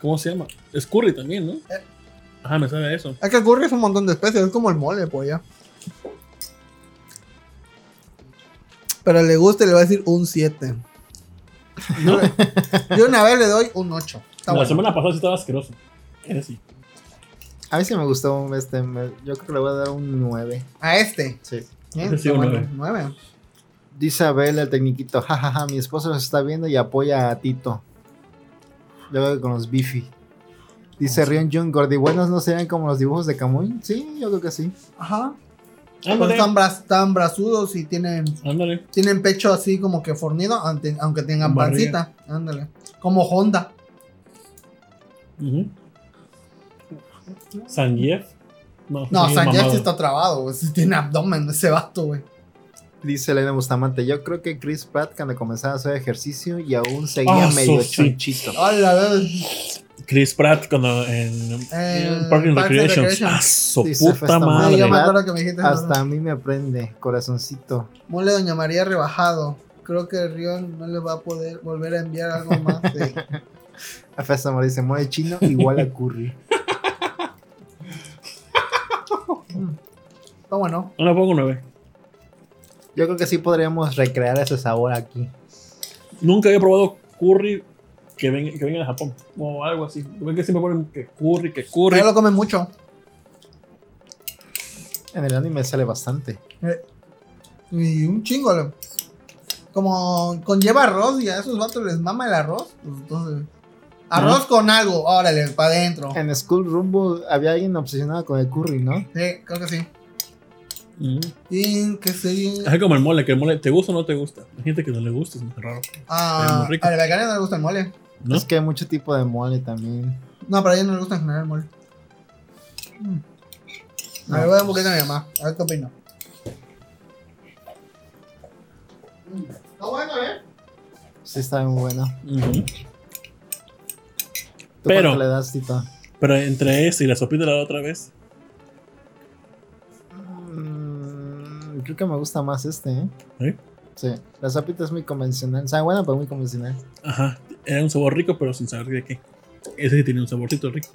¿Cómo se llama? Es curry también, ¿no? Eh. Ajá, me sabe a eso. Es que el curry es un montón de especies. Es como el mole, pues ya. Pero le gusta y le va a decir un 7. No, Yo una vez le doy un 8. Está la bueno. semana pasada sí estaba asqueroso. Era así. A mí sí me gustó este. me- yo creo que le voy a dar un 9. A este. Sí. ¿eh? Sí, un bueno. nueve. 9. Dice Abel, el tecniquito, jajaja, mi esposo nos está viendo y apoya a Tito. Luego con los bifi. Dice Rion Jun, gordibuenos no se ven como los dibujos de Camuy. Sí, yo creo que sí. Ajá. Ándale. están, bra- están brazudos y tienen, Ándale. tienen pecho así como que fornido, aunque, aunque tengan pancita. Ándale. Como Honda. Sangief. No, No, sí, Sanjay mamado. sí está trabado, güey. Sí tiene abdomen ese vato, güey. Dice Elena Bustamante, yo creo que Chris Pratt cuando comenzaba a hacer ejercicio y aún seguía Ah, medio sí. chonchito. Hola, vez. Chris Pratt cuando en, Eh, Park and Recreation. Recreation. Ah, su puta madre. yo me acuerdo que me dijiste. Hasta a mí me prende, corazoncito. Mole Doña María rebajado. Creo que Rion no le va a poder volver a enviar algo más. de- A Festa Madre dice, mueve chino igual a curry. Está bueno. No pongo nueve. Yo creo que sí podríamos recrear ese sabor aquí. Nunca había probado curry que venga, que venga de Japón. O algo así. Ven que siempre ponen que curry, que curry. Ya lo comen mucho. En el anime sale bastante. Eh, Y un chingo. Como conlleva arroz y a esos vatos les mama el arroz. Pues entonces. Arroz con algo. Órale, para adentro. En School Rumble había alguien obsesionado con el curry, ¿no? Sí, creo que sí. Mm. Y que sí. Es como el mole, que el mole te gusta o no te gusta. Hay gente que no le gusta, es muy raro. Ah, Es muy rico. a la vegana no le gusta el mole. ¿No? Es que hay mucho tipo de mole también. No, pero a ella no le gusta en general el mole. A ver, voy a dar un poquito a mi mamá. A ver qué opina. Está bueno, ¿eh? Sí está muy bueno. Ujú. ¿Tú Pero- le das, Tito? Pero entre ese y la sopita de la otra vez. Mm, creo que me gusta más este, ¿eh? ¿eh? Sí. La sopita es muy convencional. O sea, buena, pero muy convencional. Ajber Era un sabor rico, pero sin saber de qué. Ese sí tiene un saborcito rico.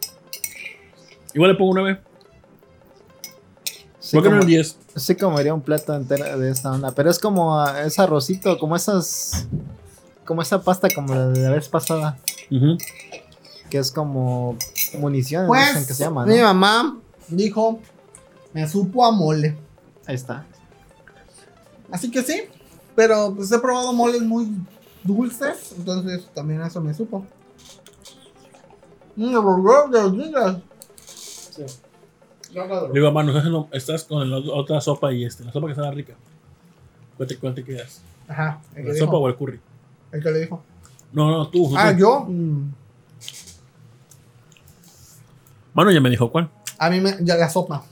Igual le pongo un 9. Sí, ¿Por qué no como, un 10? sí comería un plato entero de esta onda. Pero es como ah, ese arrocito, como esas... Como esa pasta como la de la vez pasada. Que es como municiones, no sé Pues, qué se llama, mi mamá dijo, me supo a mole. Ahí está. Así que sí, pero pues he probado moles muy dulces, entonces también eso me supo. De verdad, de los niños. Le digo, mano, estás, con la otra sopa y este. La sopa que estaba rica. ¿Cuál te, cuál te quedas? Ajá, que, ¿La dijo, sopa o el curry? el que le dijo. No, no, tú. Ah, tú. yo. mm, Mano ya me dijo cuál. a mí me. Ya la sopa.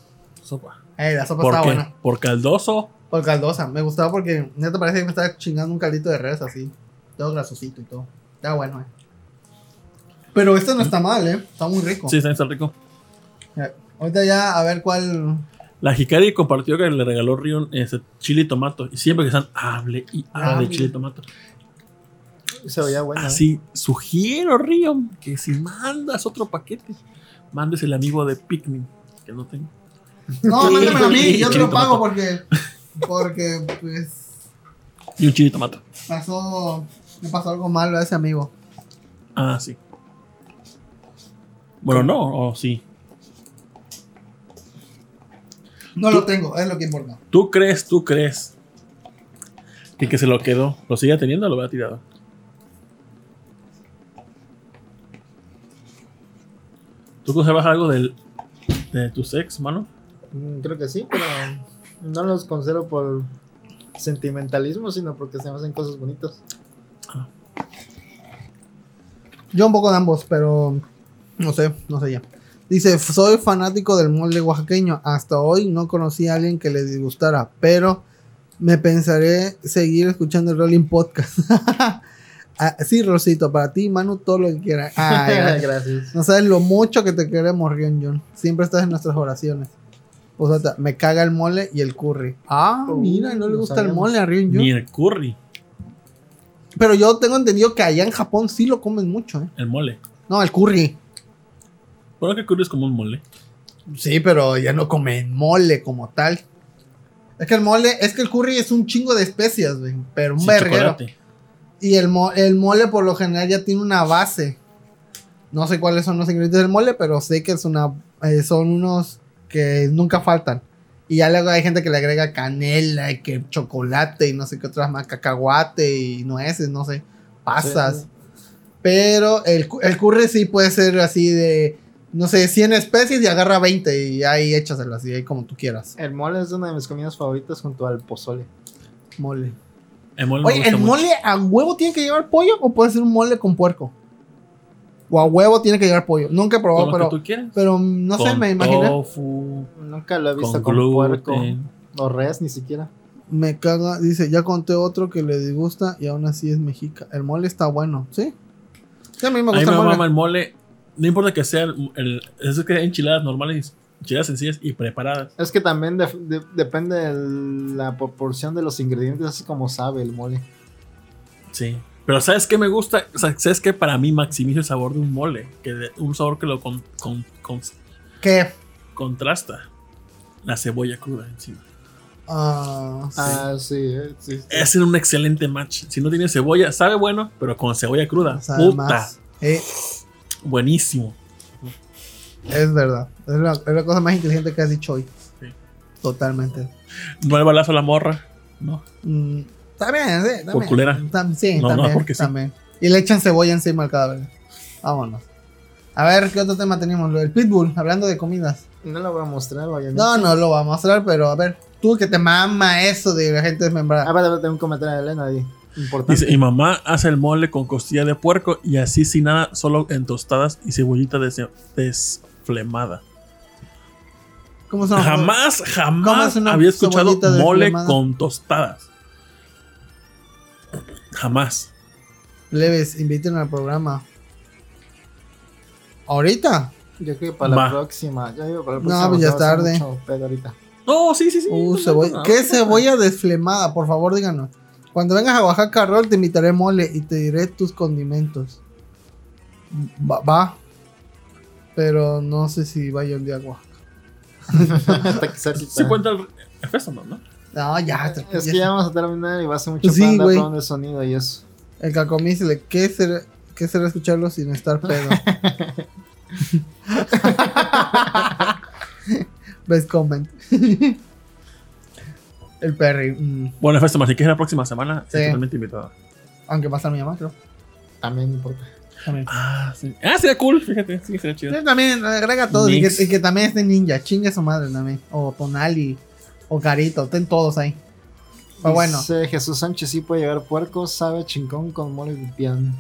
Sopa. Eh, la sopa ¿Por estaba qué? buena. ¿Por caldoso? Por caldosa. Me gustaba porque. ¿No te parece que me estaba chingando un caldito de res así? Todo grasosito y todo. Está bueno, eh. Pero este no está mal, eh. Está muy rico. Sí, está está rico. Ahorita ya, a ver cuál. La Hikari compartió que le regaló Rion ese chile y tomato. Y siempre que están, hable y hable chile y tomato. Se veía bueno. ¿eh? Así, sugiero, Rion, que si mandas otro paquete, mandes el amigo de Pikmin, que no tengo. No, mándamelo a mí, yo te lo pago porque. Porque, pues. Y un chile y tomato. Pasó. Me pasó algo malo a ese amigo. Ah, sí. Bueno, no, o sí. No lo tengo, es lo que importa. ¿Tú crees, tú crees que, que se lo quedó? ¿Lo sigue teniendo o lo había tirado? ¿Tú conservas algo del, de tu ex, mano? Mm, Creo que sí, pero no los considero por sentimentalismo, sino porque se me hacen cosas bonitas. Yo un poco de ambos, pero. No sé, no sé ya. Dice, soy fanático del molde oaxaqueño. Hasta hoy no conocí a alguien que le disgustara, pero me pensaré seguir escuchando el Rolling Podcast. Ah, sí, Rosito, para ti, Manu, todo lo que quieras. Ay, gracias. No sabes lo mucho que te queremos, Rion John. Siempre estás en nuestras oraciones. O sea, me caga el mole y el curry. Ah, Uh, mira, no le gusta el mole a Rion John. Ni el curry, Pero yo tengo entendido que allá en Japón sí lo comen mucho, ¿eh? el mole. No, el curry. Que el curry es como un mole. Sí, pero ya no comen mole como tal. Es que el mole, es que el curry es un chingo de especias, güey. Pero un Sin verguero. chocolate. Y el, mo- el mole por lo general ya tiene una base. No sé cuáles son los ingredientes del mole, pero sé que es una, eh, son unos que nunca faltan. Y ya luego hay gente que le agrega canela y que chocolate y no sé qué otras más, cacahuate y nueces, no sé, pasas. Sí. Pero el, el curry sí puede ser así de, no sé, 100 especies y agarra 20 y ahí échaselas y ahí como tú quieras. El mole es una de mis comidas favoritas junto al pozole. Mole. El mole Oye, ¿el mucho. mole a huevo tiene que llevar pollo o puede ser un mole con puerco? O a huevo tiene que llevar pollo. Nunca he probado, pero, tú pero no sé, me imaginé. tofu, Nunca lo he visto con con, puerco o res ni siquiera. Me caga, dice, ya conté otro que le disgusta y aún así es mexica. El mole está bueno, ¿sí? Sí, a mí me A mí gusta me el mole. mama el mole. No importa que sea el, el- eso que hay enchiladas normales, enchiladas sencillas y preparadas. Es que también de- depende de la proporción de los ingredientes, así como sabe el mole. Sí. Pero ¿sabes qué me gusta? O sea, ¿Sabes qué? Para mí maximiza el sabor de un mole. Que de- un sabor que lo con- con- con- ¿Qué? contrasta. La cebolla cruda encima. Ah, sí. Ah, sí, eh, sí. sí. Es un excelente match. Si no tiene cebolla, sabe bueno, pero con cebolla cruda. Sabe puta. más. Eh, Buenísimo. es verdad. Es la, es la cosa más inteligente que has dicho hoy. Sí. Totalmente. No el balazo a la morra. No. Mm, también, sí. También. Por culera. Tam- sí, No, no, también. sí. Y le echan cebolla encima al cadáver. Vámonos. A ver, ¿qué otro tema tenemos? Lo del pitbull, hablando de comidas. No lo voy a mostrar, obviamente. No, no lo va a mostrar, pero a ver, tú que te mama eso de la gente desmembrada. Ah, vale, tengo un comentario de Elena ahí. Importante. Dice, mi mamá hace el mole con costilla de puerco y así sin nada, solo en tostadas y cebollita des- desflemada. ¿Cómo son? Jamás, ¿Cómo jamás es una había escuchado mole desflemada? con tostadas. Jamás. Leves, inviten al programa. ¿Ahorita? Yo creo que para la próxima. Yo digo para la No, próxima. pues ya es tarde. mucho pedo ahorita. No, sí, sí, sí. Uh, No, cebolla. no, no, ¿Qué no, cebolla desflemada? Por favor, díganos. Cuando vengas a Oaxaca, Rol, te invitaré mole y te diré tus condimentos. Va, va. Pero no sé si vaya un día a Oaxaca. Sí cuenta el, el festo, ¿no? ¿No? No, ya. te- Es que ya vamos a terminar y va a ser mucho Sí, para andar güey. probando el sonido y eso. El cacomísile, ¿qué será, ¿qué será escucharlo sin estar pedo? Best comment. El Perry. mm, Bueno, festo, más si quieres la próxima semana, Sí. sí. totalmente invitado. aunque va a estar mi mamá, creo. También importa. También. Ah, sí. Ah, sería cool, fíjate. Sí, sería chido. Sí, también agrega todo. Y que, y que también esté ninja. Chingue su madre también. O Tonali. O Carito. Ten todos ahí. Pero bueno. Dice Jesús Sánchez sí puede llevar puerco, sabe chingón con mole de pian.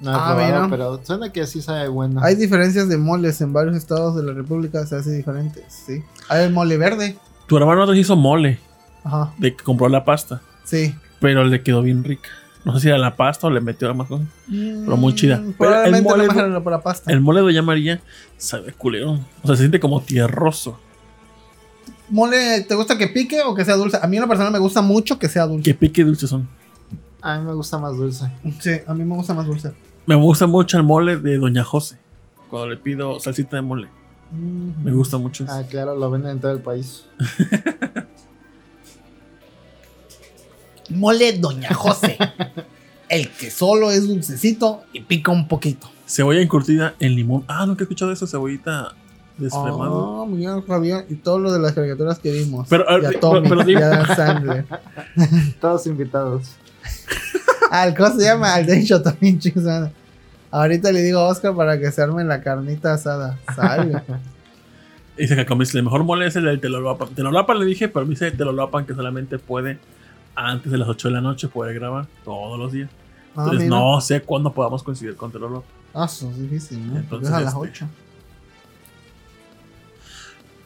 No he Ah, probado, mira. pero suena que sí sabe bueno. Hay diferencias de moles en varios estados de la república. Se hace diferentes. Sí. Hay el mole verde. Tu hermano te hizo mole Ajá. de que compró la pasta, Sí. pero le quedó bien rica. No sé si era la pasta o le metió más cosas. Pero muy chida. Mm, Pero el mole- era para pasta. El mole de Doña María sabe culero. O sea, se siente como tierroso. ¿Mole te gusta que pique o que sea dulce? A mí en lo personal me gusta mucho que sea dulce. Que pique y dulce son. A mí me gusta más dulce. Sí, a mí me gusta más dulce. Me gusta mucho el mole de Doña José. Cuando le pido salsita de mole. Me gusta mucho. eso. Ah, claro, lo venden en todo el país. Mole Doña José. el que solo es dulcecito y pica un poquito. Cebolla encurtida en limón. Ah, nunca he escuchado eso. Cebollita Oh, Miguel Javier y todo lo de las caricaturas que vimos. Pero, a ver, y a Tommy, pero- pero y a Dan Sandler. Todos invitados. Al ¿cómo se llama? Al de hecho también, chicos. Ahorita le digo a Oscar para que se arme la carnita asada. Sale. Dice que como dice, el mejor mole es el del Telolapan. Telolapan le dije, pero me dice Telolapan que solamente puede antes de las 8 de la noche poder grabar todos los días. Ah, Entonces mira. no sé cuándo podamos coincidir con Telolapan. Ah, eso es difícil, ¿no? Entonces, es a las este- 8.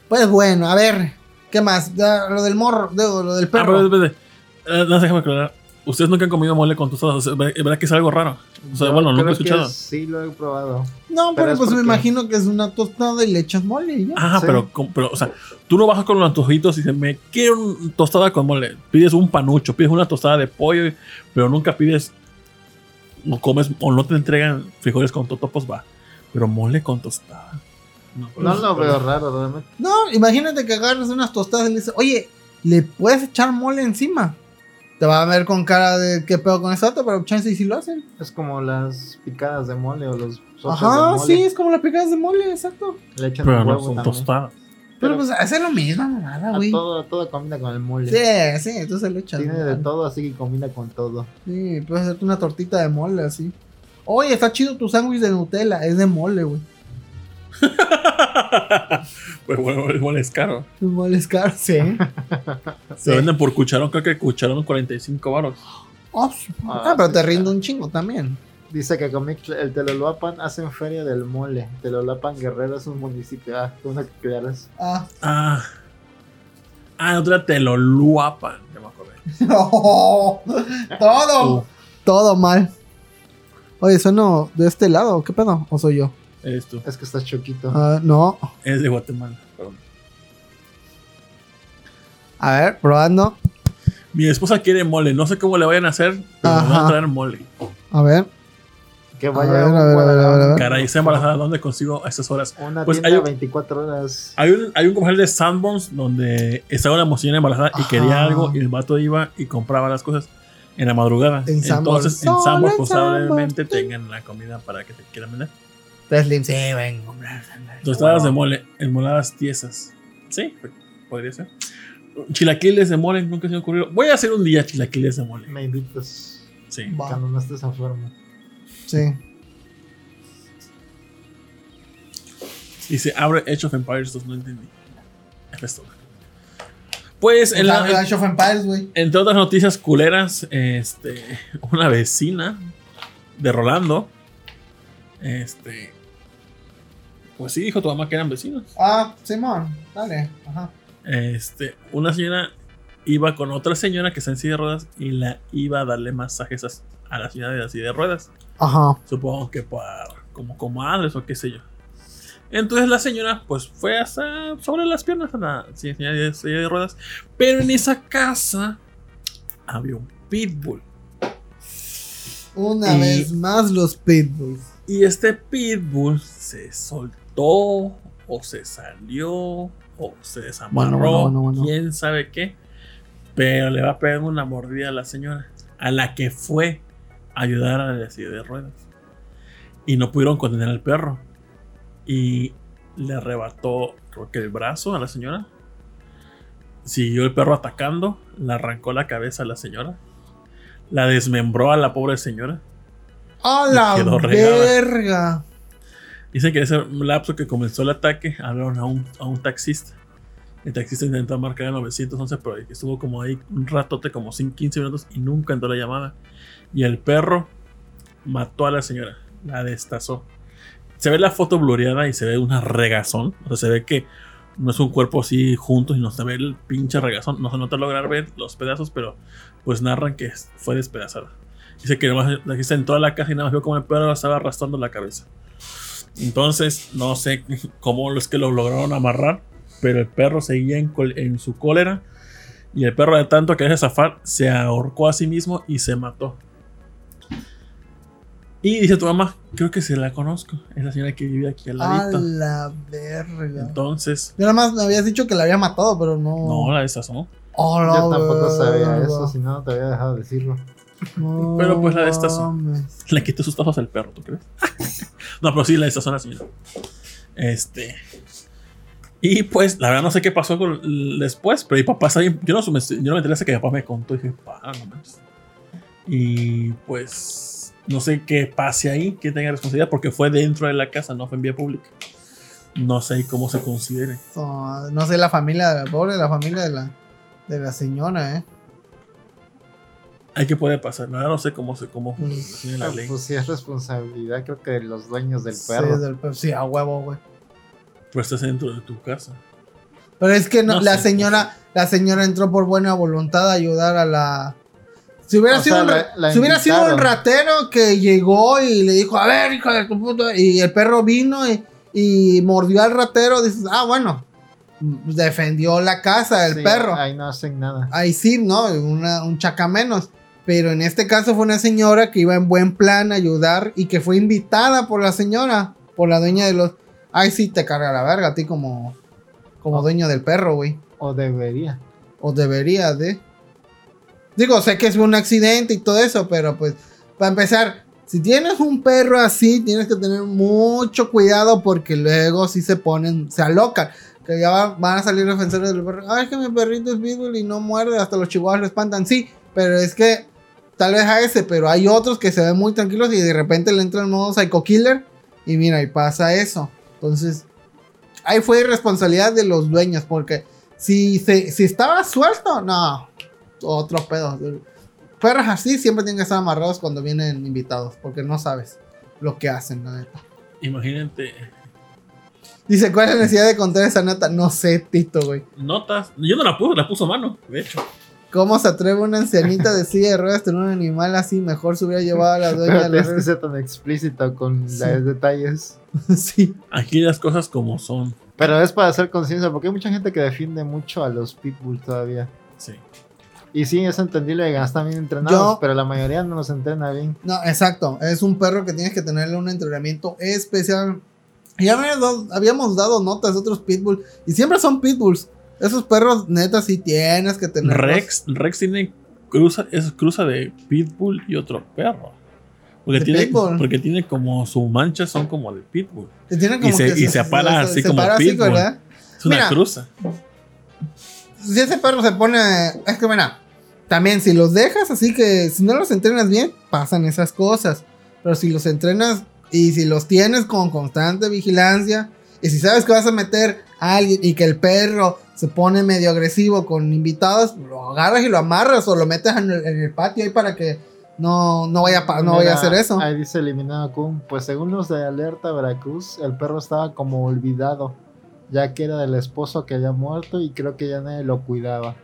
Pues bueno, a ver. ¿Qué más? Ya, lo del morro, digo, lo del Ah, pero perro. espérate, espérate. Eh, no, déjame aclarar. Ustedes nunca han comido mole con tostadas. O sea, ¿verdad que es algo raro? O sea, Yo bueno, nunca he que escuchado. Sí, lo he probado. no, pero, pero es pues me imagino que es una tostada y le echas mole y ya. Ah, Sí. pero, pero, o sea, tú no bajas con los antojitos y dices, me quiero una tostada con mole. Pides un panucho, pides una tostada de pollo, pero nunca pides, no comes o no te entregan frijoles con totopos, va. Pero mole con tostada. No, No lo veo raro, realmente. No, imagínate que agarres unas tostadas y le dices, oye, ¿le puedes echar mole encima? Te va a ver con cara de qué pedo con eso, pero chance y si lo hacen. Es como las picadas de mole o los Ajá, de mole. sí, es como las picadas de mole, exacto. Le echan Pero no son tostadas. Pero Pero pues hace lo mismo, nada, güey. todo, todo combina con el mole. Sí, sí, entonces lo echas. Tiene de todo, así que combina con todo. Sí, puedes hacerte una tortita de mole así. Oye, está chido tu sándwich de Nutella, es de mole, güey. pues bueno, el mole es caro. El mole es caro, sí. Se venden por cucharón, creo que cucharón 45 baros. Oh, ah, pero te rinde un chingo también. Dice que Comic, el Telolapan hacen feria del mole. Telolapan Guerrero es un municipio. Ah, tú no que claras. Ah, Ah. Ah, otra Teloluapan. Ya me acordé. no, todo, Uh, todo mal. Oye, ¿sueno de este lado? ¿Qué pedo? ¿O soy yo? Eres tú. Es que estás choquito. Ah, no. Es de Guatemala. Perdón. A ver, probando. Mi esposa quiere mole. No sé cómo le vayan a hacer, pero me van a traer mole. A ver. que a vaya a ver, a ver, a ver, a ver. Caray, esa embarazada, ¿dónde consigo a estas horas? Una Pues tienda hay- 24 horas. Hay un, hay un comercial de Sanborns donde estaba una mochila embarazada y quería algo y el vato iba y compraba las cosas en la madrugada. En Sanborns. Entonces, en Sanborns en posiblemente tengan la comida para que te quieran vender. Tres sí, comprar. Tostadas de mole, enmoladas tiesas. Sí, podría ser. Chilaquiles de mole, nunca se me ocurrió. Voy a hacer un día chilaquiles de mole. Me invitas Sí. Cuando no estés enfermo. Sí. Dice, abre Age of Empires 2, no entendí. Es esto. Pues en la Age of Empires, güey. Entre otras noticias culeras, este, una vecina de Rolando, este, pues sí dijo tu mamá que eran vecinos. Ah, Simón, dale. Ajá. Este, una señora iba con otra señora que está en silla de ruedas y la iba a darle masajes a, a la señora de la silla de ruedas. Ajá. Supongo que para como comadres o qué sé yo. Entonces la señora pues fue hasta sobre las piernas a la señora de silla de ruedas. Pero en esa casa había un pitbull. Una Y- vez más los pitbulls. Y este pitbull se soltó o se salió o se desamarró, Bueno, bueno, bueno, bueno. quién sabe qué. Pero le va a pegar una mordida a la señora, a la que fue a ayudar a la silla de ruedas. Y no pudieron contener al perro. Y le arrebató, creo que el brazo a la señora. Siguió el perro atacando, le arrancó la cabeza a la señora. La desmembró a la pobre señora. ¡A la verga! Dicen que ese lapso que comenzó el ataque hablaron a un, a un taxista. El taxista intentó marcar el 911, pero estuvo como ahí un ratote, como 5, 15 minutos, y nunca entró la llamada. Y el perro mató a la señora, la destazó. Se ve la foto blureada y se ve una regazón. O sea, se ve que no es un cuerpo así junto, sino se ve el pinche regazón. No se nota lograr ver los pedazos, pero pues narran que fue despedazada. Dice que nomás aquí está en toda la casa y nada más vio como el perro estaba arrastrando la cabeza. Entonces, no sé cómo es que lo lograron amarrar, pero el perro seguía en, su cólera. Y el perro, de tanto querer zafar, se ahorcó a sí mismo y se mató. Y dice tu mamá, creo que se la conozco. Es la señora que vive aquí al A ladito. la verga. Entonces, Yo nada más me habías dicho que la había matado, pero no. no, la desazó. Oh, la Yo tampoco sabía eso, si no, no te había dejado decirlo. No Pero, pues, la destazó. Le quitó sus tazos al perro, ¿tú crees? no, pero sí, la desazó la señora. Este. Y pues, la verdad no sé qué pasó con- después, pero mi papá está bien. Yo no, me- yo no me enteré hasta que mi papá me contó. Y dije, pa, no manches. Y pues, no sé qué pase ahí, que tenga responsabilidad, porque fue dentro de la casa, no fue en vía pública. No sé cómo se considere. No, no sé la familia de la pobre, la familia de la, de la señora, eh. Hay que poder pasar. Verdad no sé cómo se cómo Mm. funciona la Ah, ley. Pues sí, es responsabilidad, creo que de los dueños del Sí, perro. del perro. Sí, a huevo, güey. Pero estás dentro de tu casa. Pero es que no, No la sé. señora, la señora entró por buena voluntad a ayudar a la. Si hubiera, O sido, sea, un, la- ra- la si hubiera sido un invitaron. ratero que llegó y le dijo, a ver, hijo de tu puta, y el perro vino y, y mordió al ratero, dices, ah, bueno, defendió la casa del Sí, perro. Ahí no hacen nada. Ahí sí, ¿no? Una- un chaca menos. Pero en este caso fue una señora que iba en buen plan a ayudar y que fue invitada por la señora, por la dueña de los. Ay, sí, te carga la verga a ti como, como Oh. dueño del perro, güey. O debería. O debería de. Digo, sé que es un accidente y todo eso, pero pues, para empezar, si tienes un perro así, tienes que tener mucho cuidado porque luego sí se ponen, se alocan. Que ya va- van a salir defensores del perro. Ay, es que mi perrito es pitbull y no muerde, hasta los chihuahuas lo espantan. Sí, pero es que tal vez a ese, pero hay otros que se ven muy tranquilos y de repente le entra el modo psycho killer y mira, y pasa eso. Entonces, ahí fue irresponsabilidad de los dueños porque si, se, si estaba suelto, no, otro pedo. Perros así siempre tienen que estar amarrados cuando vienen invitados porque no sabes lo que hacen, la neta. Imagínate Dice, ¿cuál es la necesidad de contar esa nota? No sé, Tito, güey. notas. Yo no la puse, la puso mano, de hecho. ¿Cómo se atreve una ancianita de silla de ruedas a tener un animal así? Mejor se hubiera llevado a la dueña Pero de tienes la que ser tan explícito con Sí. los detalles. Sí. Aquí las cosas como son. Pero es para hacer conciencia, porque hay mucha gente que defiende mucho a los pitbull todavía. Sí. Y sí, es entendible que están bien entrenados, Yo- pero la mayoría no los entrena bien. No, exacto. Es un perro que tienes que tenerle un entrenamiento especial. Ya habíamos dado, habíamos dado notas de otros pitbull. Y siempre son pitbulls. Esos perros, neta, sí tienes que tener. Rex, Rex tiene cruza, es cruza de Pitbull y otro perro. Porque ¿De tiene, Pitbull? porque tiene como sus manchas son como de Pitbull. Tienen Y se- y se para así como pitbull. Es una Mira. cruza. Si ese perro se pone. Es que, mira. También, si los dejas así que. Si no los entrenas bien, pasan esas cosas. Pero si los entrenas y si los tienes con constante vigilancia. Y si sabes que vas a meter a alguien y que el perro se pone medio agresivo con invitados, lo agarras y lo amarras o lo metes en el, en el patio ahí para que no, no, vaya, a pa- no vaya a Mira, hacer eso. Ahí dice eliminado Kun. Pues según los de Alerta Veracruz, el perro estaba como olvidado, ya que era del esposo que había muerto y creo que ya nadie lo cuidaba.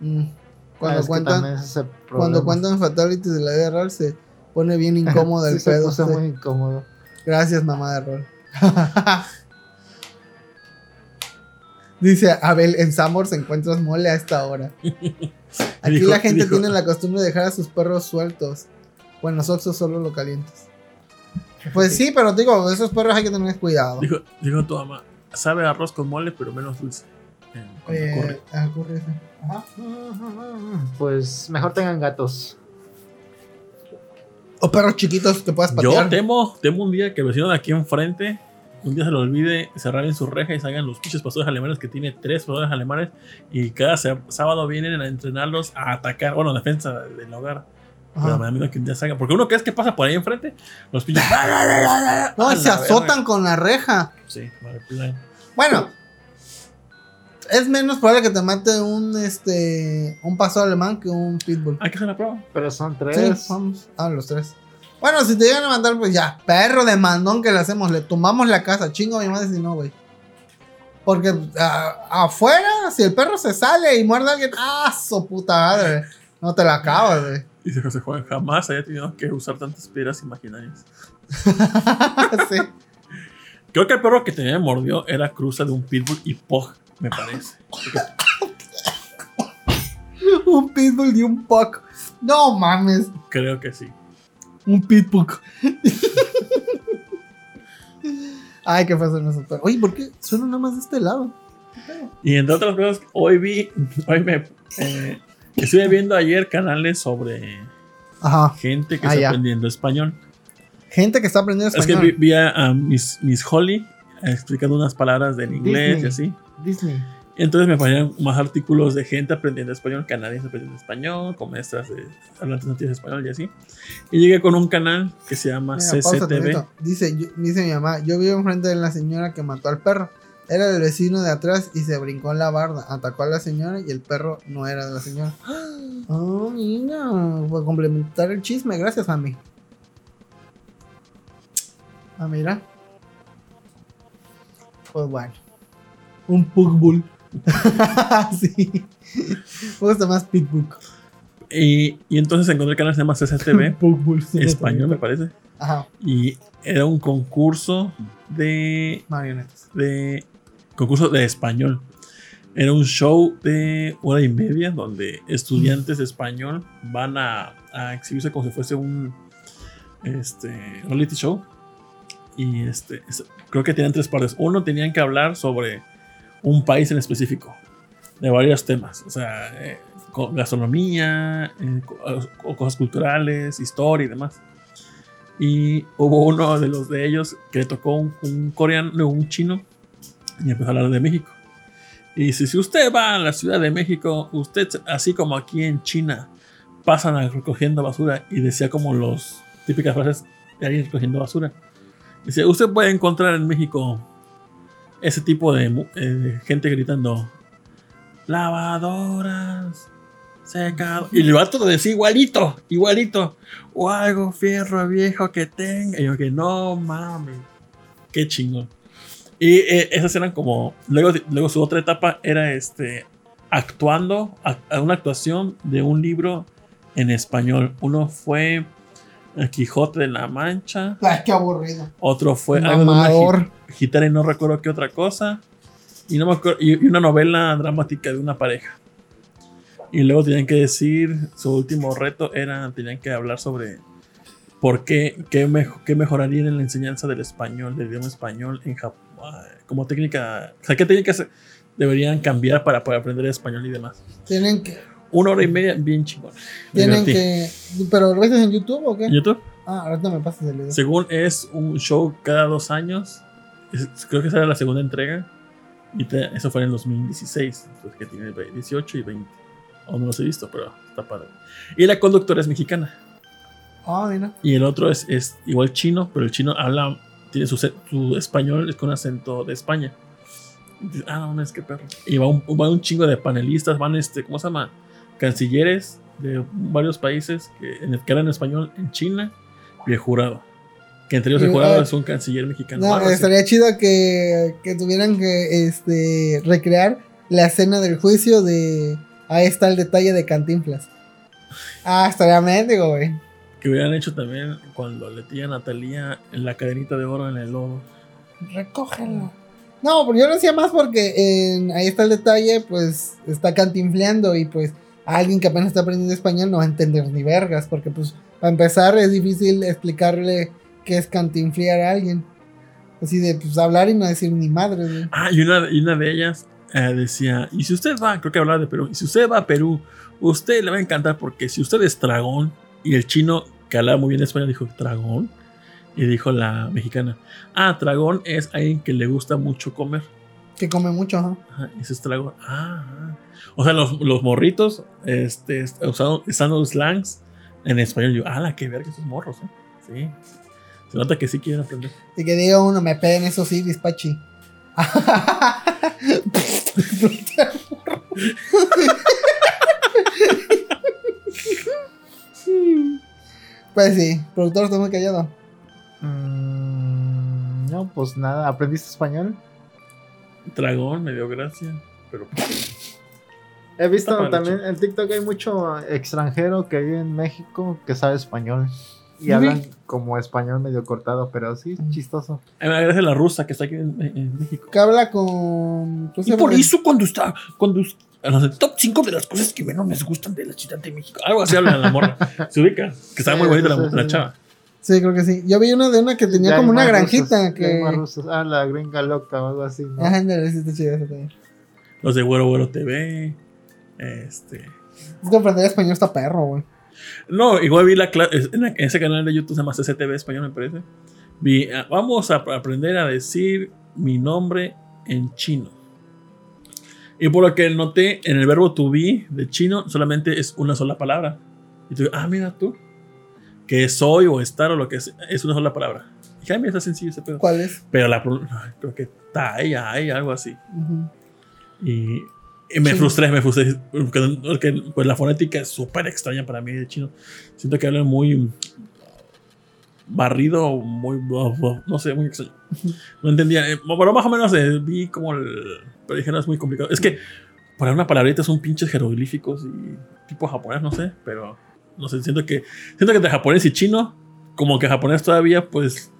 Mm. Ah, Cuando, que cuentan, es cuando cuentan fatalities de la vida real se pone bien incómodo el Sí, se pedo. puso sí. muy incómodo. Gracias, mamá de rol. Dice Abel, en Sambors encuentras mole a esta hora. Aquí Dijo- la gente dijo- tiene la costumbre de dejar a sus perros sueltos. Bueno, los oxos solo lo calientes. Pues sí, pero digo, esos perros hay que tener cuidado. Dijo, dijo tu mamá, sabe a arroz con mole, pero menos dulce. Eh, cuando Eh, corre. ah, ocurre. Ajá. Pues mejor tengan gatos. O perros chiquitos que puedas Yo patear. temo, temo un día que el vecino de aquí enfrente, un día se le olvide cerrar en su reja y salgan los pinches pastores alemanes que tiene tres pastores alemanes y cada sá- sábado vienen a entrenarlos a atacar, bueno, defensa del hogar. Ajá. Pero me da miedo que un día salgan, porque uno que es que pasa por ahí enfrente, los pinches. No, se azotan verga. con la reja. Sí, vale, plan. Bueno, es menos probable que te mate un este un pastor alemán que un pitbull. Hay que hacer la prueba. Pero son Sí, tres. vamos. Ah, los tres. Bueno, si te llegan a mandar, pues ya, perro de mandón que le hacemos, le tomamos la casa, chingo a mi madre si no, güey. Porque ah, afuera, si el perro se sale y muerde a alguien, ¡ah, su puta madre! No te la acabas, güey. Dice José Juan, jamás haya tenido que usar tantas piedras imaginarias. Sí. Creo que el perro que tenía mordió era cruza de un pitbull y pug, me parece. Un pitbull y un puck. No mames. Creo que sí. Un pitbull. Ay, qué fácil perros. Oye, ¿por qué suena nada más de este lado? Y entre otras cosas, hoy vi, hoy me eh, estuve viendo ayer canales sobre Ajá. gente que Ah, está ya. aprendiendo español. Gente que está aprendiendo Es que español. vi, vi a, a Miss, Miss Holly explicando unas palabras en inglés y Disney. así. Disney. Entonces me ponían más artículos de gente aprendiendo español, canadienses aprendiendo español, con maestras de hablantes nativos de español y así. Y llegué con un canal que se llama Mira, CCTV. Dice, yo- dice mi mamá, yo vivo enfrente de la señora que mató al perro. Era el vecino de atrás y se brincó en la barda. Atacó a la señora y el perro no era de la señora. Oh, mira. Por complementar el chisme. Gracias, mami. Ah, mira. Pues bueno. Un pugbull. sí. Me gusta más pitbull. Y, y entonces encontré el canal que se llama CCTV, Pugbull. sí, español me parece. Ajá. Y era un concurso de Marionetas. de concurso de español. Era un show de hora y media donde estudiantes de español van a, a exhibirse como si fuese un este, reality show. Y este, es- creo que tenían tres partes. Uno, tenían que hablar sobre un país en específico, de varios temas. O sea, eh, gastronomía, eh, cosas culturales, historia y demás. Y hubo uno de los de ellos que tocó un, un coreano, no, un chino, y empezó a hablar de México. Y dice, si usted va a la Ciudad de México, usted, así como aquí en China, pasan recogiendo basura y decía como los típicas frases de alguien recogiendo basura. Dice, usted puede encontrar en México ese tipo de eh, gente gritando, lavadoras, secado. Y el vato lo decía igualito, igualito. O algo fierro viejo que tenga. Y yo que no mames. Qué chingón. Y eh, esas eran como. Luego, luego su otra etapa era este. Actuando. a una actuación de un libro en español. Uno fue El Quijote de la Mancha. Ay, qué aburrido. Otro fue gi- gitana y no recuerdo qué otra cosa. Y, no me acuerdo, y y una novela dramática de una pareja. Y luego tenían que decir, su último reto era, tenían que hablar sobre por qué, qué, mejo- qué mejoraría en la enseñanza del español, del idioma español en Japón, como técnica, o sea, qué técnicas deberían cambiar para poder aprender español y demás. Tienen que. Una hora y media, bien chingón. Tienen que. ¿Pero lo ves en YouTube o qué? ¿En YouTube? Ah, ahorita me pasas el video. Según es un show cada dos años. Es- creo que esa era la segunda entrega. Y te- eso fue en el 2016. Entonces que tiene ve- 18 y 20. Aún no los he visto, pero está padre. Y la conductora es mexicana. Ah, mira. Y el otro es, es igual chino, pero el chino habla, tiene su, su español es con acento de España. Ah, no, no es que perro. Y va un, va un chingo de panelistas, van este, ¿cómo se llama? Cancilleres de varios países que, en el, que eran español en China y el jurado. Que entre ellos el jurado ah, es un canciller mexicano. No, así. estaría chido que, que tuvieran que este, recrear la escena del juicio de. Ahí está el detalle de Cantinflas. Ah, estaría mendigo, güey. Que hubieran hecho también cuando le tiran a Talía en la cadenita de oro en el lodo. Recógelo. No, pero yo lo decía más porque en- ahí está el detalle, pues está cantinfleando y pues alguien que apenas está aprendiendo español no va a entender ni vergas, porque pues para empezar es difícil explicarle qué es cantinflear a alguien. Así de pues hablar y no decir ni madre. Ah, y una, y una de ellas eh, decía, y si usted va, creo que hablaba de Perú, y si usted va a Perú, usted le va a encantar porque si usted es dragón, y el chino que hablaba muy bien español dijo, dragón, y dijo la mexicana, ah, dragón es alguien que le gusta mucho comer. Que come mucho, ajá. Ajá, ese es dragón. Ah, ah. O sea, los, los morritos este, est- usando, usando slangs en español. Yo, ah, la que verga esos morros, ¿eh? Sí. Se nota que sí quieren aprender. Y que diga uno, me peguen eso sí, dispachi. pues sí, productor está muy callado. Mm, no, pues nada. ¿Aprendiste español? Dragón me dio gracia, pero He visto Está también en TikTok hay mucho extranjero que vive en México que sabe español. Y Sí. hablan como español medio cortado, pero sí, es chistoso. A mí me agradece la rusa que está aquí en, en México. Que habla con. ¿cómo se Y por eso cuando está, cuando es- en los top 5 de las cosas que menos les gustan de la ciudad de México. Algo así habla la morra. Se ubica. Que estaba muy Sí, bonita la, sí, la sí. chava. Sí, creo que sí. Yo vi una de una que tenía Ya como una granjita rusos, que. rusos. Ah, la gringa loca o algo así. ¿no? Ajá, ándale, sí, está chido eso también. Los de Güero Güero TV. Este. Es que aprender español está perro, güey. No, igual vi la clase. En, la- en ese canal de YouTube se llama CCTV Español, me parece. Vi, ah, vamos a aprender a decir mi nombre en chino. Y por lo que noté, en el verbo to be de chino solamente es una sola palabra. Y tú, ah, mira tú. Que soy o estar o lo que es, es una sola palabra. Y mira, está sencillo ese pedo. ¿Cuál es? Pero la creo que tai, ay, algo así. Ujú. Y, y me Sí. frustré, me frustré. Porque, porque, pues la fonética es súper extraña para mí de chino. Siento que hablan muy barrido, muy. No sé, muy extraño. No entendía. eh, Bueno, más o menos eh, vi como el. Pero dije, no es muy complicado. Es que para una palabrita son pinches jeroglíficos y tipo japonés, no sé. Pero no sé, siento que. Siento que entre japonés y chino, como que japonés todavía, pues.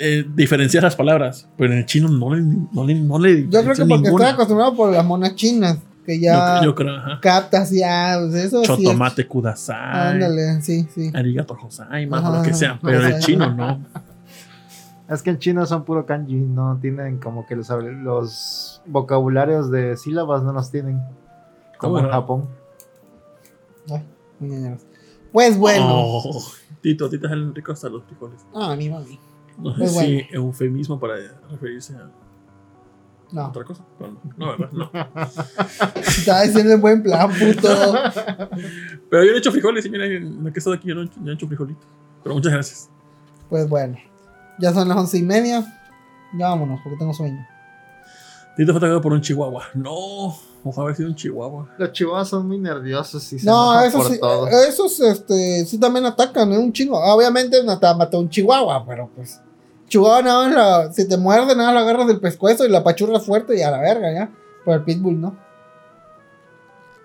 Eh, diferenciar las palabras, pero en el chino no le, no le, no le Yo creo que porque estoy acostumbrado por las monas chinas. Que Yo, ya yo creo, ajá. captas ya. Pues eso sí. es- Chotomate kudasai. Ándale, sí, sí. Arigato gozai, más Ajá, lo que sea. Pero el ajá. chino no. Es que en chino son puro kanji, no tienen como que los, los vocabularios de sílabas no los tienen. Como ¿Cómo en? Japón. Ay, Pues bueno. Oh, Tito, a ti te salen ricos hasta los frijoles. Ah, mi mami. No sé Pues si bueno. eufemismo para referirse a No. otra cosa. no, no, ¿verdad? No. Estaba diciendo en buen plan, puto. Pero yo no he hecho frijoles y mira, en la que estado aquí yo no he hecho, yo no he hecho frijolitos. Pero muchas gracias. Pues bueno. Ya son las once y media. Ya vámonos, porque tengo sueño. Tito fue atacado por un chihuahua. No, ojalá haber sido un chihuahua. Los chihuahuas son muy nerviosos y se No, esos por sí, todo. esos este, sí también atacan, es un chingo. Obviamente no te va a matar un chihuahua, pero pues. Chihuahua nada más, la- si te muerde, nada más lo agarras del pescuezo y la pachurras fuerte y a la verga ya. Pero el pitbull no.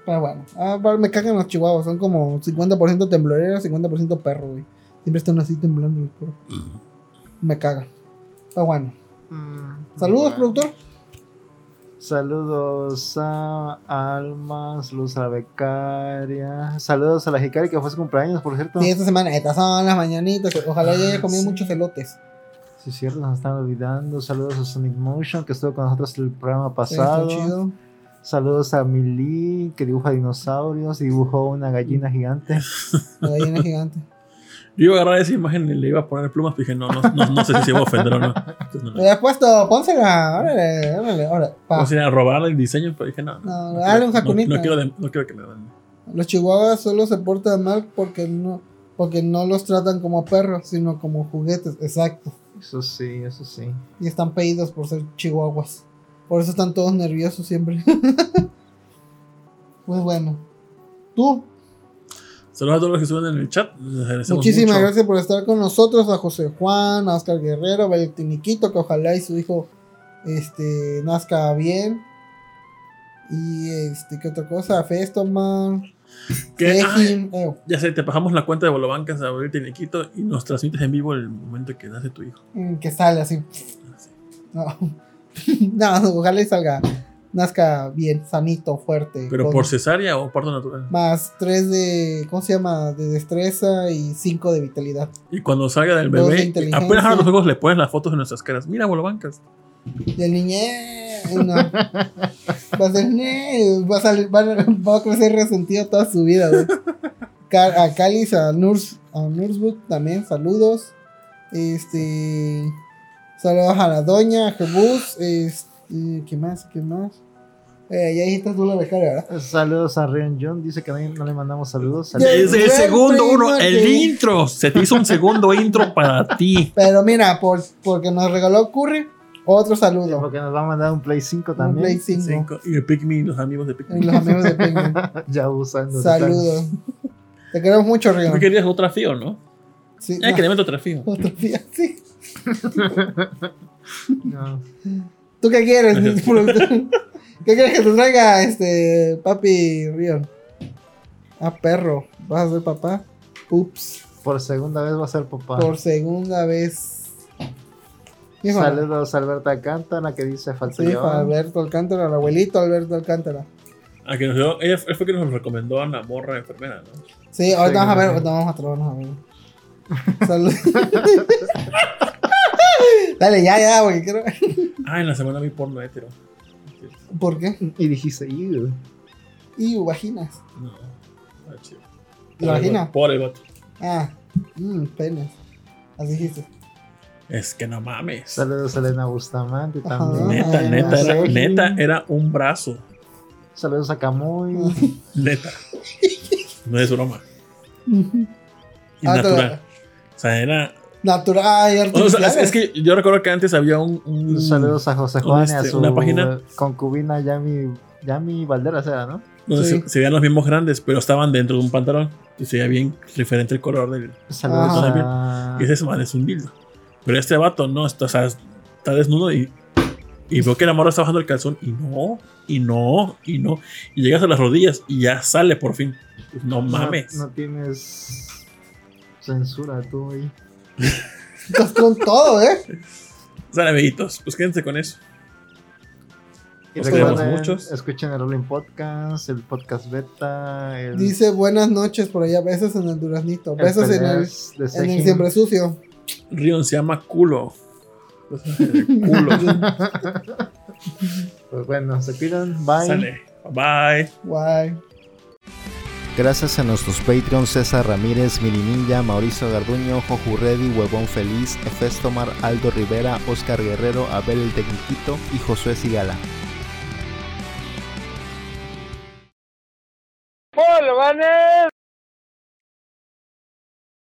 Pero bueno, ah, me cagan los chihuahuas, son como 50% tembloreros, 50% perro, güey. Siempre están así temblando, pero Me cagan. Pero bueno. Mm, Saludos, bueno. productor. Saludos a Alma, saludos a la becaria, saludos a la Hikari que fue su cumpleaños, por cierto. Sí, esta semana, estas son las mañanitas. Ojalá ya haya comido Sí. muchos elotes. Sí, es cierto, nos están olvidando. Saludos a Sonic Motion que estuvo con nosotros el programa Sí, pasado. chido. Saludos a Mili que dibuja dinosaurios y dibujó una gallina gigante. La gallina gigante. Yo iba a agarrar esa imagen y le iba a poner plumas, pero dije, no, no, no, no sé si se iba a ofender o no. Entonces, no, Le había puesto, pónsela, órale, órale, órale. pa. Vamos a robarle el diseño, pero dije, no. No, no, dale un quiero- no, quiero, de- no quiero que me den. Los chihuahuas solo se portan mal porque no, porque no los tratan como perros, sino como juguetes, exacto. Eso sí, eso sí. Y están pedidos por ser chihuahuas. Por eso están todos nerviosos siempre. pues bueno. Tú, Saludos a todos los que suben en el chat. Muchísimas mucho. gracias por estar con nosotros. A José Juan, a Oscar Guerrero, a Valentiniquito, que ojalá y su hijo este, nazca bien. Y este, ¿qué otra cosa? Festoman, Que, ay, eh, ya sé, te pasamos la cuenta de Bolobancas a abrirte el Niquito y nos transmites en vivo el momento que nace tu hijo. mm, que sale así. Así. No, no, ojalá y salga, nazca bien, sanito, fuerte. Pero con por cesárea o parto natural. Más 3 de, ¿cómo se llama? De destreza y 5 de vitalidad. Y cuando salga del de bebé, inteligencia. apenas abran los ojos le pones las fotos de nuestras caras. Mira, Bolobancas. Y el niñe, no. Va a ser, va a salir, va a, va a crecer resentido toda su vida, güey. A Cáliz, a Nurs, a Nursbook también, saludos. Este, saludos a la doña, a Jebus, este, ¿qué más? ¿Qué más? Eh, ya dijiste tú la becaria, ¿verdad? Saludos a Rion John, dice que no, no le mandamos saludos. Ya. Es el segundo uno, el que- intro. Se te hizo un segundo intro para ti. Pero mira, por, porque nos regaló Curry, otro saludo. Porque nos va a mandar un Play 5 Un también. Play 5. Cinco. Y el Pikmin, los amigos de Y Pikmin. los amigos de Penguin. ya usando. Saludos. Te queremos mucho, Río. ¿Tú querías otra fío, no? Sí, Ay, no, que le meto otra fío. otro día, sí. No. ¿Tú qué quieres? ¿Qué quieres que te traiga, este, papi Rion? Ah, perro. ¿Vas a ser papá? Ups. Por segunda vez va a ser papá. Por segunda vez. Hijo, Saludos a Alberta Alcántara que dice falta Sí, Alberto Alcántara, el abuelito Alberto Alcántara. Ah, que nos dio- ella él fue que nos recomendó a la morra enfermera, ¿no? Sí, ahorita Sí, vamos a ver, ahorita vamos a traer, vamos a ver. Salud. Dale, ya, ya, porque quiero. Ah, en la semana vi porno hetero. ¿Por qué? Y dijiste, "Ew". Y vaginas. No, ah, chido. ¿La vagina? Por el vato. Ah, mmm, penes. Así dijiste. Es que no mames. Saludos a Elena Bustamante Ajá. también. Neta, Ay, neta, era, neta, era un brazo. Saludos a Camuy. Neta. No es broma. Y Ah, natural. O sea, era. Natural y o sea, es, que yo recuerdo que antes había un. un- Saludos a José Juan y a este, su una página. concubina Yami, Yami Valderas era, ¿no? donde Sí. se, se veían los mismos grandes, pero estaban dentro de un pantalón. Y se veía bien diferente el color del. Saludos Ah. a... Y ese man es un dildo. Pero este vato no, está, o sea, está desnudo y. Y veo que la morra está bajando el calzón y no, y no, y no. Y llegas a las rodillas y ya sale por fin. Pues no mames. No, no tienes censura tú ahí. Estás con todo, ¿eh? Sale, amiguitos, pues quédense con eso. Y Nos recuerden, quedamos muchos. escuchen el Rolling Podcast, el podcast beta, el, Dice buenas noches por allá, besos en el duraznito, el besos en el, en el siempre sucio. Rion se llama culo. culo. Pues bueno, se cuidan. Bye. Sale. Bye. Guay. Gracias a nuestros Patreons César Ramírez, Mini Ninja, Mauricio Garduño, Joju Reddy, Huevón Feliz, Efestomar, Aldo Rivera, Oscar Guerrero, Abel el Tecniquito y Josué Sigala.